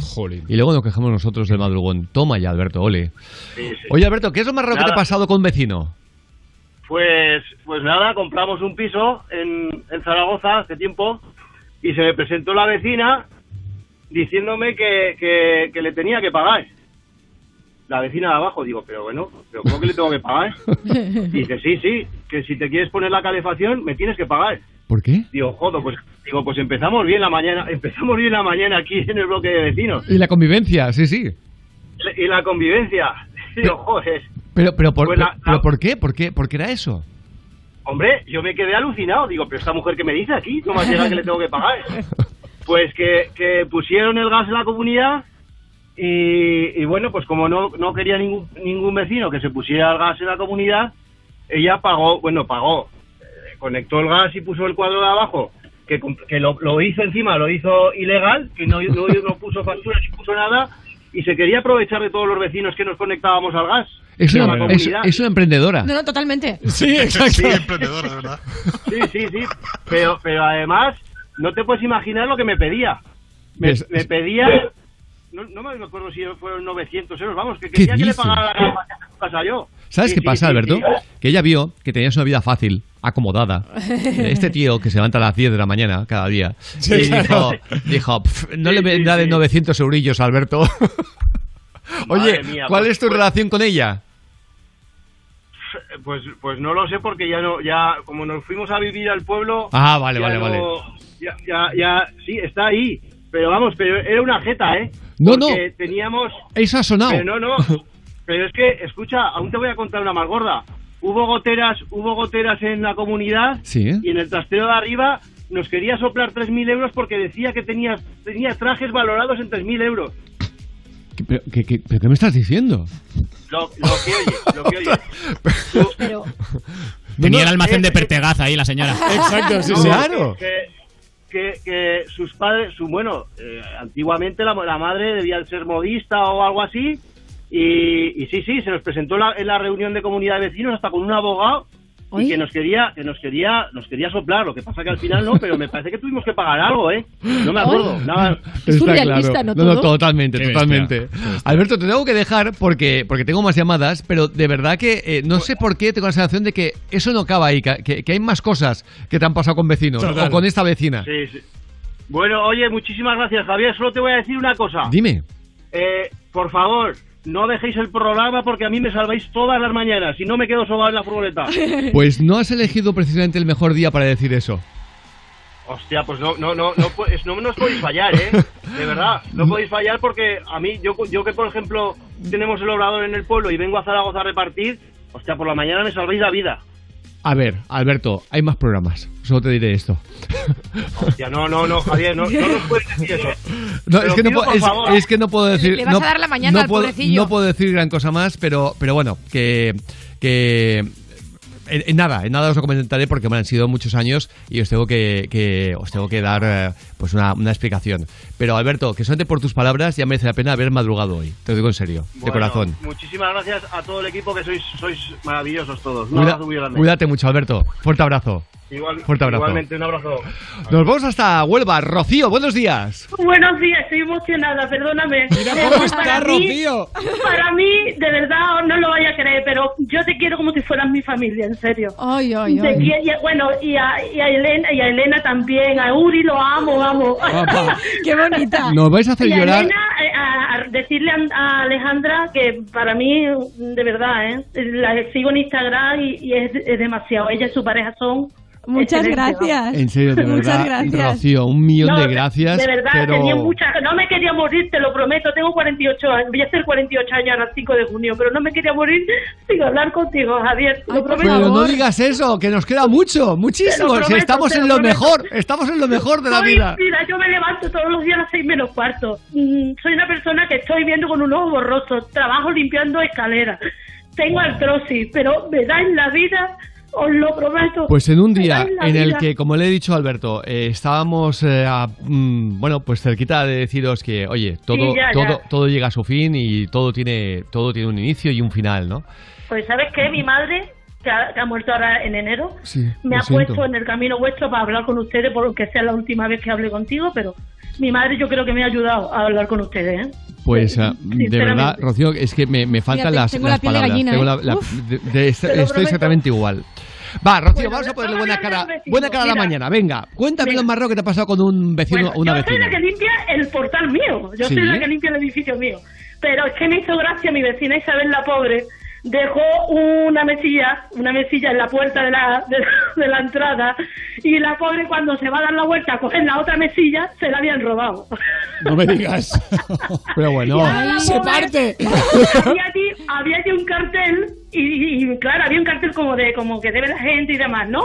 Y luego nos quejamos nosotros del madrugón. Toma ya, Alberto, ole. Sí, sí. Oye, Alberto, ¿qué es lo más raro que te ha pasado con un vecino? Pues, pues nada, compramos un piso en, en Zaragoza hace tiempo y se me presentó la vecina diciéndome que, que, que le tenía que pagar. La vecina de abajo, digo, pero bueno, pero ¿cómo que le tengo que pagar? Dice, sí, sí, que si te quieres poner la calefacción me tienes que pagar. ¿Por qué? Digo, joder, pues digo, pues empezamos bien la mañana, empezamos bien la mañana aquí en el bloque de vecinos. Y la convivencia, sí, sí. Y la convivencia. Digo, joder. Pero, pero, por, Pues la- pero ¿por qué? ¿Por qué? ¿Por qué era eso? Hombre, yo me quedé alucinado. Digo, pero esta mujer que me dice aquí, no me llega que le tengo que pagar. Pues que, que pusieron el gas en la comunidad y, y bueno, pues como no, no quería ningún, ningún vecino que se pusiera el gas en la comunidad, ella pagó, bueno, pagó, eh, conectó el gas y puso el cuadro de abajo, que, que lo, lo hizo encima, lo hizo ilegal, que no, no, no puso factura ni puso nada, y se quería aprovechar de todos los vecinos que nos conectábamos al gas. Es una, la es, una emprendedora. No, no, totalmente. Sí, exacto. Sí, emprendedora, de verdad. Sí, sí, sí. Pero, pero además, no te puedes imaginar lo que me pedía. Me, Es- me pedía. No, no me acuerdo si fueron 900 euros. Vamos, que quería que le pagara la casa yo. ¿Sabes Sí, qué sí, pasa, sí, Alberto? sí. Que ella vio que tenías una vida fácil, acomodada. Este tío que se levanta a las 10 de la mañana cada día. Sí, y claro. dijo, dijo "Pf, no Sí, le sí, vendrá de sí. 900 eurillos, Alberto. Oye, mía, ¿cuál pues- es tu pues- relación con ella? Pues, pues no lo sé porque ya no, ya como nos fuimos a vivir al pueblo. Ah, vale, ya vale, no- vale. Ya, ya, ya, sí, está ahí. Pero vamos, pero era una jeta, ¿eh? No, no. Teníamos. Eso ha sonado. Pero no, no. Pero es que, escucha, aún te voy a contar una más gorda. Hubo goteras, hubo goteras en la comunidad Sí. y en el trastero de arriba nos quería soplar 3.000 euros porque decía que tenía, tenía trajes valorados en 3.000 euros. ¿Qué- pero, qué, qué- pero qué me estás diciendo? Lo, lo que oye, lo que oye. Pero, Tenía el almacén eh, de Pertegaz ahí la señora. Exacto, sí, No, sí. Claro. Que, que, sus padres, su, bueno, eh, antiguamente la, la madre debía ser modista o algo así. Y, y sí, sí, se nos presentó la- en la reunión de comunidad de vecinos hasta con un abogado y que nos quería que nos quería nos quería soplar lo que pasa que al final no pero me parece que tuvimos que pagar algo eh no me acuerdo nada Es surrealista, claro. ¿no, no, totalmente, Qué totalmente. bestia. Alberto, te tengo que dejar porque, porque tengo más llamadas, pero de verdad que eh, no sé por qué tengo la sensación de que eso no acaba ahí, que, que hay más cosas que te han pasado con vecinos Total. o con esta vecina. sí, sí. bueno oye muchísimas gracias Javier solo te voy a decir una cosa Dime. Eh, por favor, no dejéis el programa porque a mí me salváis todas las mañanas. Si no, me quedo sobado en la furgoneta. Pues no has elegido precisamente el mejor día para decir eso. Hostia, pues no, no, no, no, pu- es- no nos podéis fallar, ¿eh? De verdad, no podéis fallar porque a mí, yo, yo que por ejemplo tenemos el obrador en el pueblo y vengo a Zaragoza a repartir, hostia, por la mañana me salváis la vida. A ver, Alberto, hay más programas. Solo te diré esto. Hostia, no, no, no, Javier, no, no nos puedes decir eso. No, es que no, pido, puedo- por es, favor. es que no puedo decir. Le vas no, a dar la mañana no al puedo, pobrecillo. No puedo decir gran cosa más, pero, pero bueno, que. que en, en nada, en nada os lo comentaré porque bueno, han sido muchos años y os tengo que, que- os tengo que dar eh, pues una, una explicación. Pero Alberto, que solamente por tus palabras ya merece la pena haber madrugado hoy. Te lo digo en serio, de corazón. Muchísimas gracias a todo el equipo que sois, sois maravillosos todos. Un Cuida- abrazo muy grande. cuídate mucho, Alberto. Fuerte abrazo. Igual- Fuerte abrazo. Igualmente, un abrazo. Nos vamos hasta Huelva. Rocío, buenos días. Buenos días, estoy emocionada, perdóname. Mira Pero cómo está para mí- Rocío. Para mí, de verdad, no lo vaya a creer, pero yo te quiero como si fueras mi familia, en serio. ay, ay, Te ay. quiero- y a- bueno, y a, y a Elena, y a Elena también, a Uri lo amo, amo. Papá. Qué bonita. Nos vais a hacer y llorar. Elena, eh, a, a decirle a, a Alejandra que para mí, de verdad, ¿eh? la sigo en Instagram y, y es, es demasiado. Ella y su pareja son. Muchas gracias. En serio, de Muchas verdad, gracias. Rocío, un millón No, de gracias. De verdad, pero... tenía muchas. No me quería morir, te lo prometo. Tengo 48 años. Voy a hacer 48 años ahora el 5 de junio, pero no me quería morir sin hablar contigo, Javier. Te lo prometo. Pero no digas eso, que nos queda mucho, muchísimo. Lo si prometo, estamos en lo lo prometo. mejor, estamos en lo mejor de la Soy- vida. Mira, yo me levanto todos los días a las 6 menos cuarto. Mm, soy una persona que estoy viendo con un ojo borroso. Trabajo limpiando escaleras. Tengo artrosis, pero me da en la vida, os lo prometo. Pues en un día en el vida. que, como le he dicho a Alberto, eh, estábamos, eh, a- mm, bueno, pues cerquita de deciros que, oye, todo, Sí, ya, ya. todo, todo llega a su fin y todo tiene, todo tiene un inicio y un final, ¿no? Pues ¿sabes qué? Mi madre, que ha, que ha muerto ahora en enero, Sí, me ha siento. puesto en el camino vuestro para hablar con ustedes, porque sea la última vez que hable contigo, pero mi madre yo creo que me ha ayudado a hablar con ustedes. ¿eh? Pues ah, de verdad, Rocío, es que me, me faltan Fíjate, las, tengo las la palabras. gallina, Tengo ¿eh? la- la- Uf. de- de- estoy prometo. exactamente igual. Va, Rocío, Bueno, vamos a ponerle buena cara, buena cara a la mañana. Venga, cuéntame lo más raro que te ha pasado con un vecino o una yo soy vecina. la que limpia el portal mío. Yo Sí. soy la que limpia el edificio mío. Pero es que me hizo gracia mi vecina Isabel la pobre. Dejó una mesilla, una mesilla en la puerta de la, de, de la entrada y la pobre cuando se va a dar la vuelta a coger la otra mesilla se la habían robado. No me digas. Pero bueno. Se parte. había, allí, había allí un cartel y, y, claro, había un cartel como de como que debe la gente y demás, ¿no?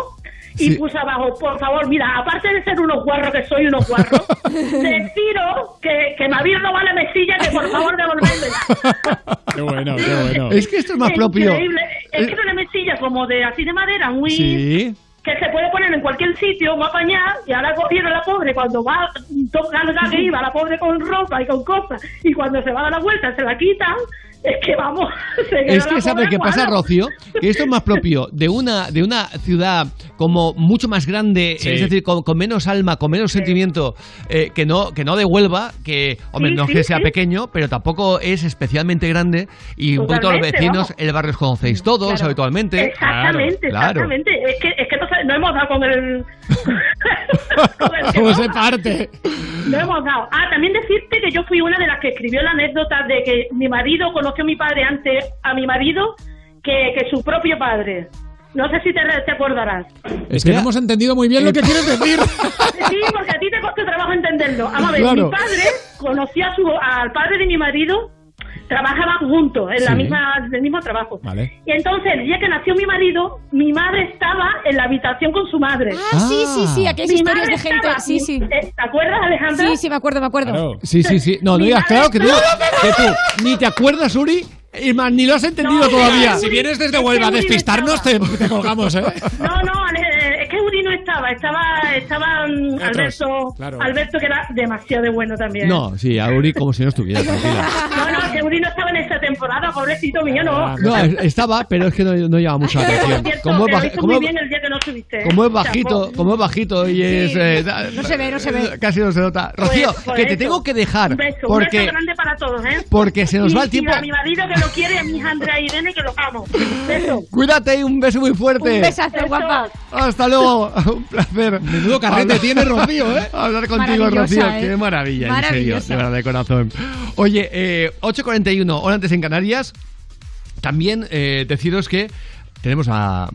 Y Sí. puso abajo, por favor, mira, aparte de ser unos guarros que soy unos guarros, deciros que, que me habéis robado la mesilla, que por favor devolvémela. Qué bueno, qué bueno. Es que esto es más propio. Increíble. Es que era una mesilla como de así de madera, muy Sí. que se puede poner en cualquier sitio, va a apañar, y ahora cogieron a la pobre cuando va, toca la que iba, la pobre con ropa y con cosas, y cuando se va a dar la vuelta se la quitan, es que vamos, se Es que sabe qué pasa. Rocío, que esto es más propio de una de una ciudad como mucho más grande, Sí. es decir, con, con menos alma, con menos sentimiento, eh, que no que no de Huelva, que hombre Sí, no que sea sí. pequeño, pero tampoco es especialmente grande y un poquito los vecinos, vamos. el barrio os conocéis todos Claro. habitualmente. Exactamente, Claro, exactamente. Es que, es que no, hemos dado con el. con el que ¿Cómo no. se parte? No hemos dado. Ah, también decirte que yo fui una de las que escribió la anécdota de que mi marido conoció a mi padre antes a mi marido que, que su propio padre. No sé si te, te acordarás. Es que no hemos entendido muy bien lo que quieres decir. Sí, porque a ti te costó trabajo entenderlo. Vamos a ver, Claro. mi padre conoció a su, al padre de mi marido, trabajaban juntos en la misma, en el mismo trabajo. Vale. Y entonces, el día que nació mi marido, mi madre estaba en la habitación con su madre. Ah, sí, sí, sí, aquellas Mi historias de gente. estaba- Sí, sí. ¿Te acuerdas, Alejandra? Sí, sí, me acuerdo, me acuerdo. Sí, sí, sí. No, no digas, claro que tú, que tú ni te acuerdas, Uri, y más ni lo has entendido No, todavía. si vienes desde Huelva a despistarnos, te, te colgamos, ¿eh? No, no, Ale- es que Uri no estaba, estaba, estaba mm, Otros, Alberto, claro. Alberto que era demasiado bueno también. No, sí, a Uri como si no estuviera, tranquila. No, no, que Uri no estaba en esta temporada, pobrecito mío, no. No, estaba, pero es que no, no la Por atención. cierto, Como es, baj- como muy es- bien el día que no estuviste. ¿eh? como es bajito, como es bajito y es... eh, No se ve, no se ve. Casi no se nota. Rocío, Pues, que te eso. tengo que dejar Un beso, un porque beso grande para todos, ¿eh? porque se nos Y- va el tiempo. Y a mi marido que lo quiere, y a mi hija Andrea Irene que lo amo. Beso. Cuídate y un beso muy fuerte. Un besazo, guapa. Hasta luego. Un placer. Menudo carrete tiene Rocío, ¿eh? Hablar contigo, Rocío. ¿eh? Qué maravilla, en serio. De verdad, de corazón. Oye, eh, 8.41, hora antes en Canarias. También eh, deciros que tenemos a,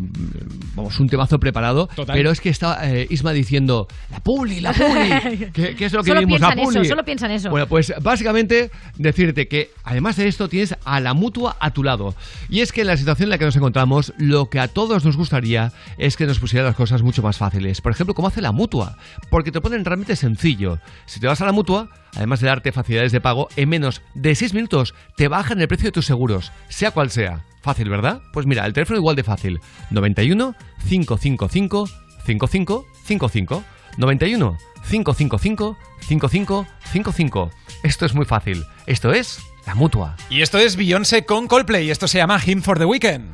vamos, un temazo preparado, Total. pero es que está eh, Isma diciendo la publi, la publi. ¿Qué, qué es lo que Solo vimos? piensan La publi. eso, solo piensan eso. Bueno, pues básicamente decirte que además de esto tienes a la mutua a tu lado. Y es que en la situación en la que nos encontramos, lo que a todos nos gustaría es que nos pusieran las cosas mucho más fáciles. Por ejemplo, como hace la mutua, porque te lo ponen realmente sencillo. Si te vas a la mutua, además de darte facilidades de pago, en menos de 6 minutos te bajan el precio de tus seguros, sea cual sea. Fácil, ¿verdad? Pues mira, el teléfono igual de fácil. 91 555 5555 91 555 5555. Esto es muy fácil. Esto es la mutua. Y esto es Beyoncé con Coldplay. Esto se llama Him for the Weekend.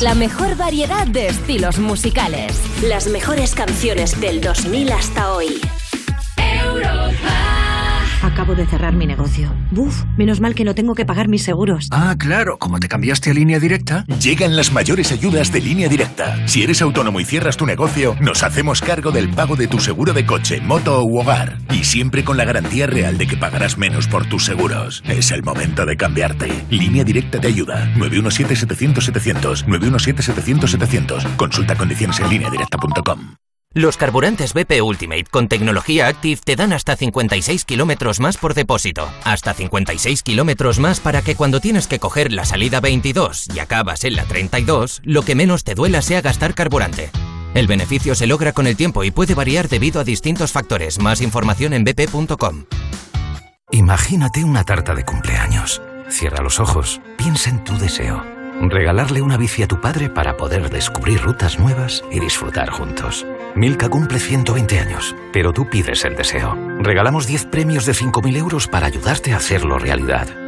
La mejor variedad de estilos musicales. Las mejores canciones del 2000 hasta hoy. Acabo de cerrar mi negocio. Buf, menos mal que no tengo que pagar mis seguros. Ah, claro, como te cambiaste a línea directa. Llegan las mayores ayudas de línea directa. Si eres autónomo y cierras tu negocio, nos hacemos cargo del pago de tu seguro de coche, moto u hogar. Y siempre con la garantía real de que pagarás menos por tus seguros. Es el momento de cambiarte. Línea directa te ayuda. 917-700-700. 917-700-700. Consulta condiciones en lineadirecta.com. Los carburantes BP Ultimate con tecnología Active te dan hasta 56 kilómetros más por depósito. Hasta 56 kilómetros más para que cuando tienes que coger la salida 22 y acabas en la 32, lo que menos te duela sea gastar carburante. El beneficio se logra con el tiempo y puede variar debido a distintos factores. Más información en bp.com. Imagínate una tarta de cumpleaños. Cierra los ojos, piensa en tu deseo. Regalarle una bici a tu padre para poder descubrir rutas nuevas y disfrutar juntos. Milka cumple 120 años, pero tú pides el deseo. Regalamos 10 premios de 5.000 euros para ayudarte a hacerlo realidad.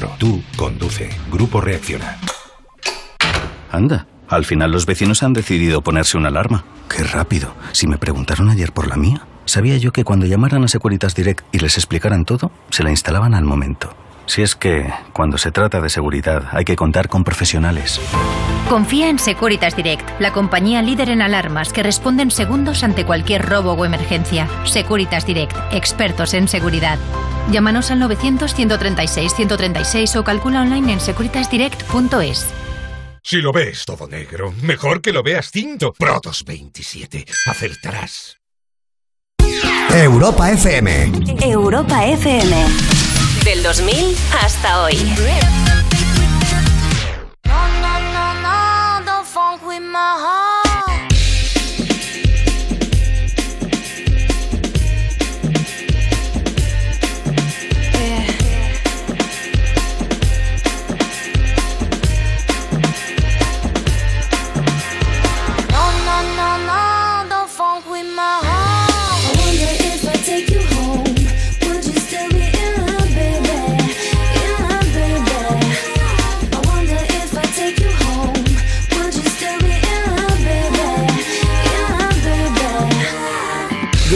900-100-184. Tú conduce. Grupo Reacciona. Anda, al final los vecinos han decidido ponerse una alarma. Qué rápido. Si me preguntaron ayer por la mía, sabía yo que cuando llamaran a Securitas Direct y les explicaran todo, se la instalaban al momento. Si es que, cuando se trata de seguridad, hay que contar con profesionales. Confía en Securitas Direct, la compañía líder en alarmas que responde en segundos ante cualquier robo o emergencia. Securitas Direct, expertos en seguridad. Llámanos al 900-136-136 o calcula online en securitasdirect.es. Si lo ves todo negro, mejor que lo veas tinto. Protos 27. Acertarás. Europa FM. Europa FM. Del 2000 hasta hoy.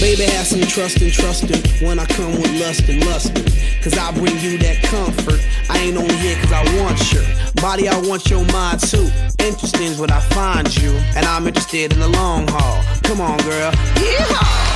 Baby, have some trust and trusting when I come with lust and lusting. Cause I bring you that comfort. I ain't only here cause I want your body, I want your mind too. Interesting is what I find you, and I'm interested in the long haul. Come on, girl. Yeehaw!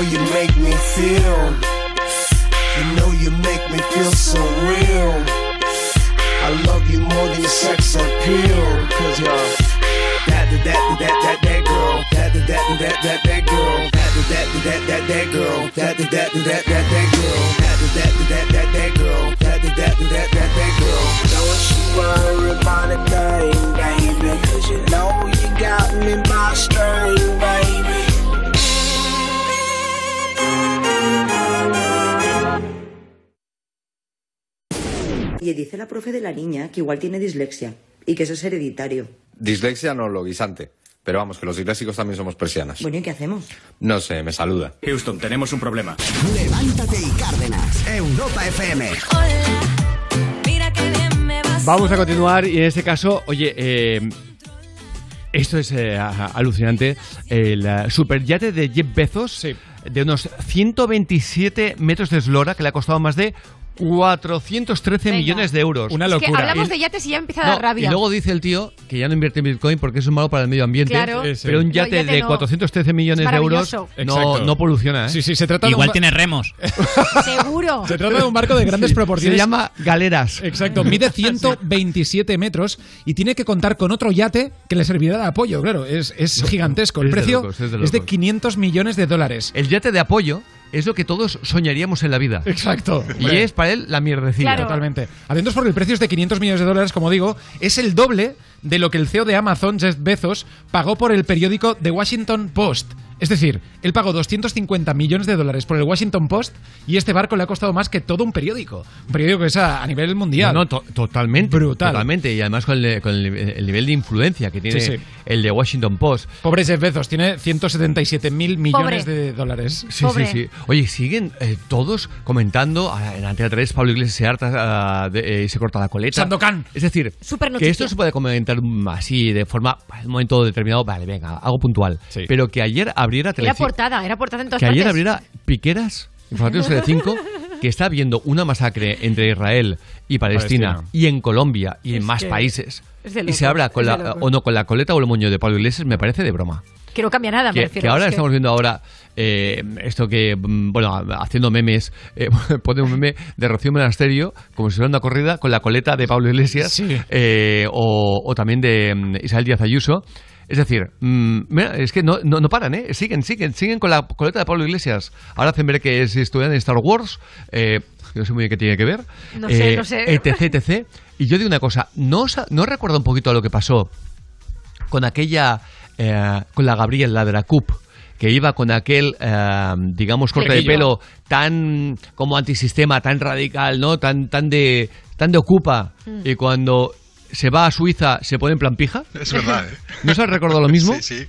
Girl, you make me feel. You know you make me feel so real. I love you more than your sex appeal. Cause you're that, that, that, that, that, that girl. That, that, that, that, that, that girl. That, that, that, that, that, girl. That, that, that, that, that, girl. That, that, that, that, that girl. That, that, that, that, that girl. Don't you worry about a thing, baby. Cause you know you got me by string, baby. Y dice la profe de la niña que igual tiene dislexia y que eso es hereditario. Dislexia no lo guisante. Pero vamos, que los disléxicos también somos persianas. Bueno, ¿y qué hacemos? No sé, me saluda. Houston, tenemos un problema. Levántate y Cárdenas. Europa FM. Mira qué bien me vas. Vamos a continuar y en este caso, oye, eh, esto es eh, alucinante. El eh, superyate de Jeff Bezos, de unos 127 metros de eslora, que le ha costado más de 413 Venga. millones de euros. Una Es que hablamos de yates y ya empieza a dar No, rabia. Y luego dice el tío que ya no invierte en Bitcoin porque eso es malo para el medio ambiente. Claro. Sí, sí. Pero un No, yate, yate de no. 413 millones Es de euros maravilloso. no, Exacto. no poluciona. ¿eh? Sí, sí, se trata de Igual ba- tiene remos. Seguro. Se trata de un barco de grandes Sí, proporciones. Se llama galeras. Exacto, mide 127 metros y tiene que contar con otro yate que le servirá de apoyo, claro, es, es gigantesco. El Es de precio locos, es de es de locos. 500 millones de dólares. El yate de apoyo es lo que todos soñaríamos en la vida. Exacto. Y es para él la mierdecilla. Totalmente. Atentos porque el precio es de 500 millones de dólares, como digo, es el doble de lo que el CEO de Amazon, Jeff Bezos, pagó por el periódico The Washington Post. Es decir, él pagó 250 millones de dólares por el Washington Post y este barco le ha costado más que todo un periódico. Un periódico que es a, a nivel mundial. No, no, to- totalmente. Brutal. Totalmente. Y además con el, con el- el nivel de influencia que tiene Sí, sí. el de Washington Post. Pobre Jeff Bezos, tiene 177 mil millones Pobre. de dólares. Sí, sí, sí. Oye, siguen eh, todos comentando en Antena 3, Pablo Iglesias se harta ah, de- eh, y se corta la coleta. Sandokan. Es decir, que esto se puede comentar así, de forma, en un momento determinado, vale, venga, algo puntual. Pero que ayer abriera Era portada, era portada en todas que ayer partes. abriera Piqueras, informativos Telecinco, que está habiendo una masacre entre Israel y Palestina, Palestina. y en Colombia y en Es más que países. es de y se locos, habla con es de la, locos. o no con la coleta o el moño de Pablo Iglesias, me parece de broma. Que no cambia nada, me Que, refiero. que ahora es que- estamos viendo ahora eh, esto que, mm, bueno, haciendo memes, eh, pone un meme de Rocío Monasterio, como si fuera una corrida, con la coleta de Pablo Iglesias, eh, o, o también de mm, Isabel Díaz Ayuso. Es decir, mm, mira, es que no, no, no paran, ¿eh? Siguen, siguen, siguen con la coleta de Pablo Iglesias. Ahora hacen ver que si estuvieran en Star Wars, eh, no sé muy bien qué tiene que ver. No sé, eh, no sé. Etc, etc. Y yo digo una cosa, ¿no, ¿no recuerda un poquito a lo que pasó con aquella, eh, con la Gabriel, la de la CUP, que iba con aquel, eh, digamos, corte de pelo tan como antisistema, tan radical, ¿no? Tan, tan de, tan de ocupa. Mm. Y cuando se va a Suiza, se pone en plan pija. Es verdad, ¿eh? ¿No se has recordado lo mismo? Sí, sí.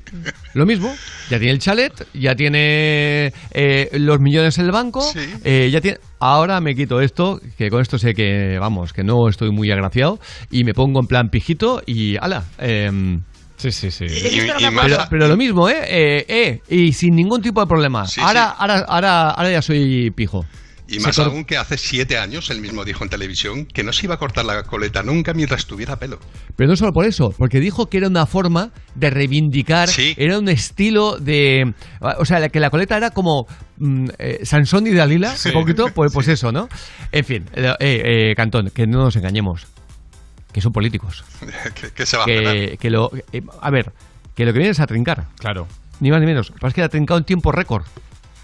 Lo mismo. Ya tiene el chalet, ya tiene eh, los millones en el banco, eh, ya tiene... Ahora me quito esto, que con esto sé que, vamos, que no estoy muy agraciado, y me pongo en plan pijito y ala. em, Sí, sí, sí. Y- y más pero, lo mismo, ¿eh? Eh, eh, Y sin ningún tipo de problema. Sí, ahora, sí. ahora, ahora, ahora ya soy pijo. Y más cor- aún que hace siete años él mismo dijo en televisión que no se iba a cortar la coleta nunca mientras tuviera pelo. Pero no solo por eso, porque dijo que era una forma de reivindicar, era un estilo de... O sea, que la coleta era como mm, eh, Sansón y Dalila, Sí. un poquito, pues, pues eso, ¿no? En fin, eh, eh, Cantón, que no nos engañemos, que son políticos. que, que se va a pelar. Que, que lo, eh, a ver, que lo que viene es a trincar. Claro. Ni más ni menos. Lo que pasa es que ha trincado en tiempo récord.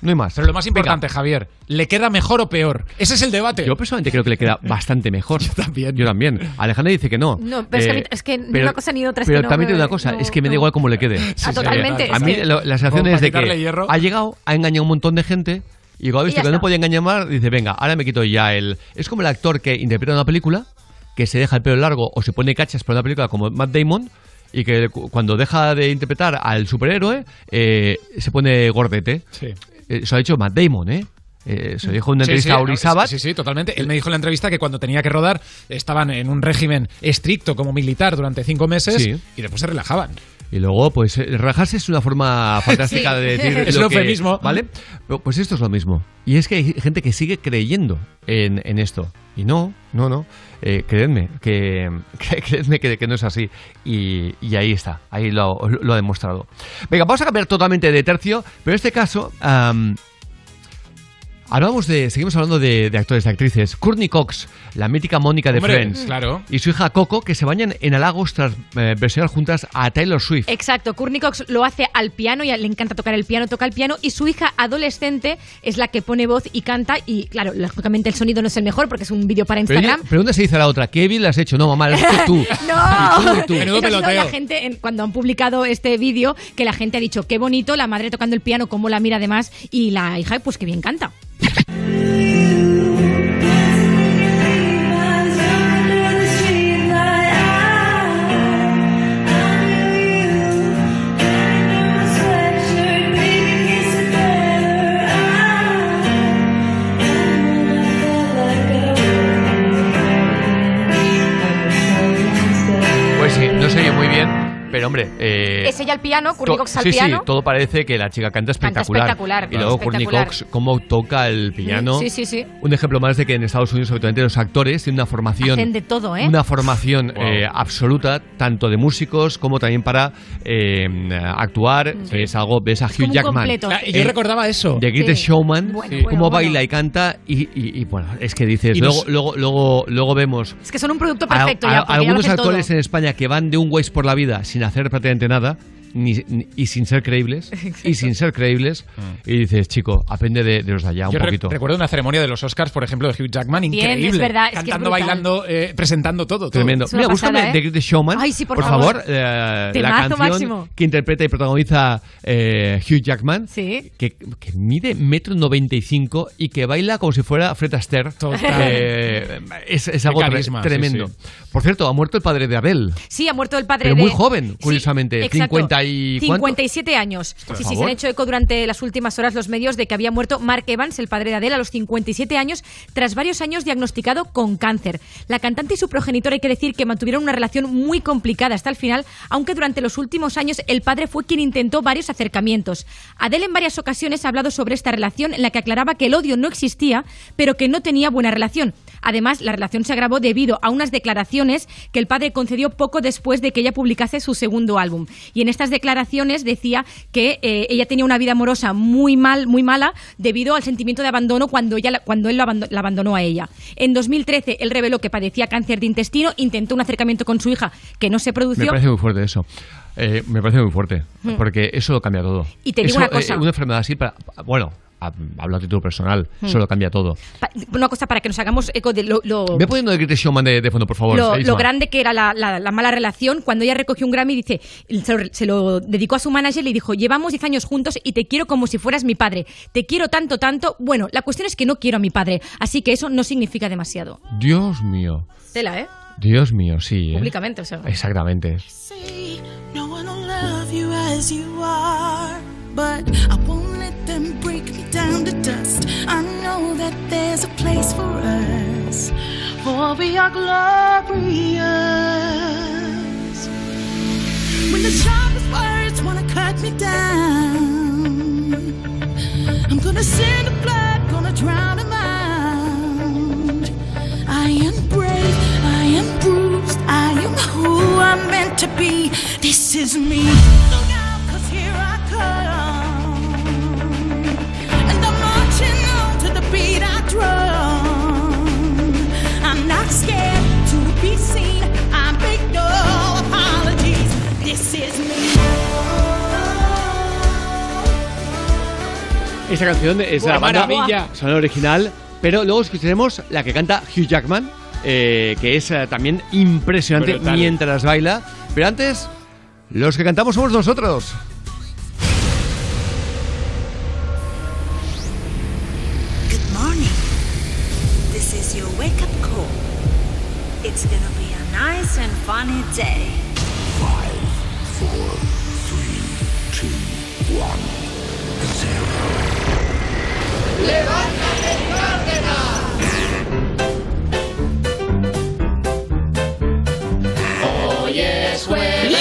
No hay más. Pero lo más Venga. importante, Javier, ¿le queda mejor o peor? Ese es el debate. Yo personalmente creo que le queda bastante mejor. Yo también. Yo también. Alejandra dice que no. No, pero es que a mí- Eh, es que ni pero- una cosa ni otra, es Pero que no también me- una cosa, no, es que me da no. igual cómo le quede. Ah, totalmente, A es mí que- lo- la sensación Como es de que quitarle hierro. ha llegado, ha engañado a un montón de gente y cuando ha Y visto ya que no está. podía engañar más, dice, venga, ahora me quito ya el... Es como el actor que interpreta una película, que se deja el pelo largo o se pone cachas para una película como Matt Damon y que cu- cuando deja de interpretar al superhéroe eh, se pone gordete. Sí. Eh, ha dicho Matt Damon, ¿eh? Eh, se dijo en una Sí, entrevista sí, a. Sí, sí, totalmente. Él me dijo en la entrevista que cuando tenía que rodar estaban en un régimen estricto como militar durante cinco meses Sí. y después se relajaban. Y luego, pues, eh, relajarse es una forma fantástica Sí. de decir. Es lo un que- eufemismo. ¿Vale? Pues esto es lo mismo. Y es que hay gente que sigue creyendo en, en esto. Y no, no, no. Eh, creedme, que, que- creedme que, que no es así. Y, y ahí está, ahí lo, lo ha demostrado. Venga, vamos a cambiar totalmente de tercio, pero en este caso. Hablamos de, seguimos hablando de, de actores y actrices. Courtney Cox, la mítica Mónica de Hombre, Friends. claro. Y su hija Coco, que se bañan en halagos tras eh, versionar juntas a Taylor Swift. Exacto, Courtney Cox lo hace al piano y le encanta tocar el piano, toca el piano y su hija adolescente es la que pone voz y canta y claro, lógicamente el sonido no es el mejor porque es un vídeo para Pero Instagram. ella- pregunta se dice a la otra, ¿qué bien le has hecho? No, mamá, lo has hecho tú. ¡No! Y tú, tú. Menudo Eso peloteo. la gente, en- cuando han publicado este vídeo, que la gente ha dicho, qué bonito, la madre tocando el piano, cómo la mira además, y la hija, pues qué bien canta. Pues pero hombre... eh, Es ella al piano, Cox al sí, piano. sí, todo parece que la chica canta Canta espectacular. espectacular, y luego Courtney espectacular. Cox, cómo toca el piano. Sí, sí, sí. Un ejemplo más de que en Estados Unidos, habitualmente, los actores tienen una formación... Hacen de todo, ¿eh? Una formación eh, absoluta, tanto de músicos como también para eh, actuar. Es algo, ves a Hugh Jackman. completo. Ah, y yo recordaba eso. The Greatest Sí. Showman, Bueno, sí, bueno, cómo bueno. baila y canta y, y- y, bueno, es que dices, luego, nos- luego, luego, luego vemos Es que son un producto perfecto a- ya, porque ya lo algunos actores todo. en España que van de un ways por la vida sin hacer prácticamente nada ni, ni- y sin ser creíbles y sin ser creíbles y dices chico aprende de, de los de allá un Yo re- poquito recuerdo una ceremonia de los Oscars, por ejemplo, de Hugh Jackman, Bien, increíble. es verdad, es que es Cantando, bailando, eh, presentando todo. todo. Tremendo. Mira, búscame ¿eh? The Greatest Showman. Ay, sí, por favor. favor. eh, la canción máximo. que interpreta y protagoniza eh, Hugh Jackman. Sí. Que, que mide metro noventa y cinco y que baila como si fuera Fred Astaire. Total. Eh, es, es algo carisma, tremendo. sí. Por cierto, ha muerto el padre de Abel. Sí, ha muerto el padre Pero de... muy joven, curiosamente. exacto. 50 y ¿cuánto? 57 años. Por sí, sí, se han hecho eco durante las últimas horas los medios de que había muerto Mark Evans, el padre de Adele, a los 57 años, tras varios años diagnosticado con cáncer. La cantante y su progenitor hay que decir que mantuvieron una relación muy complicada hasta el final, aunque durante los últimos años el padre fue quien intentó varios acercamientos. Adele en varias ocasiones ha hablado sobre esta relación en la que aclaraba que el odio no existía, pero que no tenía buena relación. Además, la relación se agravó debido a unas declaraciones que el padre concedió poco después de que ella publicase su segundo álbum. Y en estas declaraciones decía que eh, ella tenía una vida amorosa muy mal, muy mala, debido al sentimiento de abandono cuando, ella, la- cuando él lo abando- la abandonó a ella. En 2013, él reveló que padecía cáncer de intestino, intentó un acercamiento con su hija que no se Me produció. parece muy fuerte eso. Eh, me parece muy fuerte. Porque eso lo cambia todo. Y te digo Eso, una cosa. eh, una enfermedad así, para, bueno, hablo a título personal, Hmm. eso lo cambia todo. Pa- Una cosa para que nos hagamos eco de lo, lo- Ve poniendo The Greatest Showman de, de fondo, por favor. lo, lo grande que era la, la- la mala relación. Cuando ella recogió un Grammy, dice, se lo, se lo dedicó a su manager y le dijo, llevamos 10 años juntos y te quiero como si fueras mi padre. Te quiero tanto, tanto. Bueno, la cuestión es que no quiero a mi padre, así que eso no significa demasiado. Dios mío. Tela, ¿eh? Dios mío, sí. ¿eh? Públicamente, o sea. Exactamente. No them down to dust. I know that there's a place for us, for we are glorious. When the sharpest words wanna cut me down, I'm gonna send a blood, gonna drown a mind. I am brave, I am bruised, I am who I'm meant to be. This is me. Look out, 'cause here I come. Esta canción es la banda maravilla. sonora original, pero luego escucharemos la que canta Hugh Jackman, eh, que es eh, también impresionante Brutal. mientras baila. Pero antes, los que cantamos somos nosotros. Nice and funny day. Hoy es jueves.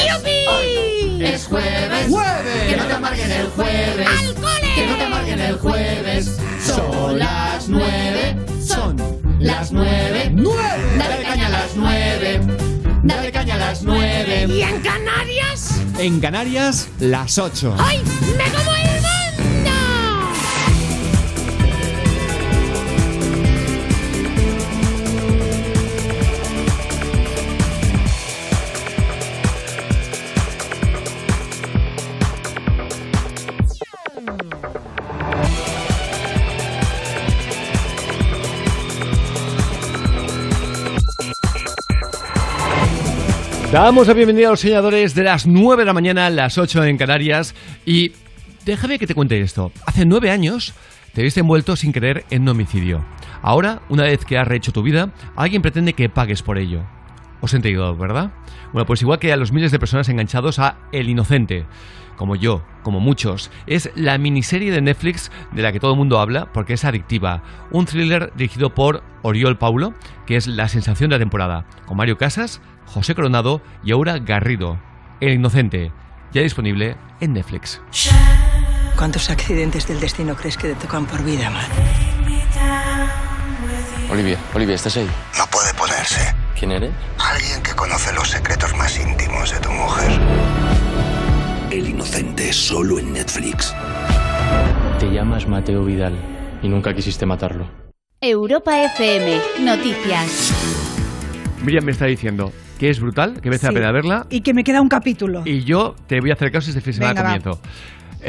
Hoy es jueves. Que no te amarguen el jueves. Que no te amarguen el jueves. Son las nueve. Son las nueve. Dale caña a las nueve. Dale caña a las nueve. ¿Y en Canarias? En Canarias, las 8. ¡Ay! ¡Me como Damos la bienvenida a los soñadores de las 9 de la mañana, las 8 en Canarias. Y déjame que te cuente esto. Hace 9 años te viste envuelto sin querer en un homicidio. Ahora, una vez que has rehecho tu vida, alguien pretende que pagues por ello. Os he entendido, ¿verdad? Bueno, pues igual que a los miles de personas enganchados a El Inocente, como yo, como muchos, es la miniserie de Netflix de la que todo el mundo habla porque es adictiva. Un thriller dirigido por Oriol Paulo, que es la sensación de la temporada, con Mario Casas, José Coronado y Aura Garrido. El Inocente, ya disponible en Netflix. ¿Cuántos accidentes del destino crees que te tocan por vida, man? Olivia, Olivia, ¿estás ahí? No puede ponerse. ¿Quién eres? Alguien que conoce los secretos más íntimos de tu mujer. El inocente solo en Netflix. Te llamas Mateo Vidal y nunca quisiste matarlo. Europa FM, noticias. Miriam me está diciendo que es brutal, que merece Sí. la pena verla. Y que me queda un capítulo. Y yo te voy a hacer caso este fin de semana comienzo.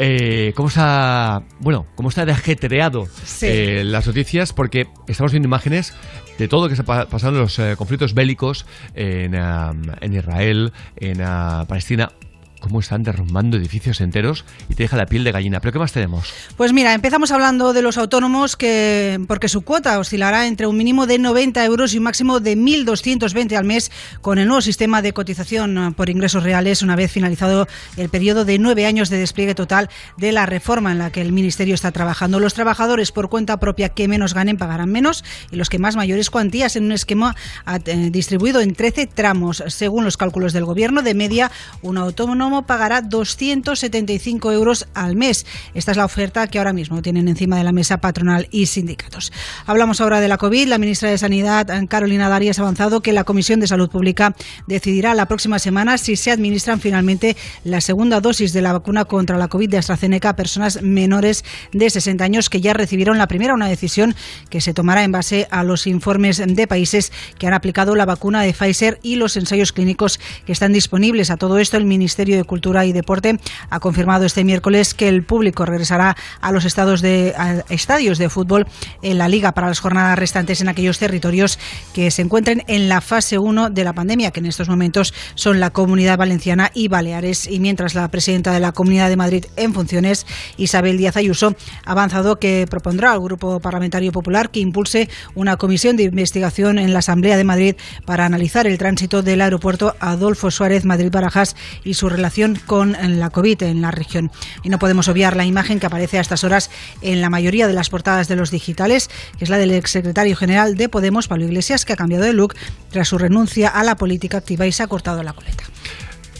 Eh, ¿Cómo está, bueno, cómo está de ajetreado Sí. eh, las noticias? Porque estamos viendo imágenes de todo lo que está pa- pasando en los eh, conflictos bélicos en, am, en Israel, en ah, Palestina. Cómo están derrumbando edificios enteros y te deja la piel de gallina. ¿Pero qué más tenemos? Pues mira, empezamos hablando de los autónomos que, porque su cuota oscilará entre un mínimo de 90 euros y un máximo de 1.220 al mes con el nuevo sistema de cotización eh, por ingresos reales una vez finalizado el periodo de nueve años de despliegue total de la reforma en la que el Ministerio está trabajando. Los trabajadores por cuenta propia que menos ganen pagarán menos y los que más mayores cuantías en un esquema eh, distribuido en 13 tramos. Según los cálculos del Gobierno, de media, un autónomo pagará 275 euros al mes. Esta es la oferta que ahora mismo tienen encima de la mesa patronal y sindicatos. Hablamos ahora de la COVID. La ministra de Sanidad, Carolina Darias, ha avanzado que la Comisión de Salud Pública decidirá la próxima semana si se administran finalmente la segunda dosis de la vacuna contra la COVID de AstraZeneca a personas menores de 60 años que ya recibieron la primera, una decisión que se tomará en base a los informes de países que han aplicado la vacuna de Pfizer y los ensayos clínicos que están disponibles. A todo esto, el Ministerio de Cultura y Deporte ha confirmado este miércoles que el público regresará a los estados de, estadios de fútbol en la Liga para las jornadas restantes en aquellos territorios que se encuentren en la fase 1 de la pandemia, que en estos momentos son la Comunidad Valenciana y Baleares. Y mientras la presidenta de la Comunidad de Madrid en funciones, Isabel Díaz Ayuso, ha avanzado que propondrá al Grupo Parlamentario Popular que impulse una comisión de investigación en la Asamblea de Madrid para analizar el tránsito del aeropuerto Adolfo Suárez Madrid-Barajas y su relación con la COVID en la región. Y no podemos obviar la imagen que aparece a estas horas en la mayoría de las portadas de los digitales, que es la del exsecretario general de Podemos, Pablo Iglesias, que ha cambiado de look tras su renuncia a la política activa y se ha cortado la coleta.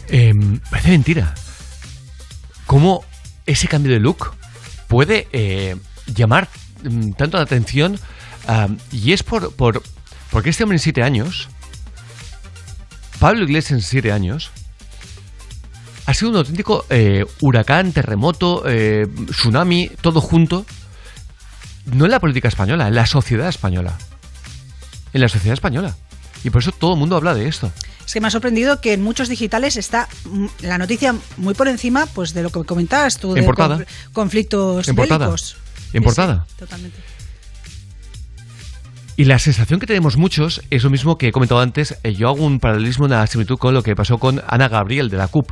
Eh, parece mentira. ¿Cómo ese cambio de look puede eh, llamar mm, tanto la atención? Y es por, por porque este hombre en siete años, Pablo Iglesias en siete años, ha sido un auténtico eh, huracán, terremoto, eh, tsunami, todo junto. No en la política española, en la sociedad española. En la sociedad española. Y por eso todo el mundo habla de esto. Es que me ha sorprendido que en muchos digitales está la noticia muy por encima pues de lo que comentabas tú, de En portada. conf- conflictos En portada. bélicos. Portada. Totalmente. Y la sensación que tenemos muchos es lo mismo que he comentado antes. eh, yo hago un paralelismo, una similitud con lo que pasó con Ana Gabriel de la CUP.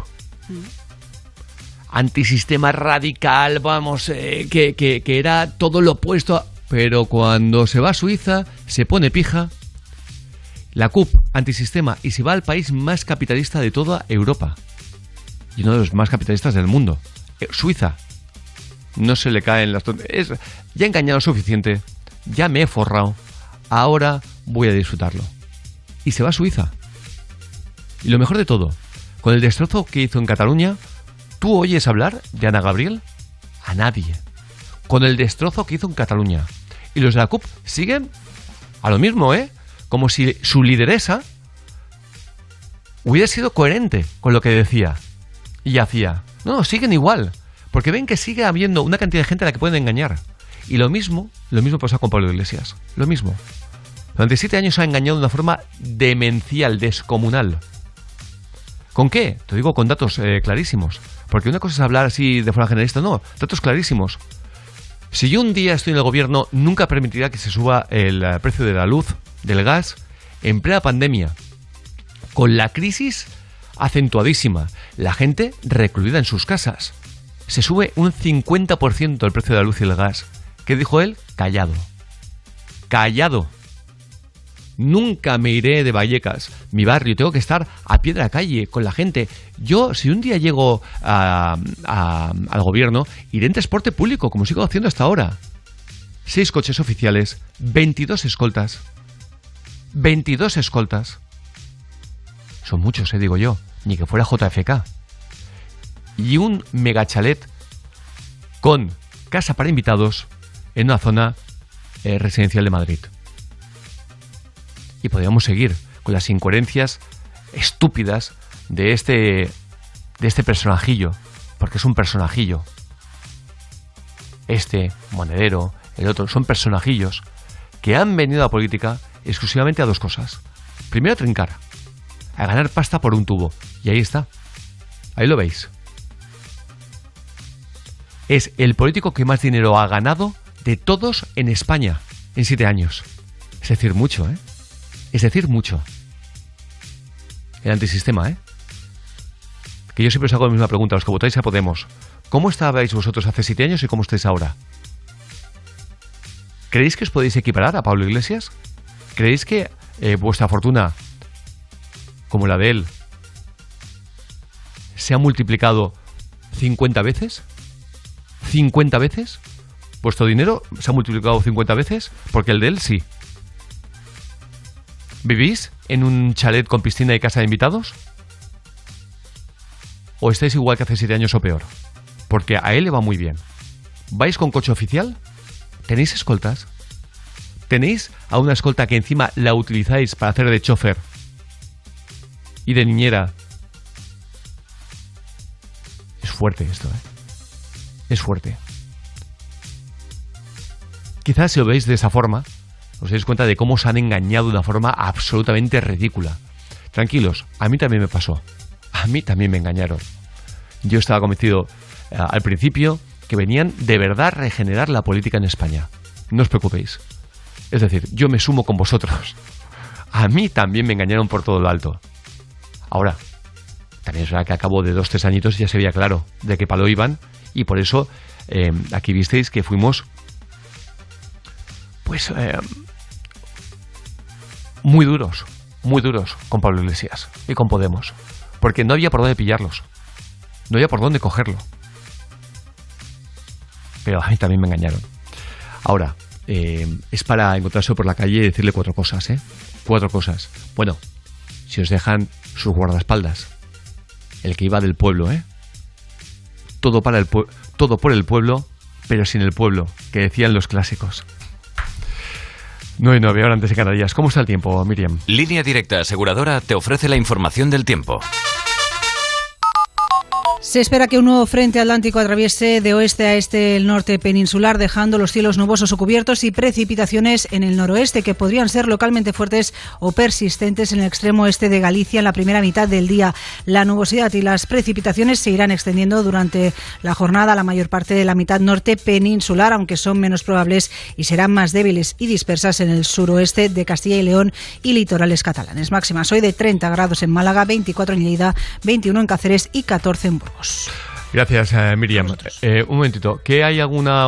Antisistema radical, vamos, eh, que, era todo lo opuesto. Pero cuando se va a Suiza, se pone pija. La CUP, antisistema, y se va al país más capitalista de toda Europa. Y uno de los más capitalistas del mundo. Eh, Suiza. No se le caen las... Es, ya he engañado suficiente. Ya me he forrado. Ahora voy a disfrutarlo. Y se va a Suiza. Y lo mejor de todo, con el destrozo que hizo en Cataluña, ¿tú oyes hablar de Ana Gabriel? A nadie. Con el destrozo que hizo en Cataluña. Y los de la CUP siguen a lo mismo, ¿eh? Como si su lideresa hubiera sido coherente con lo que decía y hacía. No, siguen igual. Porque ven que sigue habiendo una cantidad de gente a la que pueden engañar. Y lo mismo, lo mismo pasa con Pablo Iglesias. Lo mismo. Durante siete años ha engañado de una forma demencial, descomunal. ¿Con qué? Te digo con datos eh, clarísimos. Porque una cosa es hablar así de forma generalista, no, datos clarísimos. Si yo un día estoy en el gobierno, nunca permitirá que se suba el eh, precio de la luz, del gas, en plena pandemia. Con la crisis acentuadísima, la gente recluida en sus casas. Se sube un 50% el precio de la luz y el gas. ¿Qué dijo él? Callado. Callado. Nunca me iré de Vallecas, mi barrio. Tengo que estar a pie de la calle con la gente. Yo, si un día llego a- al gobierno, iré en transporte público, como sigo haciendo hasta ahora. Seis coches oficiales, 22 escoltas. 22 escoltas. Son muchos, eh, digo yo. Ni que fuera JFK. Y un megachalet con casa para invitados en una zona eh, residencial de Madrid. Y podríamos seguir con las incoherencias estúpidas de este de este personajillo, porque es un personajillo. Este monedero, el otro, son personajillos que han venido a la política exclusivamente a dos cosas. Primero a trincar, a ganar pasta por un tubo. Y ahí está. Ahí lo veis. Es el político que más dinero ha ganado de todos en España en siete años. Es decir, mucho, ¿eh? Es decir, mucho. El antisistema, ¿eh? Que yo siempre os hago la misma pregunta, los que votáis a Podemos. ¿Cómo estabais vosotros hace siete años y cómo estáis ahora? ¿Creéis que os podéis equiparar a Pablo Iglesias? ¿Creéis que eh, vuestra fortuna, como la de él, se ha multiplicado 50 veces? ¿50 veces? ¿Vuestro dinero se ha multiplicado 50 veces? Porque el de él sí. ¿Vivís en un chalet con piscina y casa de invitados? ¿O estáis igual que hace 7 años o peor? Porque a él le va muy bien. ¿Vais con coche oficial? ¿Tenéis escoltas? ¿Tenéis a una escolta que encima la utilizáis para hacer de chofer y de niñera? Es fuerte esto, ¿eh? Es fuerte. Quizás si lo veis de esa forma, os dais cuenta de cómo os han engañado de una forma absolutamente ridícula. Tranquilos, a mí también me pasó. A mí también me engañaron. yo estaba convencido eh, al principio que venían de verdad a regenerar la política en España. No os preocupéis. Es decir, yo me sumo con vosotros. A mí también me engañaron por todo lo alto. Ahora, también es verdad que a cabo de dos, tres añitos ya se veía claro de qué palo iban y por eso eh, aquí visteis que fuimos pues eh, muy duros, muy duros con Pablo Iglesias y con Podemos, porque no había por dónde pillarlos, no había por dónde cogerlo. Pero a mí también me engañaron. Ahora, eh, es para encontrarse por la calle y decirle cuatro cosas, ¿eh? Cuatro cosas. Bueno, si os dejan sus guardaespaldas, el que iba del pueblo, ¿eh? Todo, para el todo por el pueblo, pero sin el pueblo, que decían los clásicos. 9 y 9, ahora antes de Canarias. ¿Cómo está el tiempo, Miriam? Línea Directa Aseguradora te ofrece la información del tiempo. Se espera que un nuevo frente atlántico atraviese de oeste a este el norte peninsular, dejando los cielos nubosos o cubiertos y precipitaciones en el noroeste que podrían ser localmente fuertes o persistentes en el extremo este de Galicia en la primera mitad del día. La nubosidad y las precipitaciones se irán extendiendo durante la jornada a la mayor parte de la mitad norte peninsular, aunque son menos probables y serán más débiles y dispersas en el suroeste de Castilla y León y litorales catalanes. Máximas hoy de 30 grados en Málaga, 24 en Lleida, 21 en Cáceres y 14 en Burgos. Gracias, eh, Miriam. Eh, un momentito, ¿qué hay alguna...?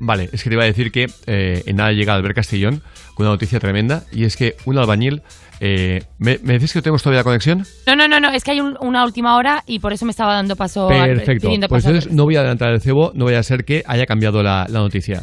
Vale, es que te iba a decir que eh, en nada llega Albert Castellón con una noticia tremenda y es que un albañil... eh, ¿me, ¿Me decís que tenemos todavía la conexión? No, no, no, no, es que hay un- una última hora y por eso me estaba dando paso. al- Perfecto. pidiendo Pues paso entonces no voy a adelantar el cebo, no vaya a ser que haya cambiado la, la noticia.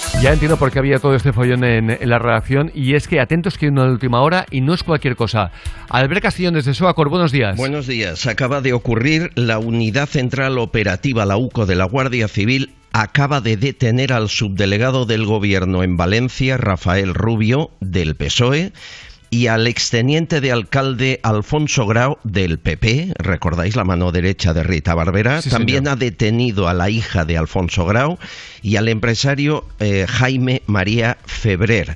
Ya entiendo por qué había todo este follón en, la redacción y es que atentos que hay una última hora y no es cualquier cosa. Albert Castellón desde Soacor, buenos días. Buenos días. Acaba de ocurrir la Unidad Central Operativa, la UCO de la Guardia Civil, acaba de detener al subdelegado del Gobierno en Valencia, Rafael Rubio, del PSOE, y al exteniente de alcalde Alfonso Grau del PP, recordáis la mano derecha de Rita Barbera, Sí, también señor. ha detenido a la hija de Alfonso Grau y al empresario eh, Jaime María Febrer.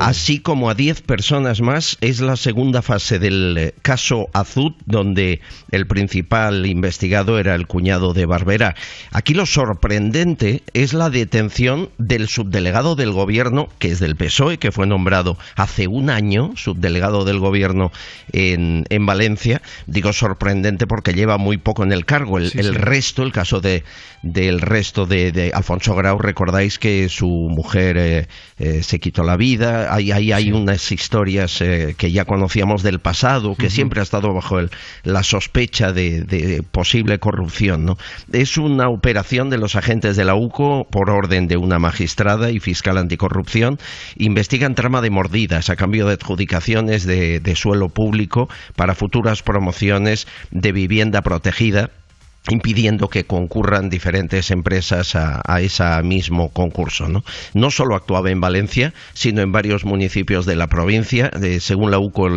Así como a 10 personas más, es la segunda fase del eh, caso Azud, donde el principal investigado era el cuñado de Barbera. Aquí lo sorprendente es la detención del subdelegado del gobierno, que es del PSOE, que fue nombrado hace un año, subdelegado del gobierno en, en Valencia. Digo sorprendente porque lleva muy poco en el cargo. El, Sí, el sí. resto, el caso de, del resto de, de Alfonso Grau, recordáis que su mujer eh, eh, se quitó la vida. Hay, hay, hay unas historias eh, que ya conocíamos del pasado, que siempre ha estado bajo el- la sospecha de, de posible corrupción. ¿no? Es una operación de los agentes de la UCO por orden de una magistrada y fiscal anticorrupción. Investigan trama de mordidas a cambio de de suelo público para futuras promociones de vivienda protegida impidiendo que concurran diferentes empresas a, ese mismo concurso. ¿no? no solo actuaba en Valencia, sino en varios municipios de la provincia. De- según la UCO,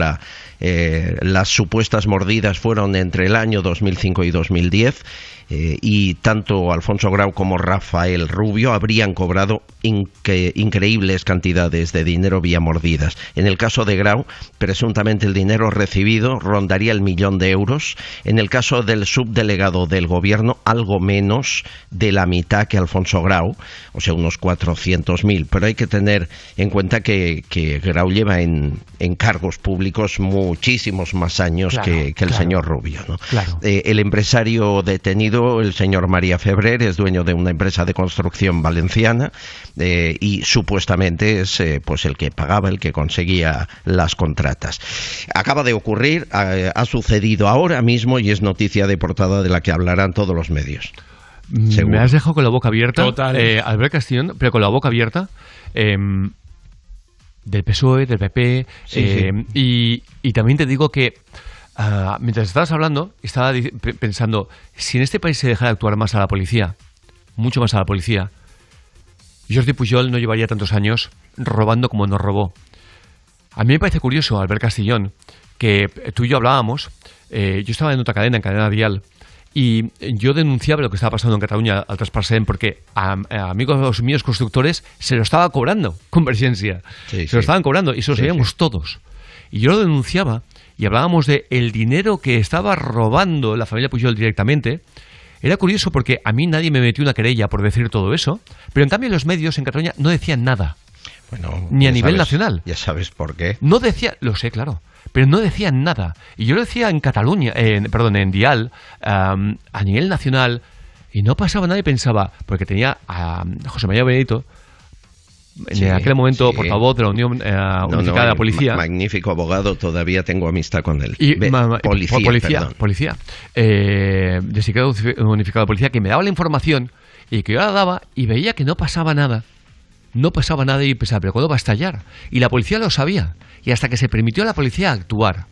eh, las supuestas mordidas fueron entre el año 2005 y 2010 eh, y tanto Alfonso Grau como Rafael Rubio habrían cobrado increíbles cantidades de dinero vía mordidas. En el caso de Grau, presuntamente el dinero recibido rondaría el millón de euros. En el caso del subdelegado del gobierno, algo menos de la mitad que Alfonso Grau, o sea, unos 400.000. Pero hay que tener en cuenta que, que Grau lleva en, en cargos públicos muchísimos más años Claro, que, que el claro. señor Rubio. ¿no? Claro. Eh, el empresario detenido, el señor María Febrer, es dueño de una empresa de construcción valenciana eh, y supuestamente es eh, pues el que pagaba, el que conseguía las contratas. Acaba de ocurrir, ha, ha sucedido ahora mismo y es noticia de portada de la que hablarán todos los medios. Mm, Seguro. Me has dejado con la boca abierta, Total. eh, Albert Castellón, pero con la boca abierta. em, del PSOE, del PP, Sí, em, Y, y también te digo que ah, mientras estabas hablando, estaba pensando, si en este país se dejara actuar más a la policía, mucho más a la policía. Jordi Pujol no llevaría tantos años robando como nos robó. A mí me parece curioso, Albert Castillón, que tú y yo hablábamos, eh, yo estaba en otra cadena, en cadena Dial, y yo denunciaba lo que estaba pasando en Cataluña al Transparsen porque a, a amigos míos constructores se lo estaba cobrando con presencia. se lo estaban cobrando y se lo sabíamos todos. Y yo lo denunciaba y hablábamos de el dinero que estaba robando la familia Pujol directamente. Era curioso porque a mí nadie me metió una querella por decir todo eso, pero en cambio los medios en Cataluña no decían nada. Bueno, ni a nivel sabes- nacional. Ya sabes por qué. No decía, lo sé, claro, pero no decían nada. Y yo lo decía en Cataluña, en, perdón, en Dial, am, a nivel nacional, y no pasaba nada y pensaba, porque tenía a José María Benito, en Sí, aquel momento sí. portavoz de la Unión eh, No, no, Unificada de la Policía. ma- magnífico abogado, todavía tengo amistad con él. Y ma- policía, po- policía, perdón. policía, eh, de Unificado de Policía, que me daba la información y que yo la daba y veía que no pasaba nada. No pasaba nada y pensaba, pero ¿cuándo va a estallar? Y la policía lo sabía. Y hasta que se permitió a la policía actuar.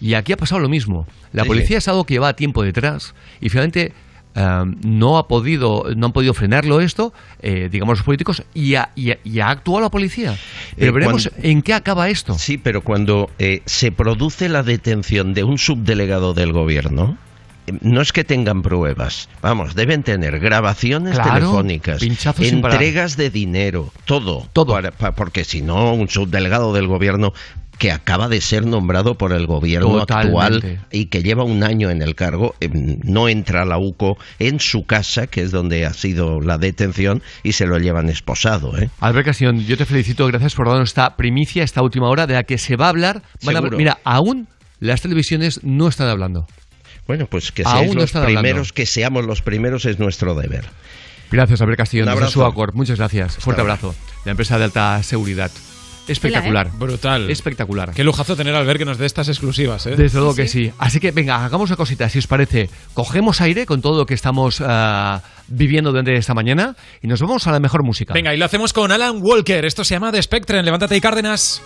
Y aquí ha pasado lo mismo. La policía sí. es algo que lleva tiempo detrás y finalmente eh, no ha podido no han podido frenarlo esto, eh, digamos los políticos, y ha, y ha- y ha actuado la policía. Pero Eh, veremos cuando- en qué acaba esto. Sí, pero cuando eh, se produce la detención de un subdelegado del gobierno, no es que tengan pruebas, vamos, deben tener grabaciones Claro, telefónicas, entregas de dinero, todo, todo, para- pa- porque si no un subdelegado del gobierno que acaba de ser nombrado por el gobierno actual y que lleva un año en el cargo, eh, no entra a la UCO en su casa, que es donde ha sido la detención, y se lo llevan esposado. ¿eh? Albert Castillón, yo te felicito, gracias por darnos esta primicia, esta última hora de la que se va a hablar. Van a- Seguro. mira, aún las televisiones no están hablando. Bueno, pues que seáis los hablando. primeros, que seamos los primeros es nuestro deber. Gracias, Albert Castillón, Un abrazo. Suacor. Muchas gracias. Fuerte abrazo. La empresa de alta seguridad. Espectacular. Brutal. Espectacular. Qué lujazo tener al ver que nos dé estas exclusivas, ¿eh? Desde luego que sí. Así que venga, hagamos una cosita, si os parece. Cogemos aire con todo lo que estamos ah, viviendo durante esta mañana y nos vamos a la mejor música. Venga, y lo hacemos con Alan Walker. Esto se llama The Spectre. en Levántate y Cárdenas.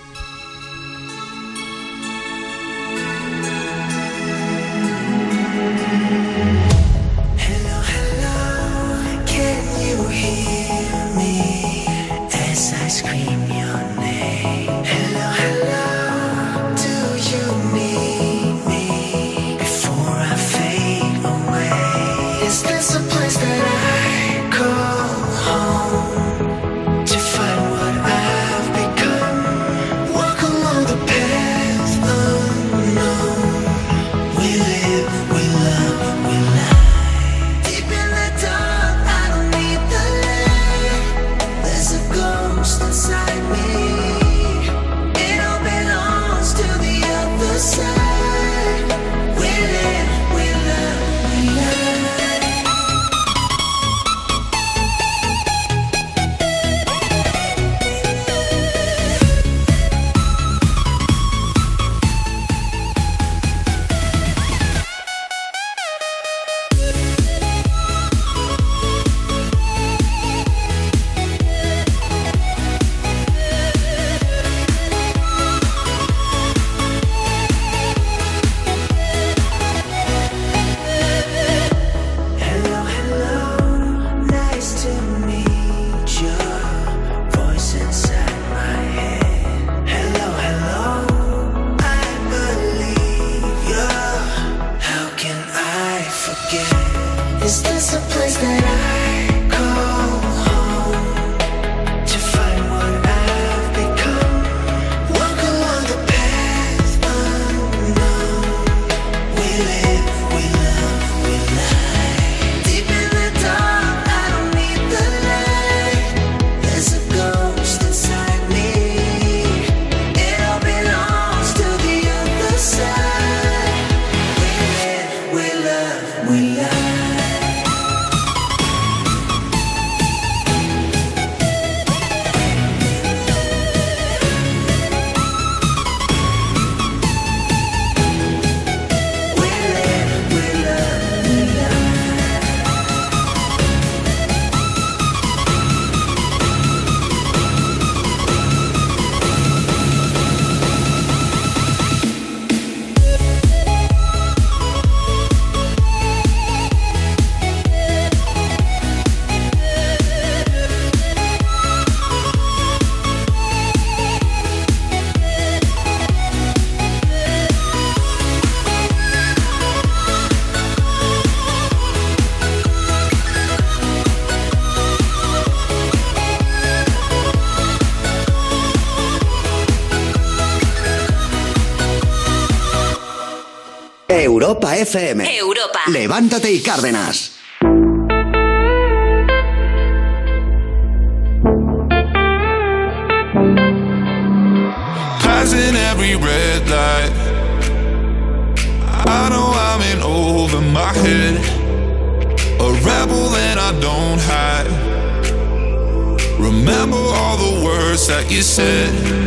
FM. Europa. Levántate y Cárdenas. Passing every red light. I know I'm in over my head. A rebel that I don't hide. Remember all the words that you said.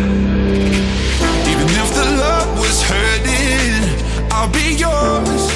Yours.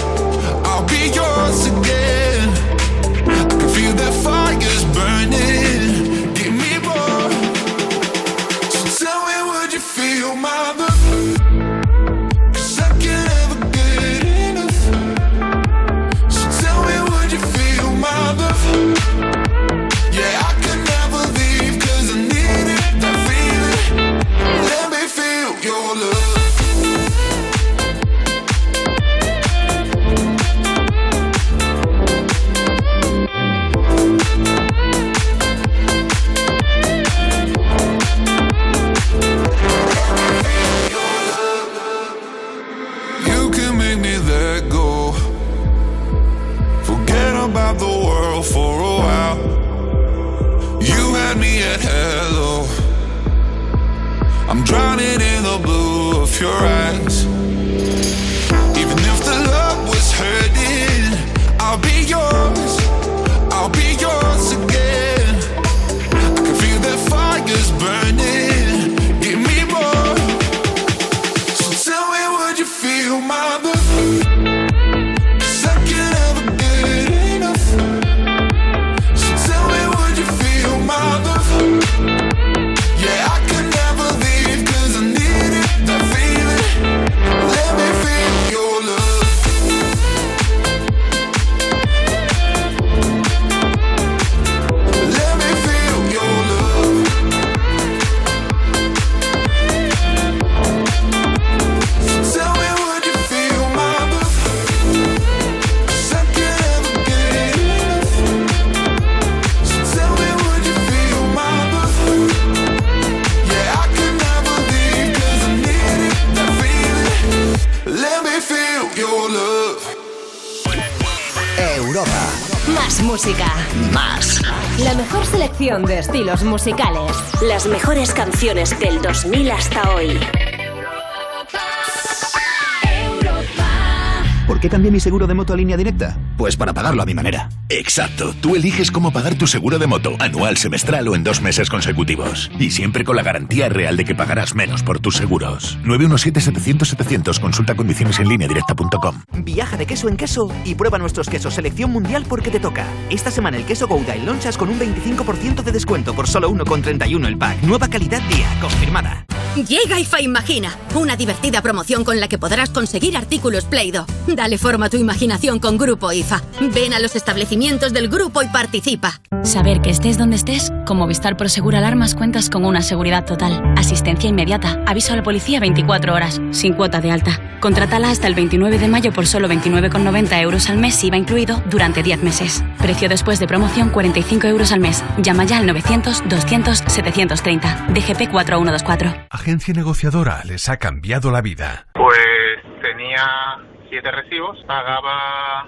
Estilos musicales. Las mejores canciones del 2000 hasta hoy. ¿Por qué cambié mi seguro de moto a línea directa? Pues para pagarlo a mi manera. Exacto, tú eliges cómo pagar tu seguro de moto, anual, semestral o en dos meses consecutivos. Y siempre con la garantía real de que pagarás menos por tus seguros. 917-700-700, consulta condiciones en línea directa.com. Viaja de queso en queso y prueba nuestros quesos selección mundial porque te toca. Esta semana el queso Gouda y lonchas con un 25% de descuento por solo 1,31 el pack. Nueva calidad día, confirmada. Llega IFA Imagina, una divertida promoción con la que podrás conseguir artículos Play-Doh. Dale forma a tu imaginación con Grupo IFA. Ven a los establecimientos del grupo y participa. Saber que estés donde estés, con Movistar Prosegur Alarmas cuentas con una seguridad total, asistencia inmediata, aviso a la policía 24 horas, sin cuota de alta. Contrátala hasta el 29 de mayo por solo 29,90 euros al mes IVA incluido durante 10 meses. Precio después de promoción 45 euros al mes. Llama ya al 900-200-730. DGP 4124. Agencia negociadora les ha cambiado la vida. Pues tenía siete recibos, pagaba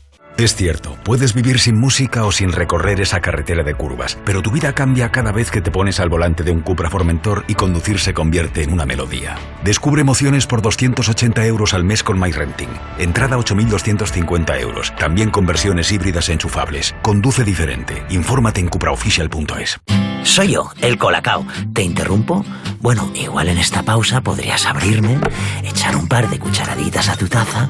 Es cierto, puedes vivir sin música o sin recorrer esa carretera de curvas, pero tu vida cambia cada vez que te pones al volante de un Cupra Formentor y conducir se convierte en una melodía. Descubre emociones por 280 euros al mes con MyRenting. Entrada 8.250 euros. También con versiones híbridas enchufables. Conduce diferente. Infórmate en cupraofficial.es. Soy yo, el Colacao. ¿Te interrumpo? Bueno, igual en esta pausa podrías abrirme, echar un par de cucharaditas a tu taza,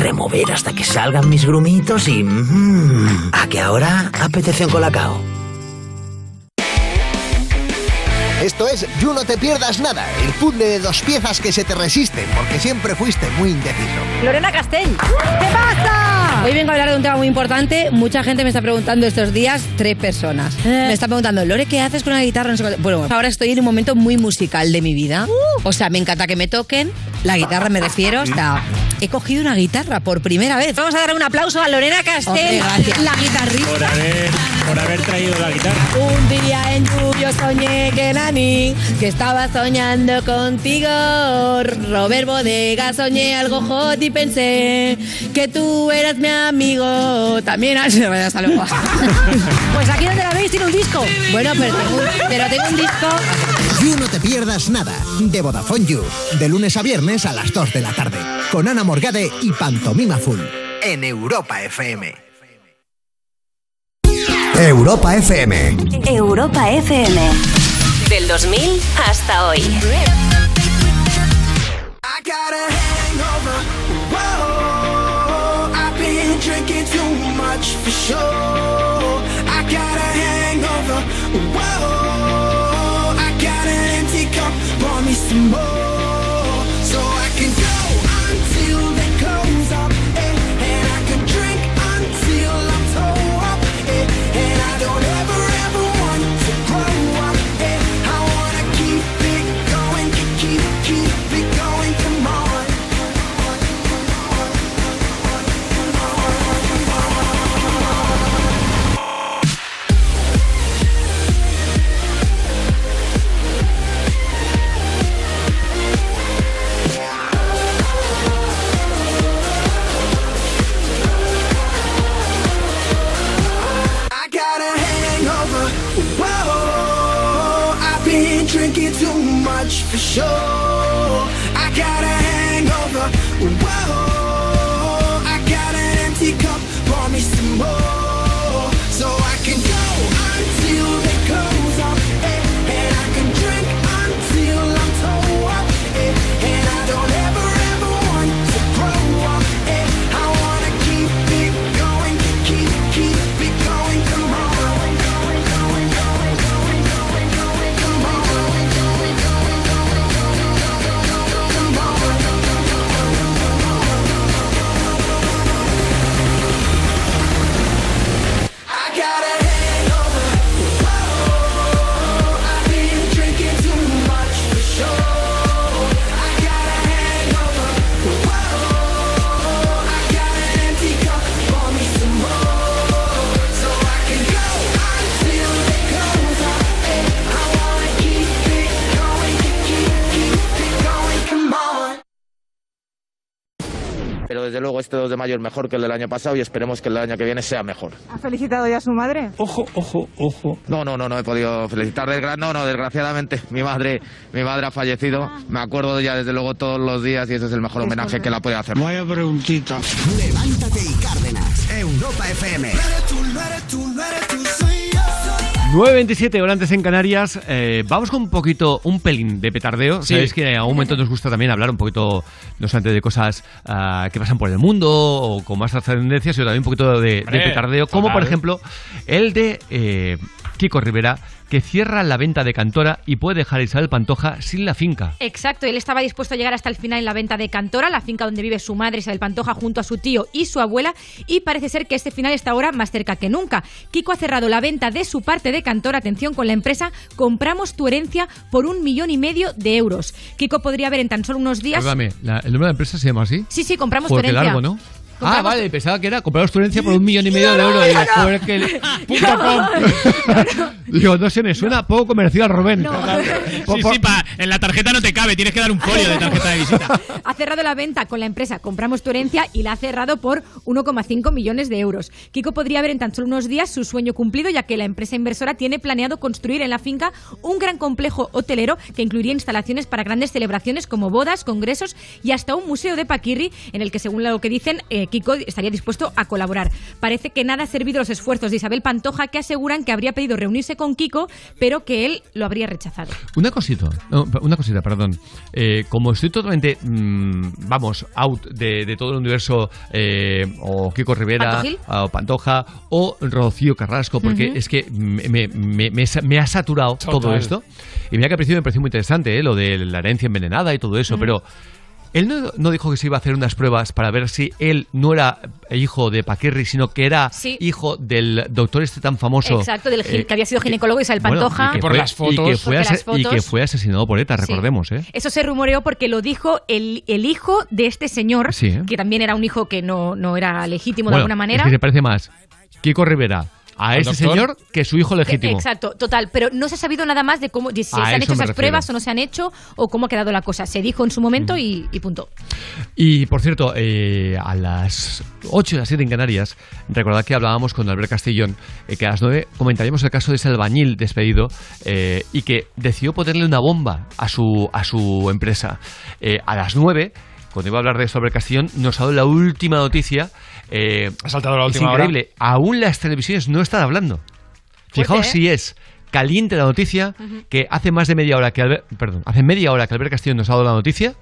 remover hasta que salgan mis grumitos y... mmm, ¿A que ahora apetece un Colacao? Esto es You No Te Pierdas Nada, el puzzle de dos piezas que se te resisten porque siempre fuiste muy indeciso. Lorena Castell. ¿Qué pasa? Hoy vengo a hablar de un tema muy importante. Mucha gente me está preguntando estos días, tres personas. Me está preguntando, Lore, ¿qué haces con la guitarra? No sé bueno, ahora estoy en un momento muy musical de mi vida. O sea, me encanta que me toquen. La guitarra me refiero. Sea, he cogido una guitarra por primera vez. Vamos a dar un aplauso a Lorena Castell, Hombre, la guitarrista. Por haber, por haber traído la guitarra. Un día en lluvia soñé que Que estaba soñando contigo. Robert Bodega, soñé algo hot y pensé que tú eras mi amigo. También has... Hasta luego. Pues aquí donde la veis tiene un disco. Bueno, pero tengo, un- pero tengo un disco. You No Te Pierdas Nada, de Vodafone You, de lunes a viernes a las 2 de la tarde, con Ana Morgade y Pantomima Full, en Europa FM. Europa FM. Europa FM. Del 2000 hasta hoy. I show. De mayo es mejor que el del año pasado y esperemos que el del año que viene sea mejor. ¿Ha felicitado ya a su madre? Ojo, ojo, ojo. No, no, no, no he podido felicitar. No, no, desgraciadamente mi madre, mi madre ha fallecido. Me acuerdo ya desde luego todos los días y ese es el mejor homenaje que la podía hacer. Vaya preguntita. Levántate y Cárdenas, Europa FM. 9.27 horas antes en Canarias. Eh, vamos con un poquito, un pelín de petardeo. Sí. Sabéis que a un momento nos gusta también hablar un poquito, no solamente de cosas ah, que pasan por el mundo o con más trascendencia, sino también un poquito de, petardeo. Como por ejemplo el de eh, Kiko Rivera, que cierra la venta de Cantora y puede dejar a Isabel Pantoja sin la finca. Exacto, él estaba dispuesto a llegar hasta el final en la venta de Cantora, la finca donde vive su madre Isabel Pantoja junto a su tío y su abuela, y parece ser que este final está ahora más cerca que nunca. Kiko ha cerrado la venta de su parte de Cantora, atención con la empresa, compramos tu herencia por un millón y medio de euros. Kiko podría ver en tan solo unos días... Perdóname, ¿el nombre de la empresa se llama así? Sí, sí, compramos tu herencia. largo, ¿no? Ah, vale, pensaba que era compraros tu herencia por un millón y medio de euros. Digo, joder, que el- punto com. Digo, no sé, me suena poco comercial, Rubén. Sí, sí, pa- en la tarjeta no te cabe, tienes que dar un folio de tarjeta de visita. Ha cerrado la venta con la empresa Compramos tu herencia y la ha cerrado por 1,5 millones de euros. Kiko podría ver en tan solo unos días su sueño cumplido, ya que la empresa inversora tiene planeado construir en la finca un gran complejo hotelero que incluiría instalaciones para grandes celebraciones como bodas, congresos y hasta un museo de Paquirri, en el que, según lo que dicen, eh, eh, Kiko estaría dispuesto a colaborar. Parece que nada ha servido los esfuerzos de Isabel Pantoja, que aseguran que habría pedido reunirse con Kiko, pero que él lo habría rechazado. Una cosita, una cosita, perdón. Eh, como estoy totalmente, mm, vamos, out de, de todo el universo, eh, o Kiko Rivera, ¿Pantojil? o Pantoja, o Rocío Carrasco, porque es que me, me- me- ha saturado todo esto. Y mira que al principio me pareció muy interesante, ¿eh? lo de la herencia envenenada y todo eso, pero... Él no, no dijo que se iba a hacer unas pruebas para ver si él no era hijo de Paquirri, sino que era Sí. hijo del doctor este tan famoso. Exacto, del eh, que había sido ginecólogo Isabel bueno, Pantoja. y que fue- y que fue las y que fotos- fue asesinado por ETA, Sí. recordemos, ¿eh? Eso se rumoreó porque lo dijo el, el hijo de este señor, Sí, ¿eh? que también era un hijo que no, no era legítimo Bueno, de alguna manera. Es que se parece más Kiko Rivera a ¿Al ese doctor? señor que su hijo legítimo. Exacto, total. Pero no se ha sabido nada más de cómo de si A se han hecho esas refiero. pruebas o no se han hecho o cómo ha quedado la cosa. Se dijo en su momento y, y punto. Y por cierto, eh, a las 8 y las 7 en Canarias, recordad que hablábamos con Albert Castellón, eh, que a las 9 comentaríamos el caso de ese albañil despedido eh, y que decidió ponerle una bomba a su, a su empresa. Eh, a las 9, cuando iba a hablar de esto Albert Castellón, nos ha dado la última noticia. Eh, Ha saltado la es última hora. increíble. Aún las televisiones no están hablando. Fijaos ¿eh? si es caliente la noticia que hace más de media hora que Albert, perdón, hace media hora que Albert Castillo nos ha dado la noticia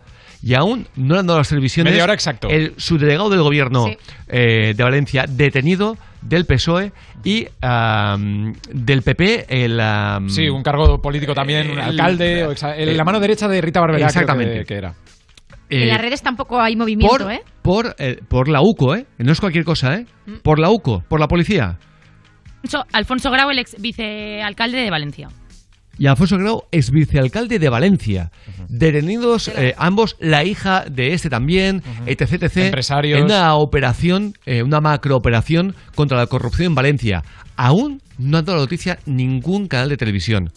y aún no le han dado las televisiones. Media hora exacto. El subdelegado del gobierno Sí. eh, de Valencia detenido del PSOE y am, del PP el Sí, un cargo político también, un el- alcalde, o exa- el- eh, la mano derecha de Rita Barberá. creo exactamente. que- que era. Eh, en las redes tampoco hay movimiento, por, ¿eh? por, eh, por la UCO, ¿eh? No es cualquier cosa, ¿eh? Mm. Por la UCO, por la policía. Alfonso, Alfonso Grau, el ex vicealcalde de Valencia. y Alfonso Grau es vicealcalde de Valencia. Detenidos eh, ambos, la hija de este también, etc, etc. Empresarios. En una operación, eh, una macrooperación contra la corrupción en Valencia. Aún no han dado la noticia ningún canal de televisión.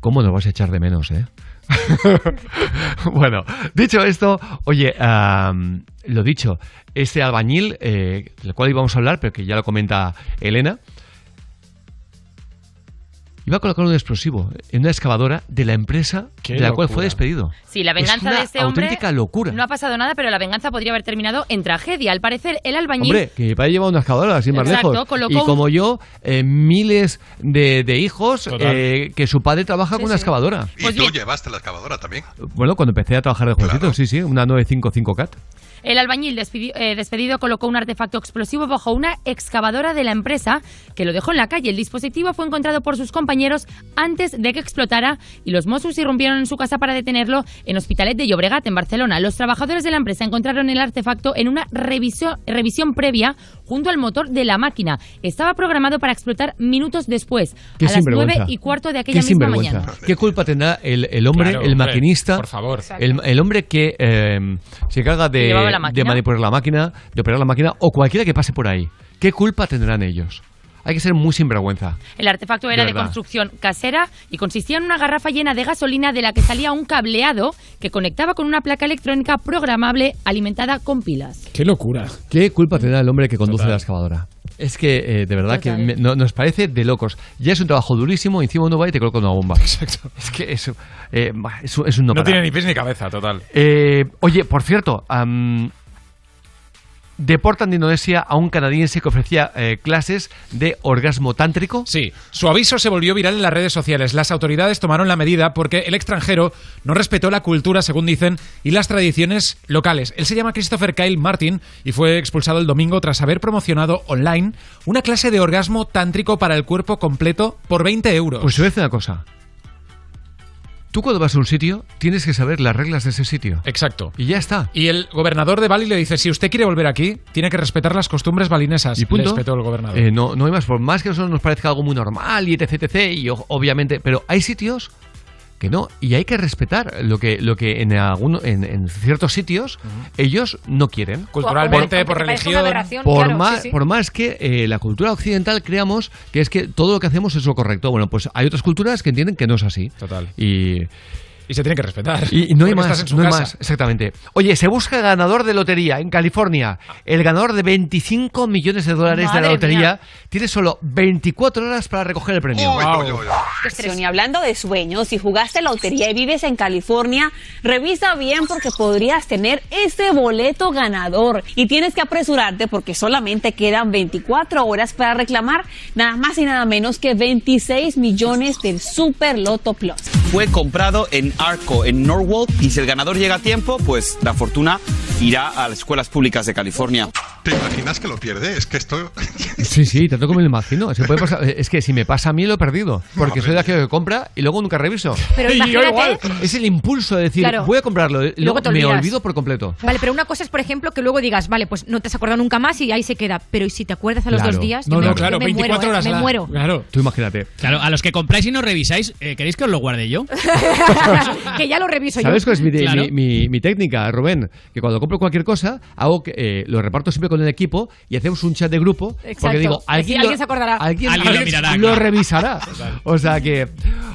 ¿Cómo nos vas a echar de menos, eh? bueno, dicho esto, oye, lo dicho, este albañil, eh, del cual íbamos a hablar, pero que ya lo comenta Elena, iba a colocar un explosivo en una excavadora de la empresa Qué de la cual fue despedido. Sí, la venganza Es una de este hombre. auténtica locura. No ha pasado nada, pero la venganza podría haber terminado en tragedia. Al parecer, el albañil. Hombre, que mi padre lleva una excavadora, así más Exacto, lejos. colocó Y un- como yo, eh, miles de, de hijos Total. eh, que su padre trabaja con una excavadora. Pues y tú llevaste la excavadora también. Bueno, cuando empecé a trabajar de jovencito, sí, sí, una 955 CAT. El albañil eh, despedido colocó un artefacto explosivo bajo una excavadora de la empresa que lo dejó en la calle. El dispositivo fue encontrado por sus compañeros antes de que explotara y los Mossos irrumpieron en su casa para detenerlo en Hospitalet de Llobregat, en Barcelona. Los trabajadores de la empresa encontraron el artefacto en una revisión previa junto al motor de la máquina. Estaba programado para explotar minutos después, Qué a las nueve y cuarto de aquella Qué misma mañana. ¿Qué culpa tendrá el, el hombre, Claro, el hombre, maquinista, por favor. el, el hombre que eh, se encarga de, de manipular la máquina, de operar la máquina, o cualquiera que pase por ahí? ¿Qué culpa tendrán ellos? Hay que ser muy sinvergüenza. El artefacto era De construcción casera y consistía en una garrafa llena de gasolina de la que salía un cableado que conectaba con una placa electrónica programable alimentada con pilas. Qué locura. ¿Qué culpa tendrá el hombre que conduce la excavadora? Es que, eh, de verdad, que me- no- nos parece de locos. Ya es un trabajo durísimo, encima uno va y te coloca una bomba. Exacto. Es que eso, eh, es, un- es un no, No parar. tiene ni pies ni cabeza, total. Eh, oye, por cierto, am, deportan de Indonesia a un canadiense que ofrecía eh, clases de orgasmo tántrico. Sí, su aviso se volvió viral en las redes sociales. Las autoridades tomaron la medida porque el extranjero no respetó la cultura, según dicen, y las tradiciones locales. Él se llama Christopher Kyle Martin y fue expulsado el domingo tras haber promocionado online una clase de orgasmo tántrico para el cuerpo completo por 20 euros. Pues voy a decir una cosa. Tú cuando vas a un sitio tienes que saber las reglas de ese sitio. Exacto. Y ya está. Y el gobernador de Bali le dice, si usted quiere volver aquí, tiene que respetar las costumbres balinesas. Y punto. Respetó el gobernador. Eh, no, no hay más. Por más que eso nos parezca algo muy normal y etc, etc, y obviamente, pero hay sitios que no y hay que respetar lo que lo que en alguno, en, en ciertos sitios ellos no quieren Culturalmente, Aunque por religión. por claro, más sí, sí. por más que eh, la cultura occidental creamos que es que todo lo que hacemos es lo correcto bueno pues hay otras culturas que entienden que no es así Total. y Y se tiene que respetar. Y, y no hay más, no hay más, exactamente. Oye, se busca ganador de lotería en California. El ganador de 25 millones de dólares de la lotería mía. tiene solo 24 horas para recoger el premio. Y hablando de sueños, si jugaste lotería y vives en California, revisa bien porque podrías tener ese boleto ganador. Y tienes que apresurarte porque solamente quedan 24 horas para reclamar nada más y nada menos que 26 millones del Super Loto Plus. Fue comprado en Arco, en Norwalk, y si el ganador llega a tiempo, pues la fortuna irá a las escuelas públicas de California. ¿Te imaginas que lo pierde? Es que esto... Sí, sí, tanto como me lo imagino. Se puede pasar- es que si me pasa a mí lo he perdido. Porque soy de aquello que compra y luego nunca reviso. Pero yo imagínate- igual. Es el impulso de decir, Claro. voy a comprarlo. Y luego me olvido por completo. Vale, pero una cosa es, por ejemplo, que luego digas, vale, pues no te has acordado nunca más y ahí se queda. Pero ¿y si te acuerdas a los Claro. dos días? No, Yo me- no, yo claro, me 24 muero, ¿eh? horas Me la- muero. Claro. Tú imagínate. Claro, a los que compráis y no revisáis, eh, ¿queréis que os lo guarde yo? que ya lo reviso ¿Sabes yo. cuál es mi, Claro. mi- mi- mi técnica, Rubén? Que cuando compro cualquier cosa, hago que eh, lo reparto siempre con el equipo y hacemos un chat de grupo. Exacto. Porque digo, Sí, alguien, alguien lo- se acordará. Alguien, Alguien lo mirará, lo claro. revisará. O sea que.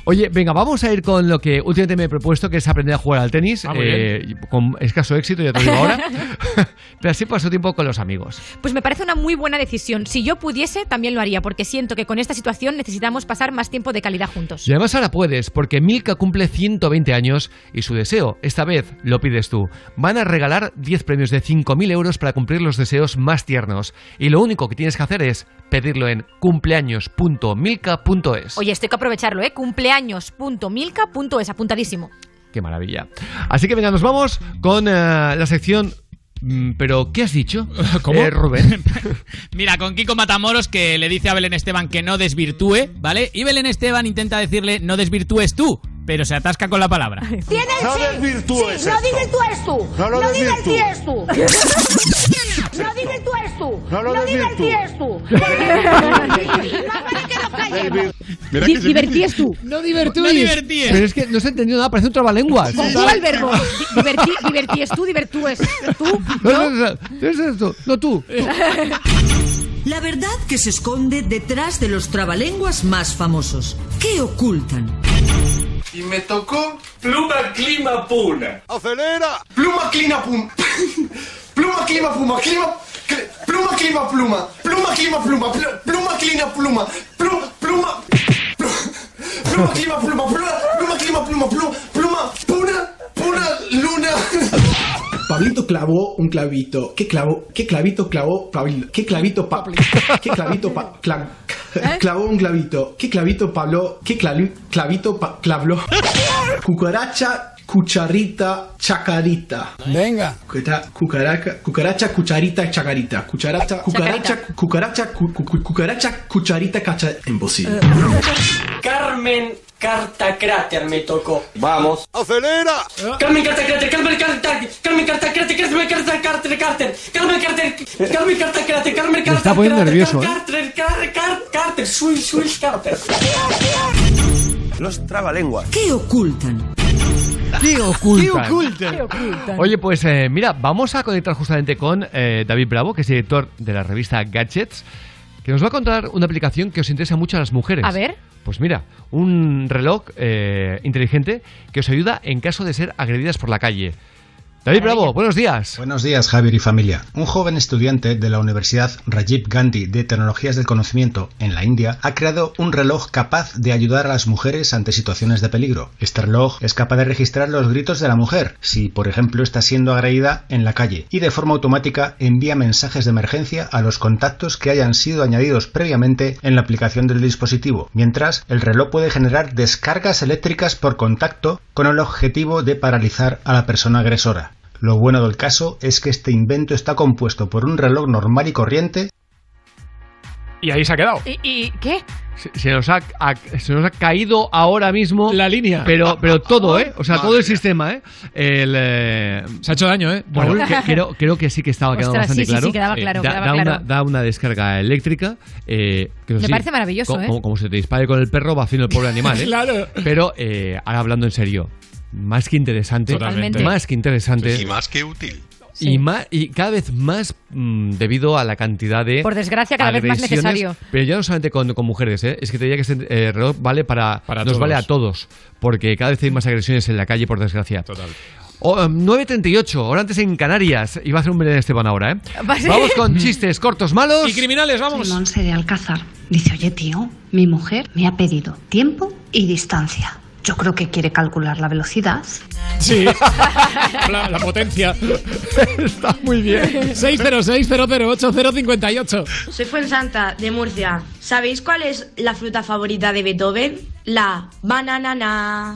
Oye, venga, vamos a ir con lo que últimamente me he propuesto, que es aprender a jugar al tenis. Ah, eh, con escaso éxito, ya te digo ahora. Pero así paso tiempo con los amigos. Pues me parece una muy buena decisión. Si yo pudiese, también lo haría, porque siento que con esta situación necesitamos pasar más tiempo de calidad juntos. Y además ahora puedes, porque Milka cumple 120 años y su deseo, esta vez lo pides tú. Van a regalar 10 premios de 5.000 euros para cumplir los deseos más tiernos. Y lo único que tienes que hacer es pedirlo en cumpleaños.milka.es. Oye, esto hay que aprovecharlo, ¿eh? Cumpleaños.milka.es, apuntadísimo. Qué maravilla. Así que venga, nos vamos con eh, la sección... mm, Pero, ¿qué has dicho? ¿Cómo? Eh, Rubén. Mira, con Kiko Matamoros que le dice a Belén Esteban que no desvirtúe, ¿vale? Y Belén Esteban intenta decirle no desvirtúes tú, pero se atasca con la palabra. Tienes No sí. desvirtúes Sí, no desvirtúes tú. No lo divertíes tú. No desvirtúes tú. No lo No divertíes tú. Nos callemos. Mira que se divertíes tú. No divertúes. No divertíes. Pero es que no se ha entendido nada, parece un trabalenguas. Conjuga el verbo. Divertíes tú, divertúes tú. No, no, no, no, es esto, no tú. La verdad que se esconde detrás de los trabalenguas más famosos. ¿Qué ocultan? Y me tocó pluma clima puna. ¡Acelera! Pluma clima pum. Pluma clima puma. Clima. cl- Pluma clima pluma. Pluma clima pluma. pl- Pluma clima pluma. Pluma. Pluma. pl- Pluma clima pluma. Pluma. Pluma clima pluma. Pluma. Pluma. Puna. Puna luna. Pablito clavó un clavito. ¿Qué clavo? ¿Qué clavito clavó Pablito? ¿Qué clavito pa ¿Qué clavito pa cla- clavó un clavito? ¿Qué clavito Pablo? ¿Qué clavi- clavito pa clavó? Cucaracha, cucharita, chacarita. Venga. Cucaracha, cucaracha, cucharita, chacarita. Cucaracha, cucaracha, cucaracha, cu- cu- cu- cucaracha, cucharita, cacha. Imposible. Carmen Cartacráter me tocó. Vamos. ¡Acelera! Carmen Cartacráter, Carmen Cartacráter, Carmen Cartacráter, Carmen Cartacráter, Carter, Carmen Carter, Carmen Cartacráter, Carmen Me está poniendo nervioso, ¿eh? Carter, Carter, Carter, Carter, Carter. Los trabalenguas. ¿Qué ocultan? ¿Qué ocultan? Oye, pues eh, mira, vamos a conectar justamente con eh, David Bravo, que es director de la revista Gadgets, que nos va a contar una aplicación que os interesa mucho a las mujeres. A ver. Pues mira, un reloj eh, inteligente que os ayuda en caso de ser agredidas por la calle. David Bravo, buenos días. Buenos días, Javier y familia. Un joven estudiante de la Universidad Rajiv Gandhi de Tecnologías del Conocimiento en la India ha creado un reloj capaz de ayudar a las mujeres ante situaciones de peligro. Este reloj es capaz de registrar los gritos de la mujer, si por ejemplo está siendo agredida en la calle, y de forma automática envía mensajes de emergencia a los contactos que hayan sido añadidos previamente en la aplicación del dispositivo, mientras el reloj puede generar descargas eléctricas por contacto con el objetivo de paralizar a la persona agresora. Lo bueno del caso es que este invento está compuesto por un reloj normal y corriente Y ahí se ha quedado. ¿Y, y qué? Se, se nos ha, ha- se nos ha caído ahora mismo La línea. Pero, pero todo, ¿eh? O sea, todo el sistema, ¿eh? El, eh, Se ha hecho daño, ¿eh? Bueno, Raúl. que- creo, creo que sí que estaba quedando Ostras, bastante sí, sí, claro. sí, quedaba claro, da, quedaba da claro. Una, da una descarga eléctrica. eh, que Me sí, parece maravilloso, co- ¿eh? Como, como se te dispare con el perro, va fino el pobre animal, ¿eh? Claro. Pero eh, ahora hablando en serio, más que interesante. Totalmente. Más que interesante. Y más que útil. Y, más, y cada vez más mm, debido a la cantidad de. Por desgracia, cada vez más necesario. Pero ya no solamente con, con mujeres, ¿eh? es que te diría que este eh, reloj vale para. nos todos. vale a todos. Porque cada vez hay más agresiones en la calle, por desgracia. Total. Oh, em, 9.38, ahora antes en Canarias. Iba a hacer un Belén Esteban ahora, ¿eh? ¿Va a ser? Vamos con chistes cortos, malos. Y criminales, vamos. Monse de Alcázar. Dice, oye tío, mi mujer me ha pedido tiempo y distancia. Yo creo que quiere calcular la velocidad. Sí. la, la potencia. Está muy bien. 606-008-058. Soy Fuensanta, de Murcia. ¿Sabéis cuál es la fruta favorita de Beethoven? La bananana.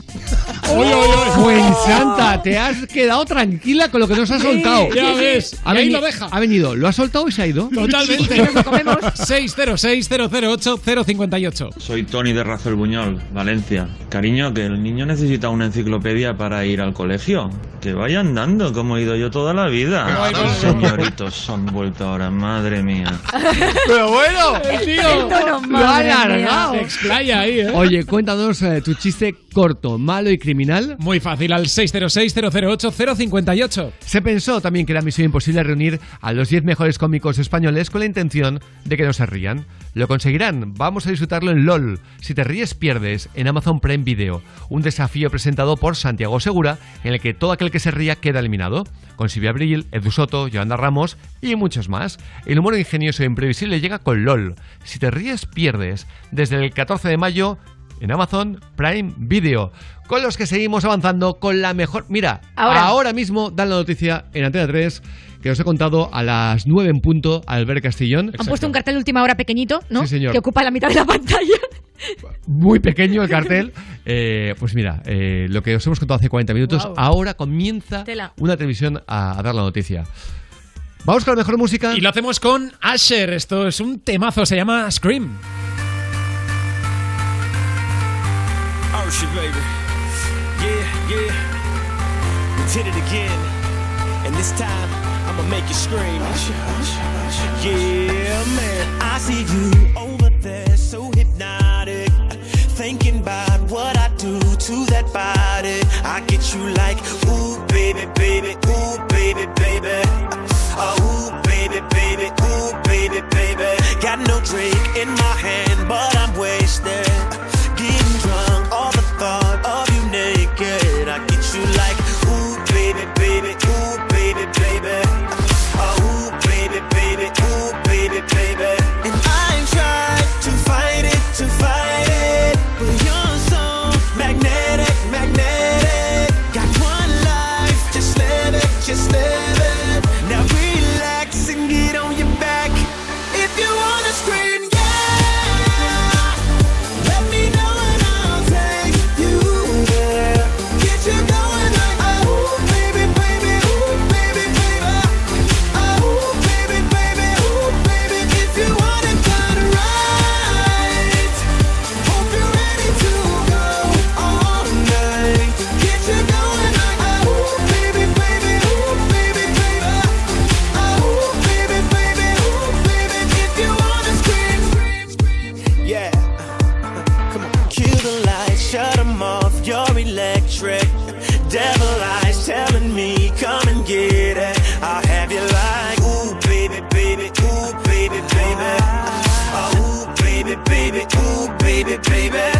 Fuensanta, te has quedado tranquila con lo que nos has soltado. Ya ves. Ha Y ahí veni- lo deja. Ha venido, lo ha soltado y se ha ido. Totalmente. 606-008-058. Soy Tony de Razuel Buñol, Valencia. Cariño, que el niño necesita una enciclopedia para ir al colegio. Que vaya andando, como he ido yo toda la vida. Claro. Señoritos, han vuelto ahora, madre mía. Pero bueno, tío, lo ha alargado. Se explaya ahí, ¿eh? Oye, cuéntanos eh, tu chiste corto, malo y criminal. Muy fácil, al 606-008-058. Se pensó también que era misión imposible reunir a los 10 mejores cómicos españoles con la intención de que no se rían. ¿Lo conseguirán? Vamos a disfrutarlo en LOL. Si te ríes, pierdes en Amazon Prime Video. Un desafío presentado por Santiago Segura en el que todo aquel que se ría queda eliminado. Con Silvia Abril, Edu Soto, Yolanda Ramos y muchos más. El humor ingenioso e imprevisible llega con LOL. Si te ríes, pierdes. Desde el 14 de mayo en Amazon Prime Video. Con los que seguimos avanzando con la mejor. Mira, Ahora. ahora mismo dan la noticia en Antena 3 que os he contado a las 9 en punto Albert Castillón. Han puesto un cartel de última hora pequeñito, ¿no? Sí, señor. Que ocupa la mitad de la pantalla. Muy pequeño el cartel. Eh, pues mira, eh, lo que os hemos contado hace 40 minutos, ahora comienza Tela. una televisión a, a dar la noticia. Vamos con la mejor música. Y lo hacemos con Asher. Esto es un temazo, se llama Scream. Baby. Yeah, yeah. We did it again. And this time, I'ma make you scream. Yeah, man. I see you over there, so hypnotic. Thinking about what I do to that body. I get you like, ooh, baby, baby, ooh, baby, baby. Oh, ooh, baby, baby, ooh, baby, baby. Got no drink in my hand, but I'm wasted. Baby,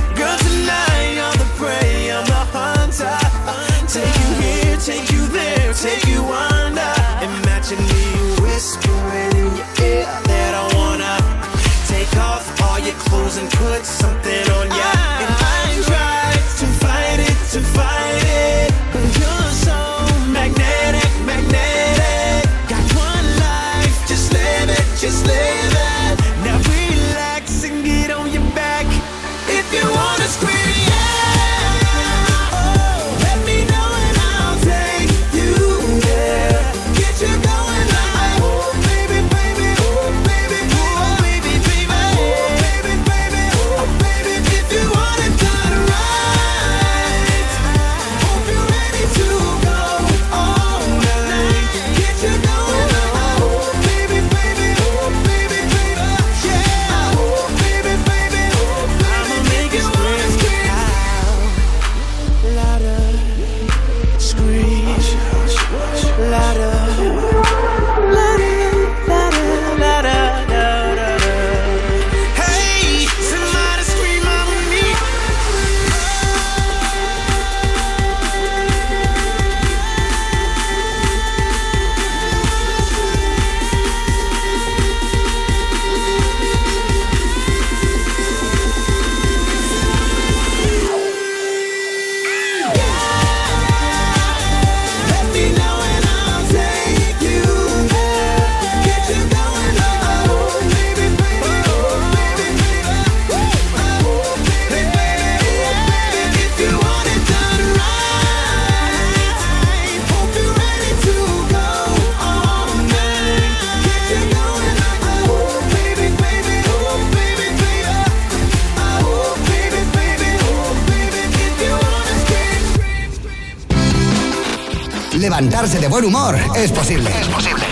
Levantarse de buen humor es posible. Es posible.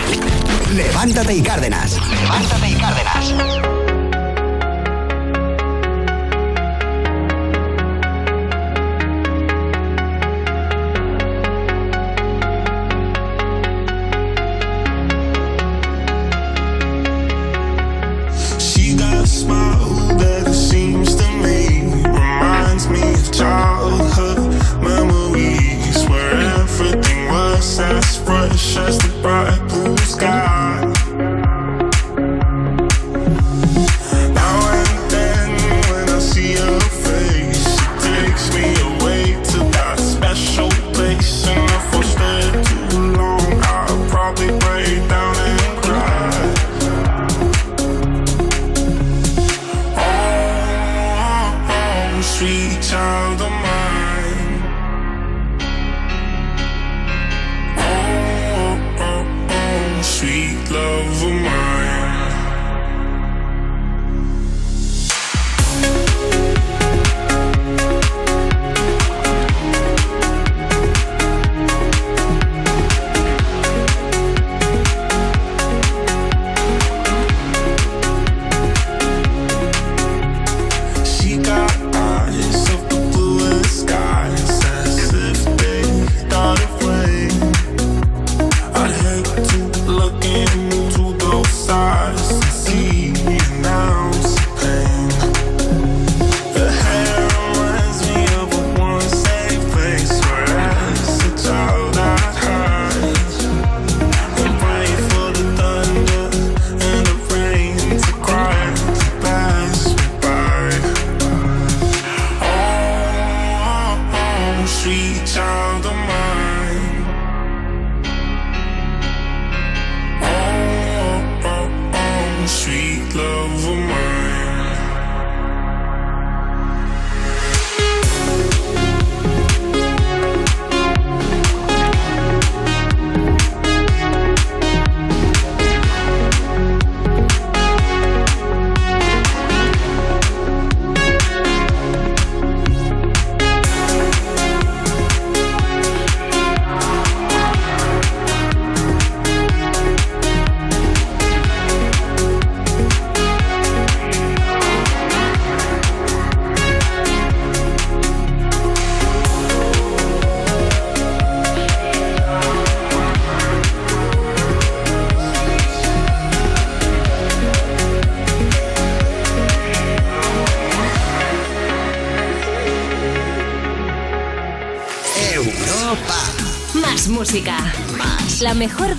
Levántate y Cárdenas.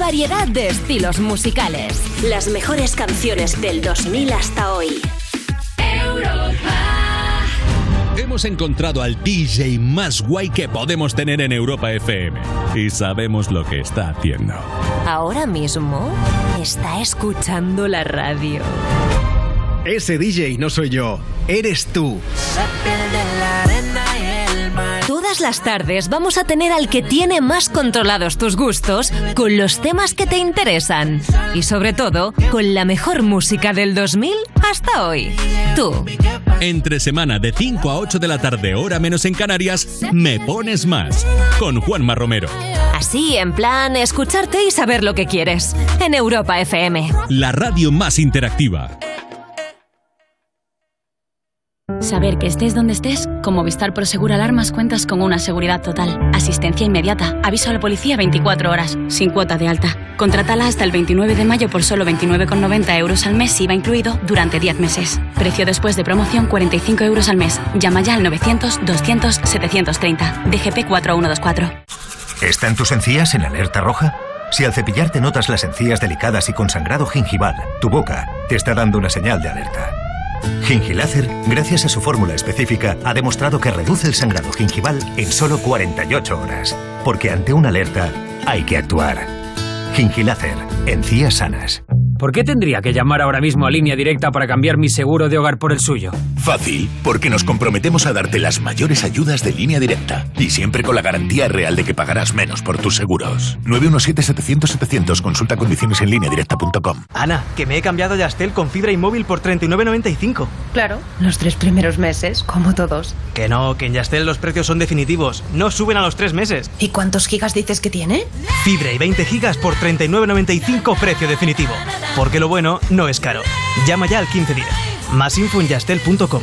Variedad de estilos musicales. Las mejores canciones del 2000 hasta hoy. Hemos encontrado al DJ más guay que podemos tener en Europa FM. Y sabemos lo que está haciendo. Ahora mismo está escuchando la radio. Ese DJ no soy yo, eres tú. Todas las tardes vamos a tener al que tiene más controlados tus gustos con los temas que te interesan. Y sobre todo, con la mejor música del 2000 hasta hoy. Tú. Entre semana de 5 a 8 de la tarde, hora menos en Canarias, Me Pones Más. Con Juanma Romero. Así, en plan, escucharte y saber lo que quieres. En Europa FM. La radio más interactiva. Saber que estés donde estés, con Movistar Prosegur Alarmas cuentas con una seguridad total, asistencia inmediata, aviso a la policía 24 horas, sin cuota de alta. Contrátala hasta el 29 de mayo por solo 29,90 euros al mes, IVA incluido, durante 10 meses. Precio después de promoción 45 euros al mes. Llama ya al 900-200-730. DGP 4124. ¿Están tus encías en alerta roja? Si al cepillarte notas las encías delicadas y con sangrado gingival, tu boca te está dando una señal de alerta. Gingilácer, gracias a su fórmula específica, ha demostrado que reduce el sangrado gingival en solo 48 horas. Porque ante una alerta hay que actuar. Gingilácer, encías sanas. ¿Por qué tendría que llamar ahora mismo a línea directa para cambiar mi seguro de hogar por el suyo? Fácil, porque nos comprometemos a darte las mayores ayudas de línea directa y siempre con la garantía real de que pagarás menos por tus seguros. 917-700-700, consulta condiciones en línea directa.com. Ana, que me he cambiado de Astel con fibra y móvil por 39.95. Claro, los tres primeros meses, como todos. Que no, que en Yastel los precios son definitivos, no suben a los tres meses. ¿Y cuántos gigas dices que tiene? Fibra y 20 gigas por 39.95 precio definitivo. Porque lo bueno no es caro. Llama ya al 1510. Más info en yastel.com.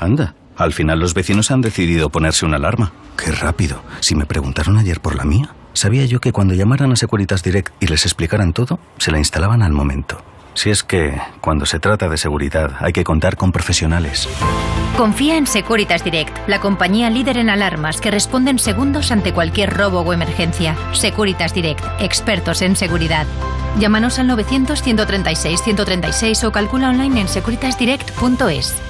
Anda, al final los vecinos han decidido ponerse una alarma. Qué rápido. Si me preguntaron ayer por la mía, sabía yo que cuando llamaran a Securitas Direct y les explicaran todo, se la instalaban al momento. Si es que, cuando se trata de seguridad, hay que contar con profesionales. Confía en Securitas Direct, la compañía líder en alarmas que responden segundos ante cualquier robo o emergencia. Securitas Direct, expertos en seguridad. Llámanos al 900-136-136 o calcula online en securitasdirect.es.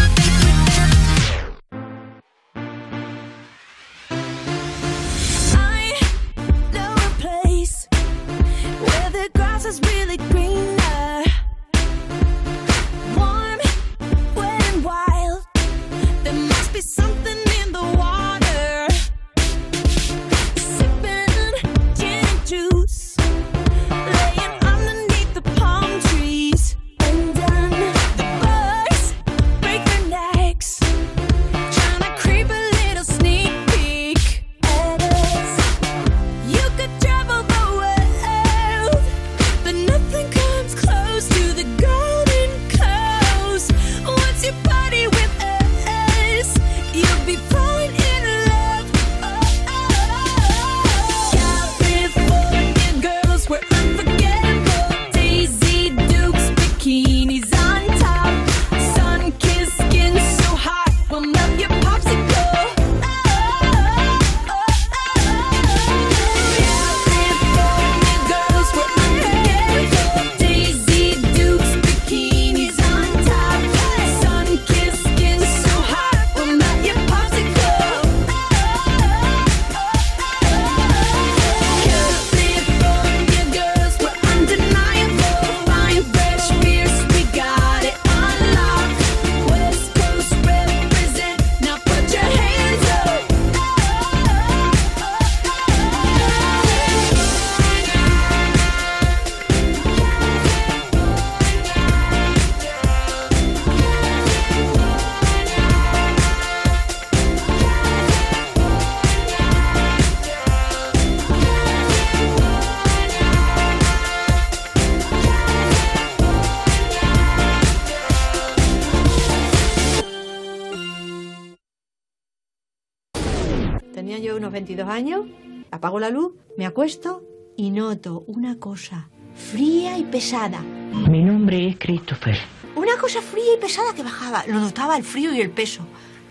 22 años, apago la luz, me acuesto y noto una cosa fría y pesada. Mi nombre es Christopher. Una cosa fría y pesada que bajaba. Lo notaba el frío y el peso.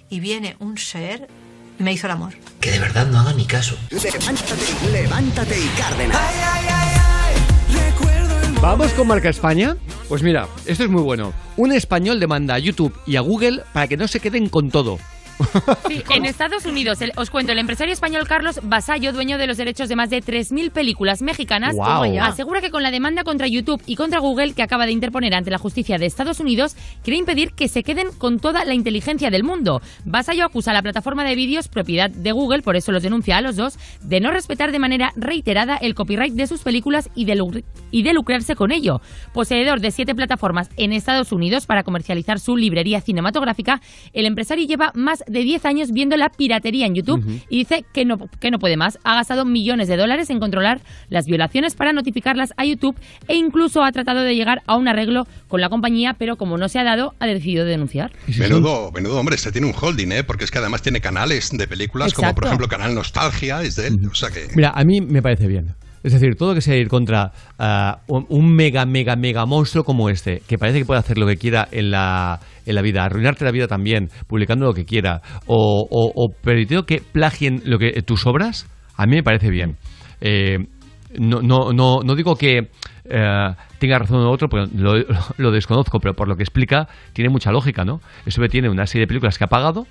Y viene un ser y me hizo el amor. Que de verdad no haga ni caso. Levántate, levántate y Cárdenas. ¿Vamos con Marca España? Pues mira, esto es muy bueno. Un español demanda a YouTube y a Google para que no se queden con todo. Sí, en Estados Unidos, el- os cuento, el empresario español Carlos Basallo, dueño de los derechos de más de 3.000 películas mexicanas, asegura que con la demanda contra YouTube y contra Google que acaba de interponer ante la justicia de Estados Unidos, quiere impedir que se queden con toda la inteligencia del mundo. Basallo acusa a la plataforma de vídeos propiedad de Google, por eso los denuncia a los dos, de no respetar de manera reiterada el copyright de sus películas y de, y de lucrarse con ello. Poseedor de siete plataformas en Estados Unidos para comercializar su librería cinematográfica, el empresario lleva más de 10 años viendo la piratería en YouTube y dice que no, que no puede más. Ha gastado millones de dólares en controlar las violaciones para notificarlas a YouTube e incluso ha tratado de llegar a un arreglo con la compañía, pero como no se ha dado, ha decidido denunciar. Menudo, menudo hombre, este tiene un holding, ¿eh? Porque es que además tiene canales de películas como por ejemplo Canal Nostalgia, es de él. O sea que... Mira, a mí me parece bien. Es decir, todo que sea ir contra ah, un mega, mega, mega monstruo como este, que parece que puede hacer lo que quiera en la, en la vida, arruinarte la vida también, publicando lo que quiera, o, o, o permitiendo que plagien lo que, tus obras, a mí me parece bien. Eh, no, no, no, no digo que eh, tenga razón o otro, porque lo, lo desconozco, pero por lo que explica, tiene mucha lógica, ¿no? Eso tiene una serie de películas que ha pagado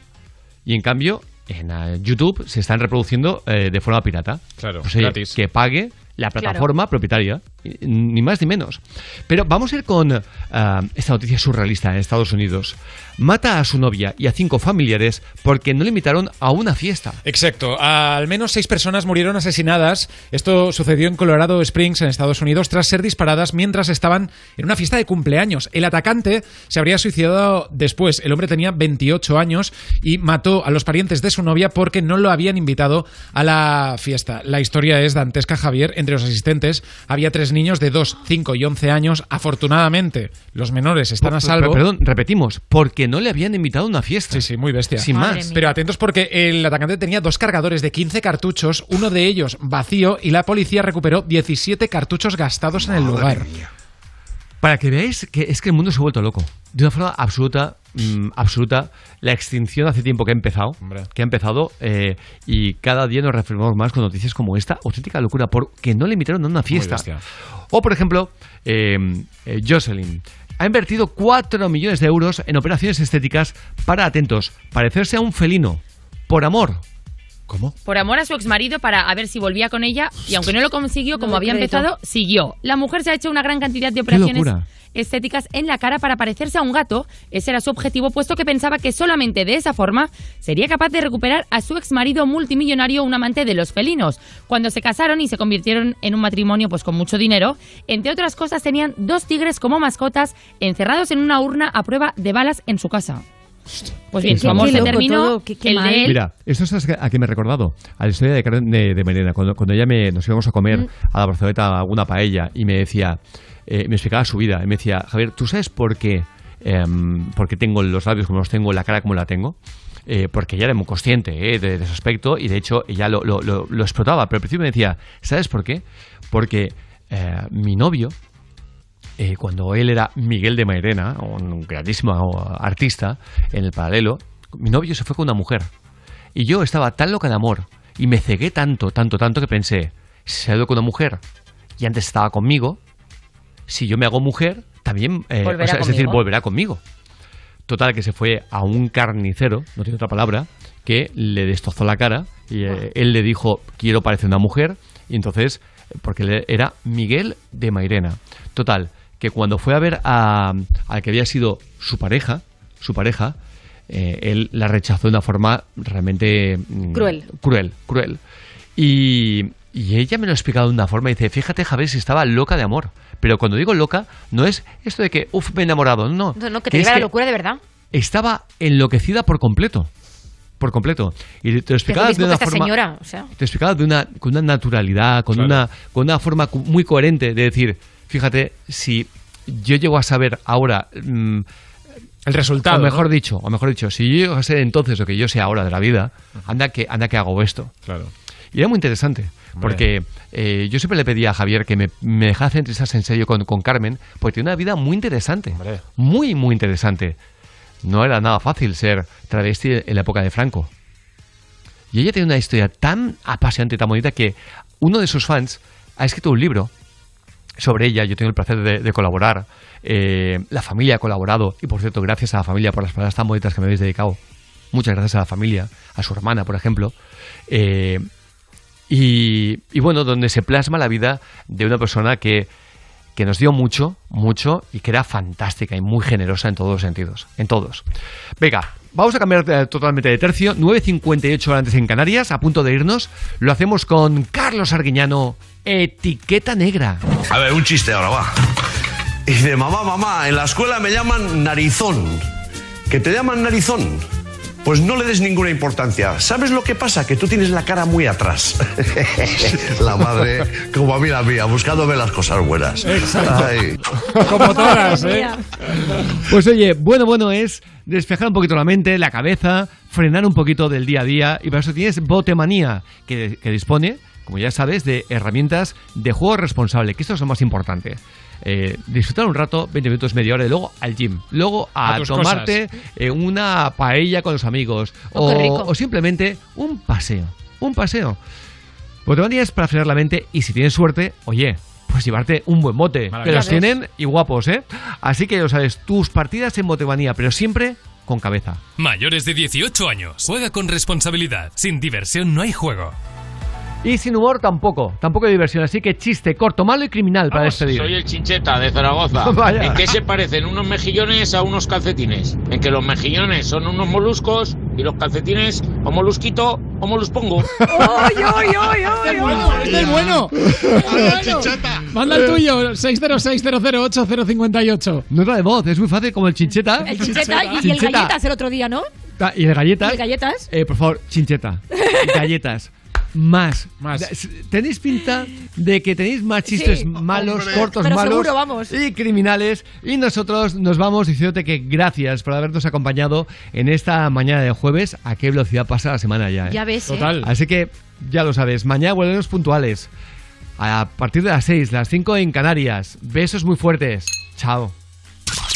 y en cambio en eh, YouTube se están reproduciendo eh, de forma pirata. Claro, Pues, oye, gratis. que pague la plataforma propietaria, ni más ni menos. Pero vamos a ir con eh, esta noticia surrealista en Estados Unidos. Mata a su novia y a cinco familiares porque no le invitaron a una fiesta. Exacto. Al menos seis personas murieron asesinadas. Esto sucedió en Colorado Springs, en Estados Unidos, tras ser disparadas mientras estaban en una fiesta de cumpleaños. El atacante se habría suicidado después. El hombre tenía 28 años y mató a los parientes de su novia porque no lo habían invitado a la fiesta. La historia es dantesca, Javier. Entre los asistentes había tres niños de 2, 5 y 11 años. Afortunadamente, los menores están a salvo. Perdón, repetimos, porque no le habían invitado a una fiesta. Sí, sí, muy bestia. Sin más. Pero atentos porque el atacante tenía dos cargadores de 15 cartuchos, uno de ellos vacío, y la policía recuperó 17 cartuchos gastados en el lugar. Para que veáis que es que el mundo se ha vuelto loco. De una forma absoluta, mm, absoluta. La extinción hace tiempo que ha empezado. Que ha empezado. eh, y cada día nos reafirmamos más con noticias como esta. Auténtica locura. Porque no le invitaron a una fiesta. O, por ejemplo, eh, eh, Jocelyn. Ha invertido 4 millones de euros en operaciones estéticas para, atentos, parecerse a un felino. Por amor. ¿Cómo? Por amor a su exmarido para a ver si volvía con ella y aunque no lo consiguió como había acredito. empezado, siguió. La mujer se ha hecho una gran cantidad de ¡Qué operaciones estéticas en la cara para parecerse a un gato. Ese era su objetivo, puesto que pensaba que solamente de esa forma sería capaz de recuperar a su exmarido multimillonario, un amante de los felinos. Cuando se casaron y se convirtieron en un matrimonio pues con mucho dinero, entre otras cosas tenían dos tigres como mascotas encerrados en una urna a prueba de balas en su casa. Pues bien, qué se terminó, todo, qué- qué el mal. de él Mira, esto es a qué me he recordado. A la historia de, Carmen de, de Merena. Cuando, cuando ella me, nos íbamos a comer Mm. a la Barceloneta alguna paella y me decía, eh, me explicaba su vida. Y me decía, Javier, ¿tú sabes por qué, em, por qué tengo los labios como los tengo, la cara como la tengo? Eh, porque ella era muy consciente eh, de, de ese aspecto y de hecho ella lo, lo- lo- lo explotaba. Pero al principio me decía, ¿sabes por qué? Porque eh, mi novio, eh, cuando él era Miguel de Mairena, un grandísimo artista en el paralelo, mi novio se fue con una mujer. Y yo estaba tan loca de amor y me cegué tanto, tanto, tanto que pensé, si se ha ido con una mujer y antes estaba conmigo, si yo me hago mujer, también, eh, Volverá o sea, es decir, volverá conmigo. Total, que se fue a un carnicero, no tiene otra palabra, que le destrozó la cara y eh, él le dijo, quiero parecer una mujer, y entonces, porque era Miguel de Mairena. Total, que cuando fue a ver a, al que había sido su pareja, su pareja, eh, él la rechazó de una forma realmente mm, Cruel. Cruel, cruel. Y, y ella me lo ha explicado de una forma y dice, fíjate Javier si estaba loca de amor. Pero cuando digo loca, no es esto de que, uff, me he enamorado, no. No, no, que te diga la locura de verdad. Estaba enloquecida por completo. Por completo. Y te lo explicaba de una esta forma... señora, o sea. Te explicaba de una, con una naturalidad, con, Claro. una, con una forma muy coherente de decir, fíjate, si yo llego a saber ahora... mm, El resultado. o mejor ¿no? dicho, o mejor dicho, si yo llego a ser entonces lo que yo sé ahora de la vida, anda que, anda que hago esto. Claro. Y era muy interesante, porque eh, yo siempre le pedía a Javier que me, me dejase entrevistarse en serio con, con Carmen, porque tiene una vida muy interesante. Muy, muy interesante. No era nada fácil ser travesti en la época de Franco. Y ella tiene una historia tan apasionante y tan bonita que uno de sus fans ha escrito un libro sobre ella. Yo tengo el placer de, colaborar. Eh, la familia ha colaborado. Y por cierto, gracias a la familia por las palabras tan bonitas que me habéis dedicado. Muchas gracias a la familia, a su hermana, por ejemplo. Eh, y, y bueno, donde se plasma la vida de una persona que, que nos dio mucho, mucho y que era fantástica y muy generosa en todos los sentidos. En todos. Venga, vamos a cambiar eh, totalmente de tercio. 9.58 horas antes en Canarias, a punto de irnos. Lo hacemos con Carlos Arguiñano, Etiqueta Negra. A ver, un chiste ahora, va. Y dice, mamá, mamá, en la escuela me llaman narizón. ¿Que te llaman narizón? Pues no le des ninguna importancia. ¿Sabes lo que pasa? Que tú tienes la cara muy atrás. la madre, como a mí la mía, buscándome las cosas buenas. Exacto. Ay. Como todas, ¿eh? Pues oye, bueno, bueno es despejar un poquito la mente, la cabeza, frenar un poquito del día a día y para eso tienes Botemanía, que, que dispone, como ya sabes, de herramientas de juego responsable, que esto es lo más importante. Eh, disfrutar un rato, 20 minutos, media hora, y luego al gym, luego a, tomarte eh, una paella con los amigos Oh, qué rico. o, o simplemente un paseo, un paseo. Botemanía es para frenar la mente y si tienes suerte, oye, pues llevarte un buen bote, que los tienen y guapos, ¿eh? Así que ya sabes, tus partidas en Botemanía, pero siempre con cabeza. Mayores de 18 años. Juega con responsabilidad. Sin diversión no hay juego. Y sin humor tampoco, tampoco hay diversión, así que chiste corto, malo y criminal para despedir. Soy el Chincheta de Zaragoza. Vaya. ¿En qué se parecen unos mejillones a unos calcetines? En que los mejillones son unos moluscos y los calcetines o molusquito o moluspongo. ¡Oy, oy, oy, oy! Este es bueno. Manda el tuyo, 606-008-058. Nota de voz, es muy fácil como el chincheta. El chincheta y, y el Chincheta. galletas el otro día, ¿no? Ta- Y el galletas. ¿Y el galletas? Eh, por favor, chincheta. galletas. Más. Más. Tenéis pinta de que tenéis más chistes Sí, malos, hombre. cortos, Pero malos seguro, vamos. y criminales. Y nosotros nos vamos diciéndote que gracias por habernos acompañado en esta mañana de jueves. A qué velocidad pasa la semana ya. ¿eh? Ya ves, ¿eh? Total. Así que ya lo sabes. Mañana volvemos puntuales. A partir de las 6, las 5 en Canarias. Besos muy fuertes. Chao.